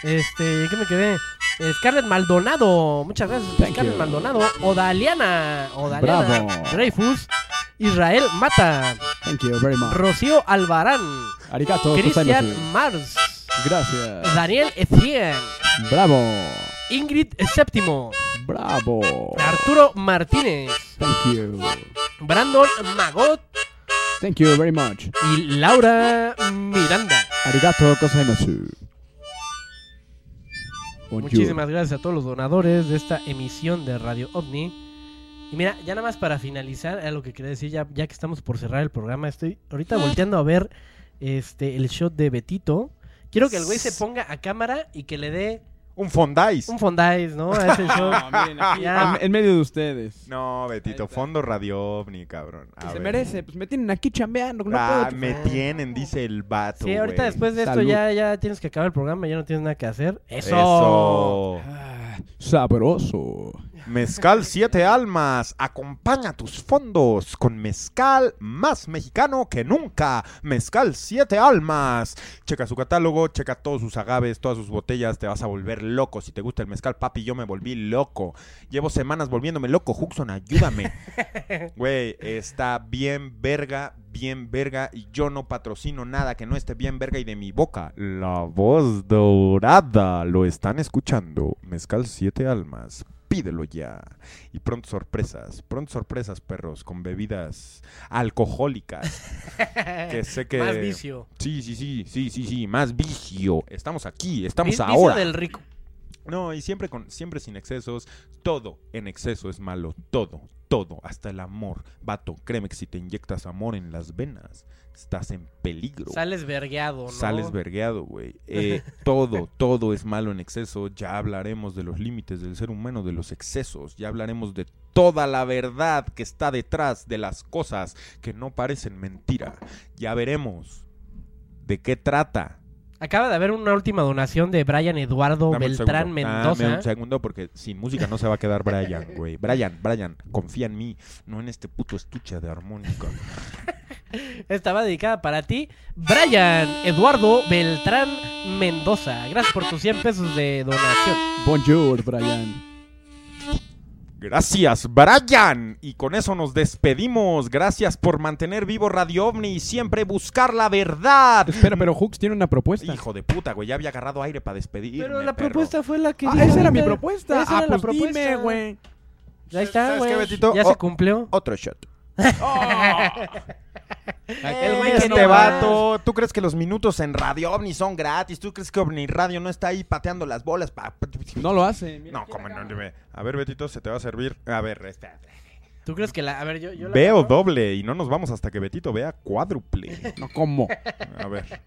Este, ¿qué me quedé? Eh, Scarlett Maldonado, muchas gracias. Thank Scarlett you. Maldonado, Odaliana, Odaliana, Bravo. Dreyfus, Israel Mata, Thank you very much. Rocío Albarán, Arigato. Cristian. Mars, Gracias. Daniel Etienne, Bravo. Ingrid Séptimo, Bravo. Arturo Martínez, Thank you. Brandon Magot Thank you very much. y Laura Miranda. Arigato gozaimasu. Muchísimas gracias a todos los donadores de esta emisión de Radio OVNI. Y mira, ya nada más para finalizar, a lo que quería decir, ya, ya que estamos por cerrar el programa, estoy ahorita volteando a ver este el shot de Betito. Quiero que el güey se ponga a cámara y que le dé Un fondais. un fondais, ¿no? A ese shot. No, miren, aquí, Ya. en, en medio de ustedes. No, Betito, fondo Radio OVNI, cabrón. A se ver. merece. Pues me tienen aquí chambeando. No ah, puedo. me tienen, dice el vato. Sí, ahorita güey. después de esto Salud. ya, ya tienes que acabar el programa, ya no tienes nada que hacer. ¡Eso! Eso. Ah, sabroso. Mezcal Siete Almas. Acompaña tus fondos con mezcal más mexicano que nunca. Mezcal Siete Almas. Checa su catálogo, checa todos sus agaves, todas sus botellas. Te vas a volver loco. Si te gusta el mezcal, papi, yo me volví loco. Llevo semanas volviéndome loco. Huxon, ayúdame. Güey, está bien verga, bien verga. Y yo no patrocino nada que no esté bien verga y de mi boca. La voz dorada. Lo están escuchando. Mezcal Siete Almas. Pídelo ya. Y pronto sorpresas, pronto sorpresas, perros, con bebidas alcohólicas. que sé que... Más vicio. Sí, sí, sí, sí, sí, sí, más vicio. Estamos aquí, estamos Vi- vicio ahora. del rico. No, y siempre con siempre sin excesos. Todo en exceso es malo, todo, todo, hasta el amor. Vato, créeme que si te inyectas amor en las venas, estás en peligro. Sales vergueado, ¿no? Sales vergueado, güey. Eh, todo, todo es malo en exceso. Ya hablaremos de los límites del ser humano, de los excesos. Ya hablaremos de toda la verdad que está detrás de las cosas que no parecen mentira. Ya veremos de qué trata. Acaba de haber una última donación de Brian Eduardo Dame un Beltrán segundo. Mendoza. Dame un segundo porque sin música no se va a quedar Brian, güey. Brian, Brian, confía en mí, no en este puto estuche de armónica. Estaba dedicada para ti, Brian Eduardo Beltrán Mendoza. Gracias por tus 100 pesos de donación. Bonjour, Brian. Gracias, Brian. Y con eso nos despedimos. Gracias por mantener vivo Radio OVNI y siempre buscar la verdad. Espera, pero Hooks tiene una propuesta. Hijo de puta, güey. Ya había agarrado aire para despedirme. Pero la perro. propuesta fue la que Ah, esa era mi propuesta. Esa ah, era la pues dime, propuesta. güey. Ya está, ¿Sabes qué, güey. Betito? Ya Oh. se cumplió. Otro shot. El güey que este no va. vato, ¿tú crees que los minutos en Radio OVNI son gratis? ¿Tú crees que OVNI Radio no está ahí pateando las bolas? pa- No lo hace. mira. No, como no. dime. A ver, Betito, se te va a servir. A ver, espérate. ¿Tú crees que la.? A ver, yo. yo la Veo agarro. doble y no nos vamos hasta que Betito vea cuádruple. No, ¿cómo? A ver,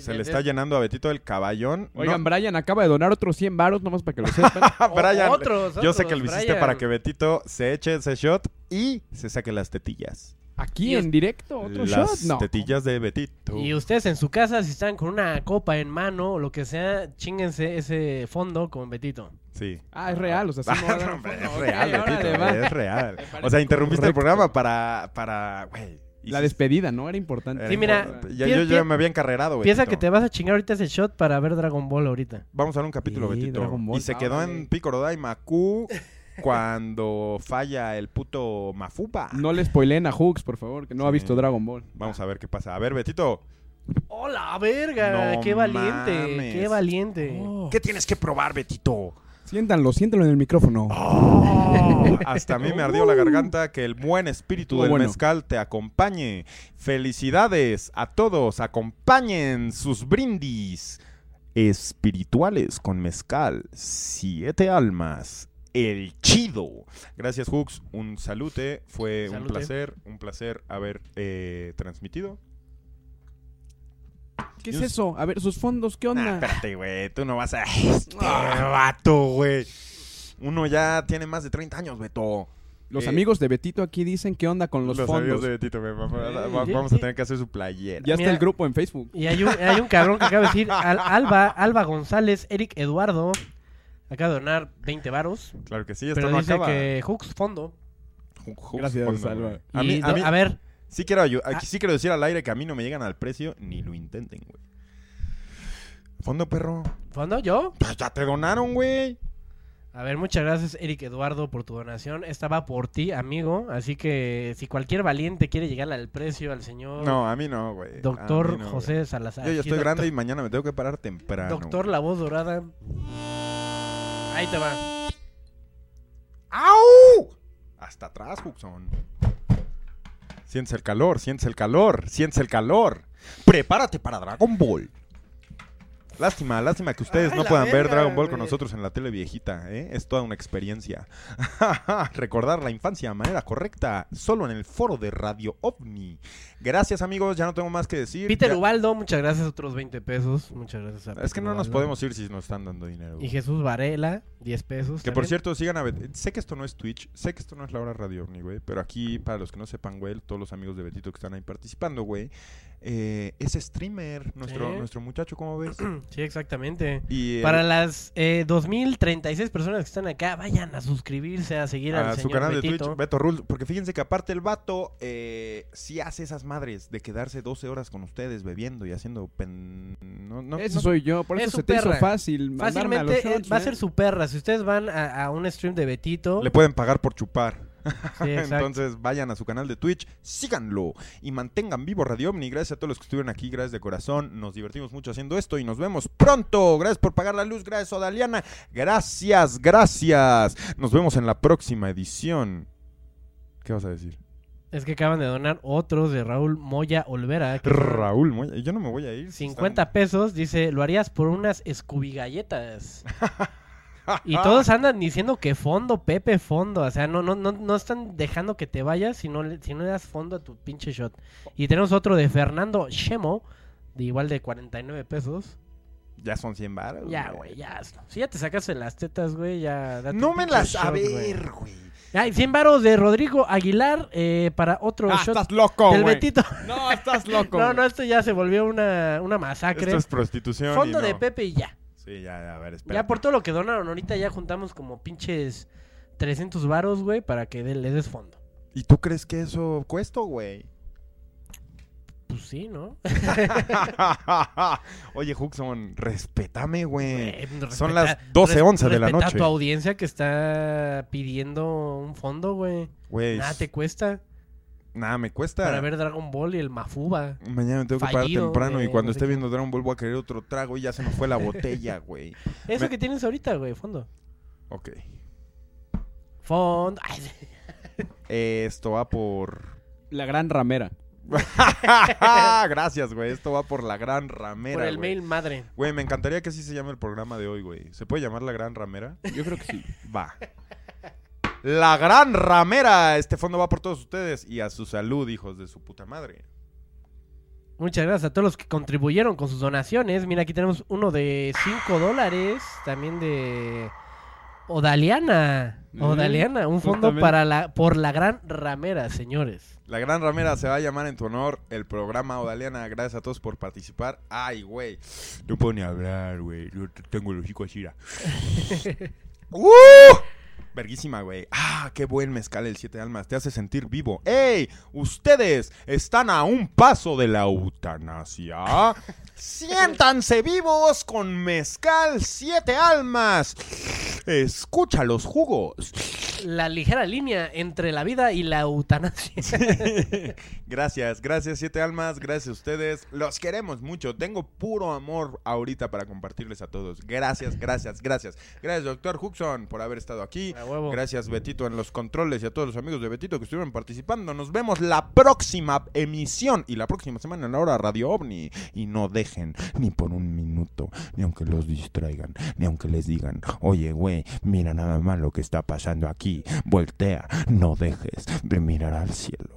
se le está llenando a Betito el caballón. Oigan, No, Brian acaba de donar otros 100 varos, nomás para que lo sepan. Brian, otros, yo sé que lo hiciste Brian. para que Betito se eche ese shot y se saque las tetillas. Aquí en directo, otro las shot. No. tetillas de Betito. Y ustedes en su casa, si están con una copa en mano o lo que sea, chinguense ese fondo con Betito. Sí. Ah, es real, o sea, sí me va a dar un Hombre, fondo. es Ok, real, órale, Betito, va. es real. O sea, interrumpiste el programa para, para, güey. La hiciste- despedida, ¿no? Era importante. Sí, mira, importante. Ya, yo ya me había encarrerado, Piensa Betito. que te vas a chingar ahorita ese shot para ver Dragon Ball ahorita. Vamos a ver un capítulo, Sí, Betito. Dragon Ball. Y se Ah, quedó órale. en Piccolo y Maku cuando falla el puto Mafupa. No le spoileen a Hooks, por favor, que no ha visto Dragon Ball. Vamos a ver qué pasa. A ver, Betito. ¡Hola, verga! No ¡Qué valiente! mames. ¡Qué valiente! Oh. ¿Qué tienes que probar, Betito? Siéntanlo, siéntanlo en el micrófono. Oh, hasta a mí me ardió la garganta. Que el buen espíritu del bueno. mezcal te acompañe. Felicidades a todos. Acompañen sus brindis espirituales con mezcal. Siete almas. El chido. Gracias, Hooks. Un salute. Fue un placer. Un placer haber eh, transmitido. ¿Qué es eso? A ver, sus fondos, ¿qué Nah, onda? espérate, güey. Tú no vas a. Este vato, güey. Uno ya tiene más de 30 años, Beto. Los Eh, amigos de Betito aquí dicen qué onda con los, Los amigos fondos. de Betito, güey. Va- va- Eh, va- y- Vamos a y- tener que hacer su playera. Ya está el grupo en Facebook. Y hay un, hay un cabrón que acaba de decir, Al- Alba, Alba González, Eric Eduardo, acaba de donar 20 varos, Claro que sí, esto pero no dice acaba. que Hooks fondo. Gracias, fondo, güey. A Y mí, a do- mí a ver, sí, quiero ayu- Ah. sí quiero decir al aire que a mí no me llegan al precio, ni lo intenten, güey. Fondo, perro. ¿fondo yo? Pues ya te donaron, güey. A ver, muchas gracias Eric Eduardo por tu donación. Esta va por ti, amigo. Así que si cualquier valiente quiere llegar al precio al señor No, a mí no, güey. doctor A mí no, José güey. Salazar. Yo ya estoy doctor- grande y mañana me tengo que parar temprano. Doctor La Voz Dorada. Ahí te va. ¡Au! Hasta atrás, Huxon. Sientes el calor, sientes el calor, sientes el calor. Prepárate para Dragon Ball. Lástima, lástima que ustedes Ay, no puedan ver Dragon Ball con nosotros en la tele viejita, ¿eh? Es toda una experiencia. Recordar la infancia de manera correcta, solo en el foro de Radio OVNI. Gracias, amigos, ya no tengo más que decir. Peter Ya- Ubaldo, muchas gracias. Otros 20 pesos. Muchas gracias a Es que no nos podemos ir si nos están dando dinero. Y Jesús Varela, 10 pesos. Que por cierto, sigan a Bet- Sé que esto no es Twitch, sé que esto no es la hora Radio OVNI, güey. Pero aquí, para los que no sepan, güey, todos los amigos de Betito que están ahí participando, güey. Eh, es streamer, nuestro, Sí. nuestro muchacho, ¿cómo ves? Sí, exactamente. Y eh, Para las eh, 2036 personas que están acá, vayan a suscribirse, a seguir al a su señor canal de. Twitch, Beto Rules. Porque fíjense que aparte el vato eh, sí hace esas madres de quedarse 12 horas con ustedes bebiendo y haciendo pen... No, no, Eso no- soy yo, por Es eso su se te hizo perra. fácil a los Fácilmente eh, shots, va a ¿eh? ser su perra. Si ustedes van a, a un stream de Betito, Le pueden pagar por chupar. Sí. Entonces vayan a su canal de Twitch, síganlo y mantengan vivo Radio OVNI. Gracias a todos los que estuvieron aquí, gracias de corazón. Nos divertimos mucho haciendo esto y nos vemos pronto. Gracias por pagar la luz, gracias Odaliana. Gracias, gracias. Nos vemos en la próxima edición. ¿Qué vas a decir? Es que acaban de donar otros de Raúl Moya Olvera. que Raúl, Moya, yo no me voy a ir. si 50 pesos, dice, lo harías por unas Scooby galletas. Y todos andan diciendo que fondo, Pepe, fondo. O sea, no, no, no, no están dejando que te vayas si no, le- si no le das fondo a tu pinche shot. Y tenemos otro de Fernando Shemo, de igual de 49 pesos. Ya son 100 baros. Ya, güey, ya. Si ya te sacaste las tetas, güey, ya. date No me las... A shot, ver, güey. Ay, 100 varos de Rodrigo Aguilar eh, para otro Ah, shot estás loco, del. Betito. No, estás loco. No, no, esto ya se volvió una, una masacre. Esto es prostitución. Fondo no. de Pepe y ya. Sí, ya, a ver, espera. Ya por todo lo que donaron, ahorita ya juntamos como pinches 300 varos, güey, para que le des fondo. ¿Y tú crees que eso cuesta, güey? Pues sí, ¿no? Oye, Huxon, respétame, güey. Güey, Son las 12, res- 11 de la noche. a tu audiencia que está pidiendo un fondo. Güey, Nada te cuesta nada me cuesta. para ver Dragon Ball y el Mafuba. Mañana me tengo que parar temprano y cuando no sé esté qué. viendo Dragon Ball voy a querer otro trago y ya se me fue la botella, güey. Eso Me- que tienes ahorita, güey, fondo. Ok. Fondo. Esto va por... La gran ramera. Gracias, güey. Esto va por la gran ramera, por el güey. mail madre. Güey, me encantaría que así se llame el programa de hoy, güey. ¿Se puede llamar la gran ramera? Yo creo que sí. Va. La gran ramera. Este fondo va por todos ustedes y a su salud, hijos de su puta madre. Muchas gracias a todos los que contribuyeron con sus donaciones. Mira, aquí tenemos uno de 5 dólares, también de Odaliana. Mm, Odaliana, un fondo justamente. para la por la gran ramera, señores. La gran ramera se va a llamar en tu honor el programa Odaliana. Gracias a todos por participar. Ay, güey. No puedo ni hablar, güey. Yo tengo el hocico así. ¡Uh! Verguísima, güey. Ah, qué buen mezcal el Siete Almas. Te hace sentir vivo. ¡Ey! Ustedes están a un paso de la eutanasia. Siéntanse vivos con mezcal Siete Almas. Escucha los jugos. La ligera línea entre la vida y la eutanasia. gracias, gracias Siete Almas, gracias a ustedes. Los queremos mucho. Tengo puro amor ahorita para compartirles a todos. Gracias, gracias, gracias. Gracias, doctor Huxon, por haber estado aquí. Gracias, Betito, en los controles y a todos los amigos de Betito que estuvieron participando. Nos vemos la próxima emisión y la próxima semana en la hora Radio OVNI. Y no ni por un minuto, ni aunque los distraigan, ni aunque les digan, oye, güey, mira nada más lo que está pasando aquí. Voltea, no dejes de mirar al cielo.